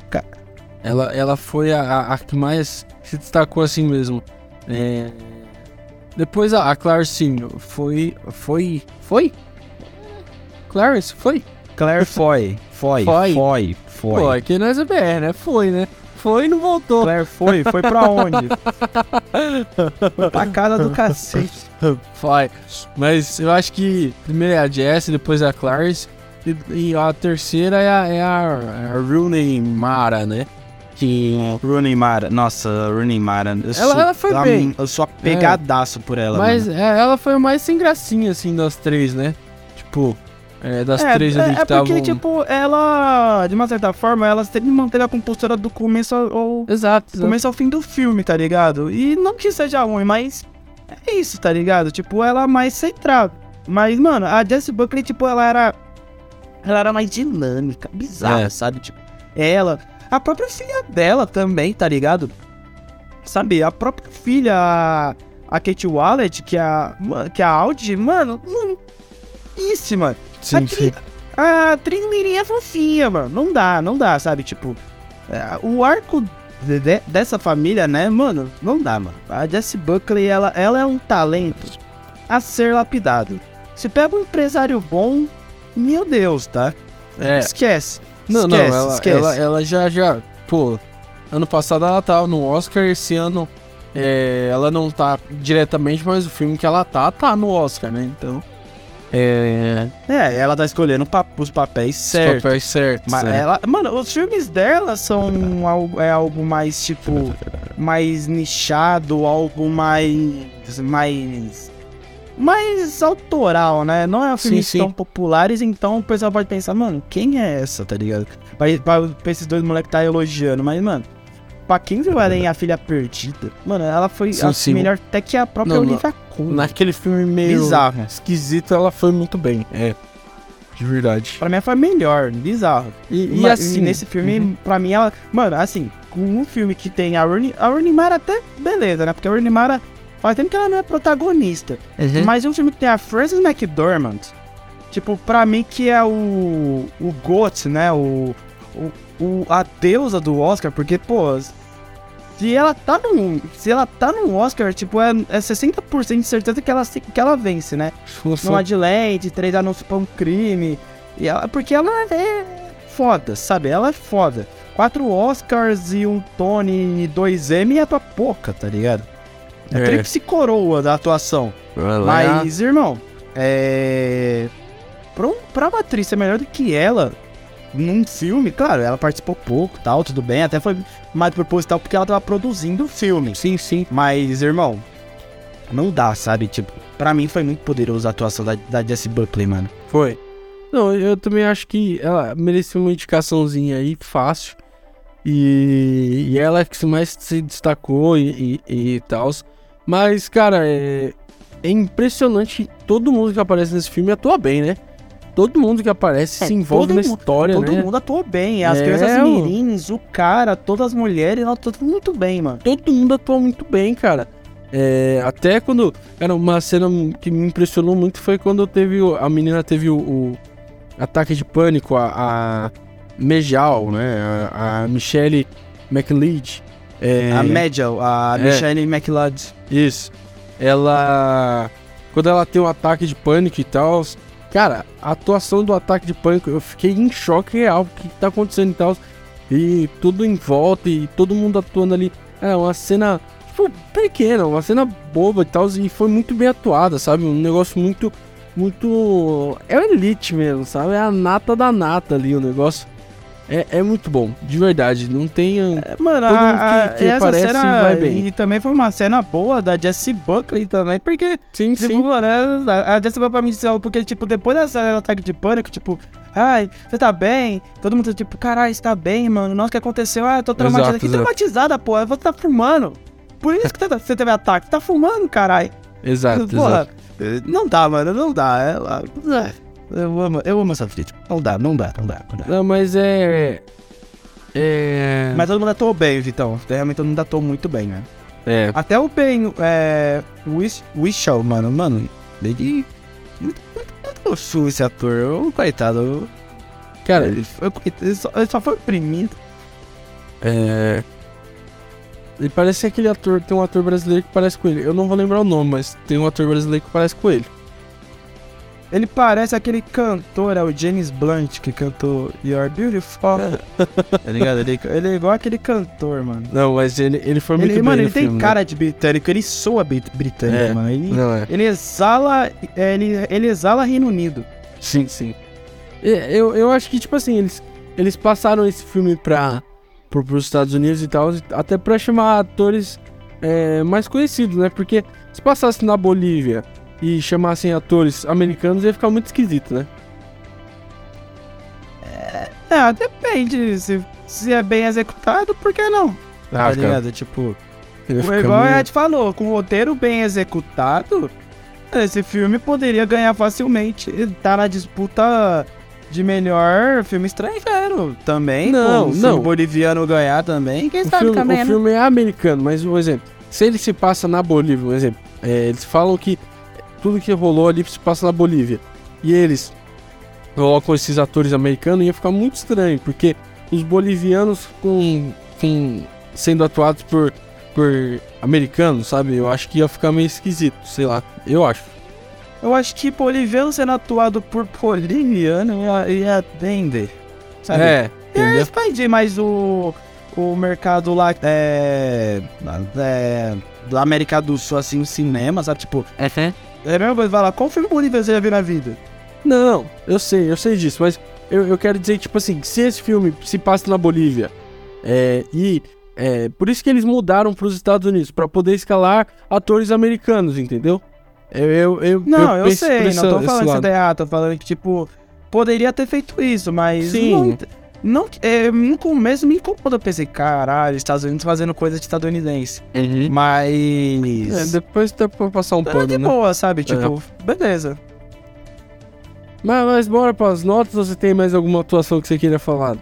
Ela, ela foi a, a- a que mais se destacou assim mesmo. É, Depois a, a Clarence foi. Foi. Foi? Clarence, foi? Claire foi, foi, Foi. foi, foi. Foi, que nós é BR, né? Foi, né? Foi e não voltou. Claire foi, foi pra onde? foi pra casa do cacete. Foi. Mas eu acho que primeiro é a Jess, depois é a Clarence. E, e a terceira é a, é a, é a Rooney Mara, né? Que. Rooney Mara, nossa, Rooney Mara. Eu sou, ela foi bem. Eu sou apegadaço por ela, Mas mano. é, ela foi mais sem gracinha, assim, das três, né? Tipo, é, das É, três é, ali que é estavam. porque, tipo, ela, de uma certa forma, ela sempre manteve a compostura do começo ao, Exato. exato. começo ao fim do filme, tá ligado? E não que seja ruim, mas é isso, tá ligado? Tipo, ela é mais centrada. Mas, mano, a Jessie Buckley, tipo, ela era. Ela era mais dinâmica, bizarra, É. sabe? Tipo, ela. A própria filha dela também, tá ligado? Sabe, a própria filha, a, a Kate Wallet, que é a, que é a Audi, mano, mano, isso, mano. Sim, a, sim. tri, a Trilmirinha é fofinha, mano. Não dá, não dá, sabe? Tipo, é, o arco de- de- dessa família, né, mano, não dá, mano. A Jessie Buckley, ela, ela é um talento a ser lapidado. Se pega um empresário bom, meu Deus, tá? É. Esquece. Não, esquece, não, ela, esquece. ela, ela já, já, pô, ano passado ela tava no Oscar, esse ano é, ela não tá diretamente, mas o filme que ela tá, tá no Oscar, né? Então, é, É, ela tá escolhendo os papéis os certos. papéis certos. Mas é. ela, mano, os filmes dela são algo, é algo mais tipo mais nichado, algo mais mais mais autoral, né? Não é filmes sim. tão populares, então o pessoal pode pensar, mano, quem é essa, tá ligado? Pra, pra, pra esses dois moleques tá elogiando, mas mano, pra quem viu ela em A Filha Perdida, mano, ela foi Sim, sim. melhor até que a própria Não. Olivia Colman. Naquele filme meio Bizarro. esquisito, ela foi muito bem, é, de verdade. Pra mim foi melhor, bizarro. E, E, e assim, nesse filme, uhum. pra mim, ela. Mano, assim, com um filme que tem a Rooney. A Rooney Mara até beleza, né? Porque a Rooney Mara faz tempo que ela não é protagonista. Uhum. Mas um filme que tem a Frances McDormand, tipo, pra mim que é o. O GOT, né? O, o, o- A deusa do Oscar, porque, pô. Se ela tá num. Se ela tá num Oscar, tipo, é, é 60% de certeza que ela, que ela vence, né? no Adelaide, três anúncios pra um crime. E ela, porque ela é foda, sabe? Ela é foda. Quatro Oscars e um Tony e dois M é pra pouca, tá ligado? É, É. tríplice coroa da atuação. Mas, irmão, é. Pra, um, pra uma atriz ser melhor do que ela num filme, claro, ela participou pouco tal, tudo bem, até foi mais proposital porque ela tava produzindo o filme. Sim, sim. Mas, irmão, não dá, sabe? Tipo, pra mim foi muito poderoso a atuação da, da Jessie Buckley, mano. Foi. Não, eu também acho que ela merecia uma indicaçãozinha aí, fácil. E, e ela é que mais se destacou e, e, e tal. Mas, cara, é, é impressionante que todo mundo que aparece nesse filme atua bem, né? Todo mundo que aparece É, se envolve todo na mundo- história, Todo né? mundo atuou bem. As É, crianças o- mirins, o cara, todas as mulheres, ela atuou muito bem, mano. Todo mundo atua muito bem, cara. É, até quando. Cara, uma cena que me impressionou muito foi quando teve. A menina teve o, o ataque de pânico, a, a Mejal, né? A, a Michelle McLeod. É, A Medjal, a É. Michelle McLeod. Isso. Ela. Quando ela tem um ataque de pânico e tal. Cara, a atuação do ataque de pânico, eu fiquei em choque real. O que tá acontecendo e tal. E tudo em volta e todo mundo atuando ali. É uma cena, tipo, pequena, uma cena boba e tal. E foi muito bem atuada, sabe? Um negócio muito. Muito. É o elite mesmo, sabe? É a nata da nata ali o negócio. É, é muito bom, de verdade. Não tem. É, Mano, Todo a, que- que essa aparece cena. vai bem. E também foi uma cena boa da Jessie Buckley também, porque Sim, Tipo, sim. mano, a Jessie Buckley pra mim disse algo, porque, tipo, depois dessa ataque de pânico, tipo, ai, você tá bem? Todo mundo, tipo, caralho, você tá bem, mano? Nossa, o que aconteceu? Ah, eu tô traumatizada. Exato, que exato. traumatizada, pô? Você tá fumando. Por isso que você teve ataque. Você tá fumando, caralho. Exato, Porra, exato. não dá, mano, não dá. Ela- Eu amo, eu amo essa atriz. Não dá, não dá, não dá, não dá. Não, mas é. É. Mas todo mundo atuou bem, Vitão. Realmente todo mundo atuou muito bem, né? É. Até o Ben, é. Wish, Wishall, mano, mano. Ele. Muito, muito, muito esse ator. Eu, coitado. Cara, ele, foi- ele só, ele só foi oprimido. é. Ele parece aquele ator. Tem um ator brasileiro que parece com ele. Eu não vou lembrar o nome, mas tem um ator brasileiro que parece com ele. Ele parece aquele cantor, é o James Blunt, que cantou You're Beautiful. tá ligado? Ele, ele é igual aquele cantor, mano. Não, mas ele, ele foi muito Ele, bem mano, no ele tem filme, né? cara de britânico, ele soa brit- britânico, É. mano. Ele, Não, é. ele exala. é, Ele, ele exala Reino Unido. Sim, sim. É, Eu, eu acho que, tipo assim, eles, eles passaram esse filme pra, pro, pros Estados Unidos e tal, até pra chamar atores é, mais conhecidos, né? Porque se passasse na Bolívia e chamassem atores americanos, ia ficar muito esquisito, né? É, depende. Se, se é bem executado, por que não? tá ligado? Tipo. ia ficar Igual meio- a Ed falou, com o roteiro bem executado, esse filme poderia ganhar facilmente. Ele tá na disputa de melhor filme estrangeiro também. Não, pô, o não. filme boliviano ganhar também. Quem O sabe filme, também, o né? filme é americano, mas um exemplo. Se ele se passa na Bolívia, um exemplo. é, eles falam que tudo que rolou ali se passa na Bolívia. E eles colocam esses atores americanos ia ficar muito estranho, porque os bolivianos com, com sendo atuados por, por americanos, sabe? Eu acho que ia ficar meio esquisito, sei lá, eu acho. Eu acho que boliviano sendo atuado por boliviano ia, ia atender. Sabe? É, Ia entendeu? expandir mais o, o mercado lá, é, é, da América do Sul, assim, o cinema, sabe? Tipo, é a mesma coisa, vai lá, qual filme boliviano você já viu na vida? Não, eu sei, eu sei disso, mas eu, eu quero dizer, tipo assim, se esse filme se passa na Bolívia, é, e é, por isso que eles mudaram para os Estados Unidos, para poder escalar atores americanos, entendeu? Eu, eu, eu, Não, eu, por sei, não tô falando que você tá errado, tô falando que, tipo, poderia ter feito isso, mas Sim. não... Não, é, inco- mesmo me incomoda, eu pensei, caralho, Estados Unidos fazendo coisa de estadunidense. Mas... É, depois dá pra passar um É pano, de né? boa, sabe? Tipo, beleza. Mas, mas bora pras notas, ou você tem mais alguma atuação que você queira falar?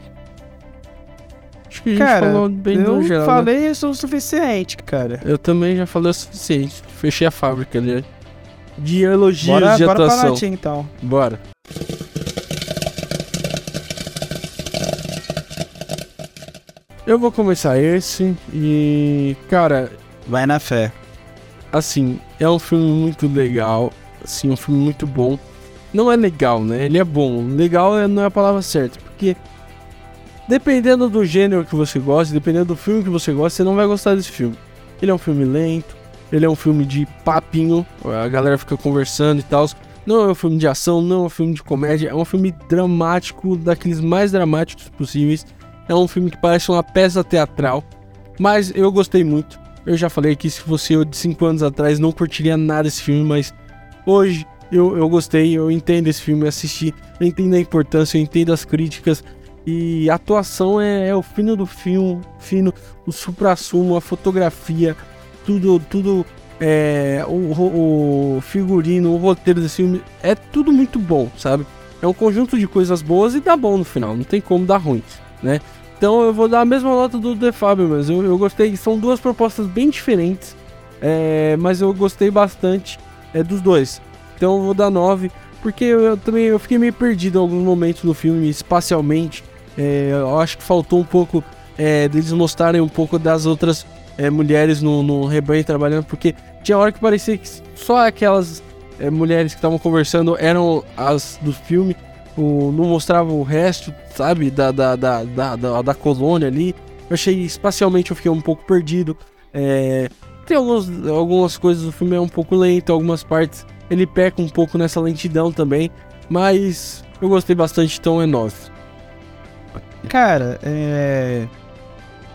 Acho que a gente Cara, falou bem eu no geral, né? falei isso o suficiente, cara. Eu também já falei o suficiente. Fechei a fábrica ali. De elogios Bora, de bora pra atuação. latim, então. Bora. Eu vou começar esse e, cara, Vai na fé. assim, é um filme muito legal, assim, um filme muito bom. Não é legal, né? Ele é bom. Legal é- não é a palavra certa, porque dependendo do gênero que você gosta, dependendo do filme que você gosta, você não vai gostar desse filme. Ele é um filme lento, ele é um filme de papinho, a galera fica conversando e tal. Não é um filme de ação, não é um filme de comédia, é um filme dramático, daqueles mais dramáticos possíveis. É um filme que parece uma peça teatral, mas eu gostei muito. Eu já falei que se fosse eu de 5 anos atrás não curtiria nada esse filme, mas hoje eu, eu gostei, eu entendo esse filme, eu assisti, eu entendo a importância, eu entendo as críticas. E a atuação é, é o fino do filme, fino, o supra-sumo, a fotografia, tudo, tudo, é, o, o figurino, o roteiro desse filme, é tudo muito bom, sabe? É um conjunto de coisas boas e dá bom no final, não tem como dar ruim, né? Então eu vou dar a mesma nota do The Fábio, mas eu, eu gostei, são duas propostas bem diferentes, é, mas eu gostei bastante é, dos dois. Então eu vou dar 9, porque eu, eu também eu fiquei meio perdido em alguns momentos no filme, espacialmente. É, eu acho que faltou um pouco é, deles mostrarem um pouco das outras é, mulheres no, no rebanho trabalhando, porque tinha hora que parecia que só aquelas é, mulheres que estavam conversando eram as do filme, o, não mostrava o resto, sabe, da, da, da, da, da, colônia ali. Eu achei espacialmente eu fiquei um pouco perdido. É, tem alguns, algumas coisas do filme é um pouco lento, algumas partes ele peca um pouco nessa lentidão também, mas eu gostei bastante, então é 9. Cara, é.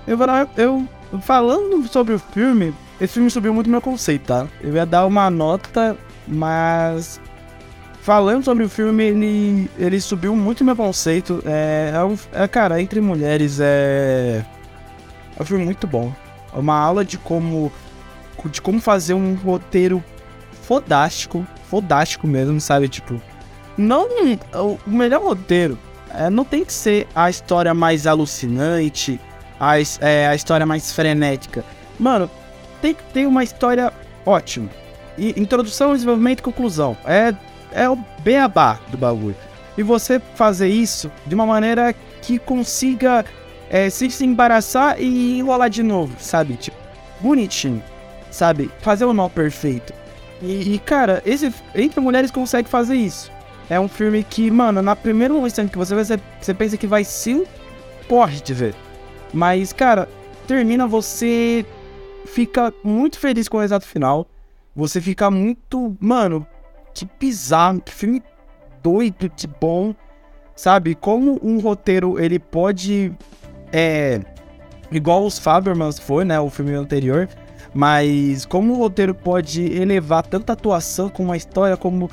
Eu. Eu. Falando sobre o filme, esse filme subiu muito meu conceito, tá? Eu ia dar uma nota, mas. Falando sobre o filme, ele, ele subiu muito meu conceito. É, é, um, é, cara, Entre Mulheres é. É um filme muito bom. É uma aula de como. De como fazer um roteiro fodástico. Fodástico mesmo, sabe? Tipo. Não. O melhor roteiro é, não tem que ser a história mais alucinante, a, é, a história mais frenética. Mano, tem que ter uma história ótima. E introdução, desenvolvimento e conclusão. É, é o beabá do bagulho. E você fazer isso de uma maneira que consiga é, se, se embaraçar e enrolar de novo, sabe? Tipo, bonitinho, sabe? Fazer o nó perfeito. E, e, cara, esse Entre Mulheres consegue fazer isso. É um filme que, mano, na primeira instante que você vê, você, você pensa que vai ser um porre de ver. Mas, cara, termina, você fica muito feliz com o resultado final. Você fica muito. Mano, que bizarro, que filme doido de bom. Sabe? Como um roteiro ele pode. É. Igual os Fabermans foi, né? O filme anterior. Mas como o roteiro pode elevar tanto a atuação como a história, como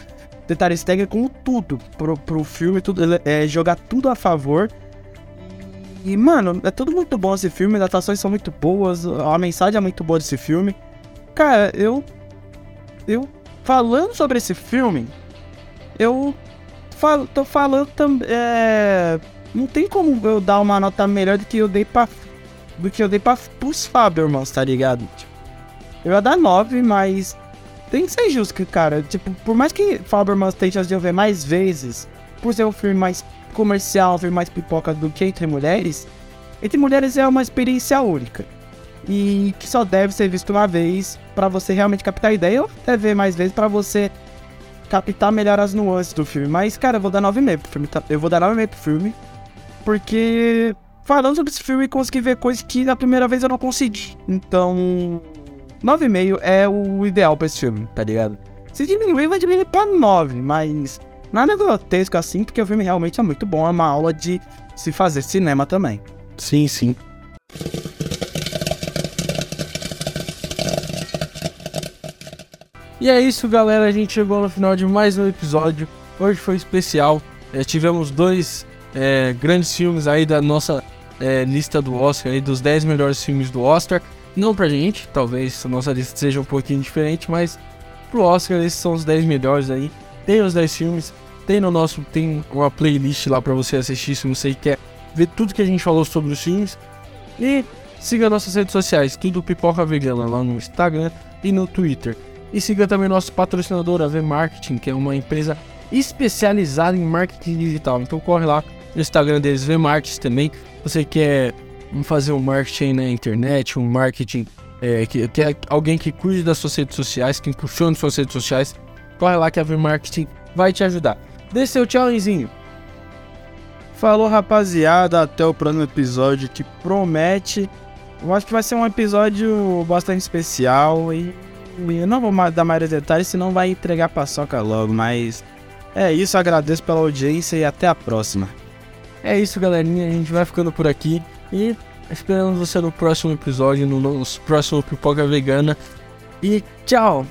detalhes técnicos, como tudo pro, pro filme, tudo, é, jogar tudo a favor. E, mano, é tudo muito bom esse filme, as atuações são muito boas, a mensagem é muito boa desse filme. Cara, eu. Eu. Falando sobre esse filme, eu. Falo, tô falando também. É, não tem como eu dar uma nota melhor do que eu dei pra. Do que eu dei pra, pros Fabermans, tá ligado? Tipo, eu ia dar 9, mas. Tem que ser justo, cara. Tipo, por mais que Fabermans tente fazer eu ver mais vezes, por ser um filme mais comercial, um filme mais pipoca do que Entre Mulheres, Entre Mulheres é uma experiência única. E que só deve ser visto uma vez para você realmente captar a ideia ou até ver mais vezes para você captar melhor as nuances do filme. Mas, cara, eu vou dar 9,5 pro filme. Tá? Eu vou dar 9,5 pro filme. Porque falando sobre esse filme, consegui ver coisas que na primeira vez eu não consegui. Então, 9,5 é o ideal pra esse filme, tá ligado? Se diminuir, vai diminuir pra 9, mas nada grotesco assim, porque o filme realmente é muito bom. É uma aula de se fazer cinema também. Sim, sim. E é isso, galera. A gente chegou no final de mais um episódio. Hoje foi especial. É, tivemos dois é, grandes filmes aí da nossa é, lista do Oscar, aí, dos 10 melhores filmes do Oscar. Não pra gente, talvez a nossa lista seja um pouquinho diferente, mas pro Oscar esses são os 10 melhores aí. Tem os 10 filmes, tem no nosso, tem uma playlist lá pra você assistir se você quer ver tudo que a gente falou sobre os filmes. E siga nossas redes sociais, tudo Pipoca Vegana lá no Instagram e no Twitter. E siga também nosso patrocinador, a V Marketing, que é uma empresa especializada em marketing digital. Então corre lá no Instagram deles, V Marketing também. Você quer fazer um marketing na internet, um marketing é, que, que é alguém que cuide das suas redes sociais, que impulsione suas redes sociais, corre lá que a V Marketing vai te ajudar. Dê seu tchauzinho. Falou, rapaziada. Até o próximo episódio que promete. Eu acho que vai ser um episódio bastante especial e eu não vou dar mais detalhes, senão vai entregar paçoca logo, mas é isso, agradeço pela audiência e até a próxima. É isso, galerinha, a gente vai ficando por aqui e esperamos você no próximo episódio, no, no próximo Pipoca Vegana. E tchau!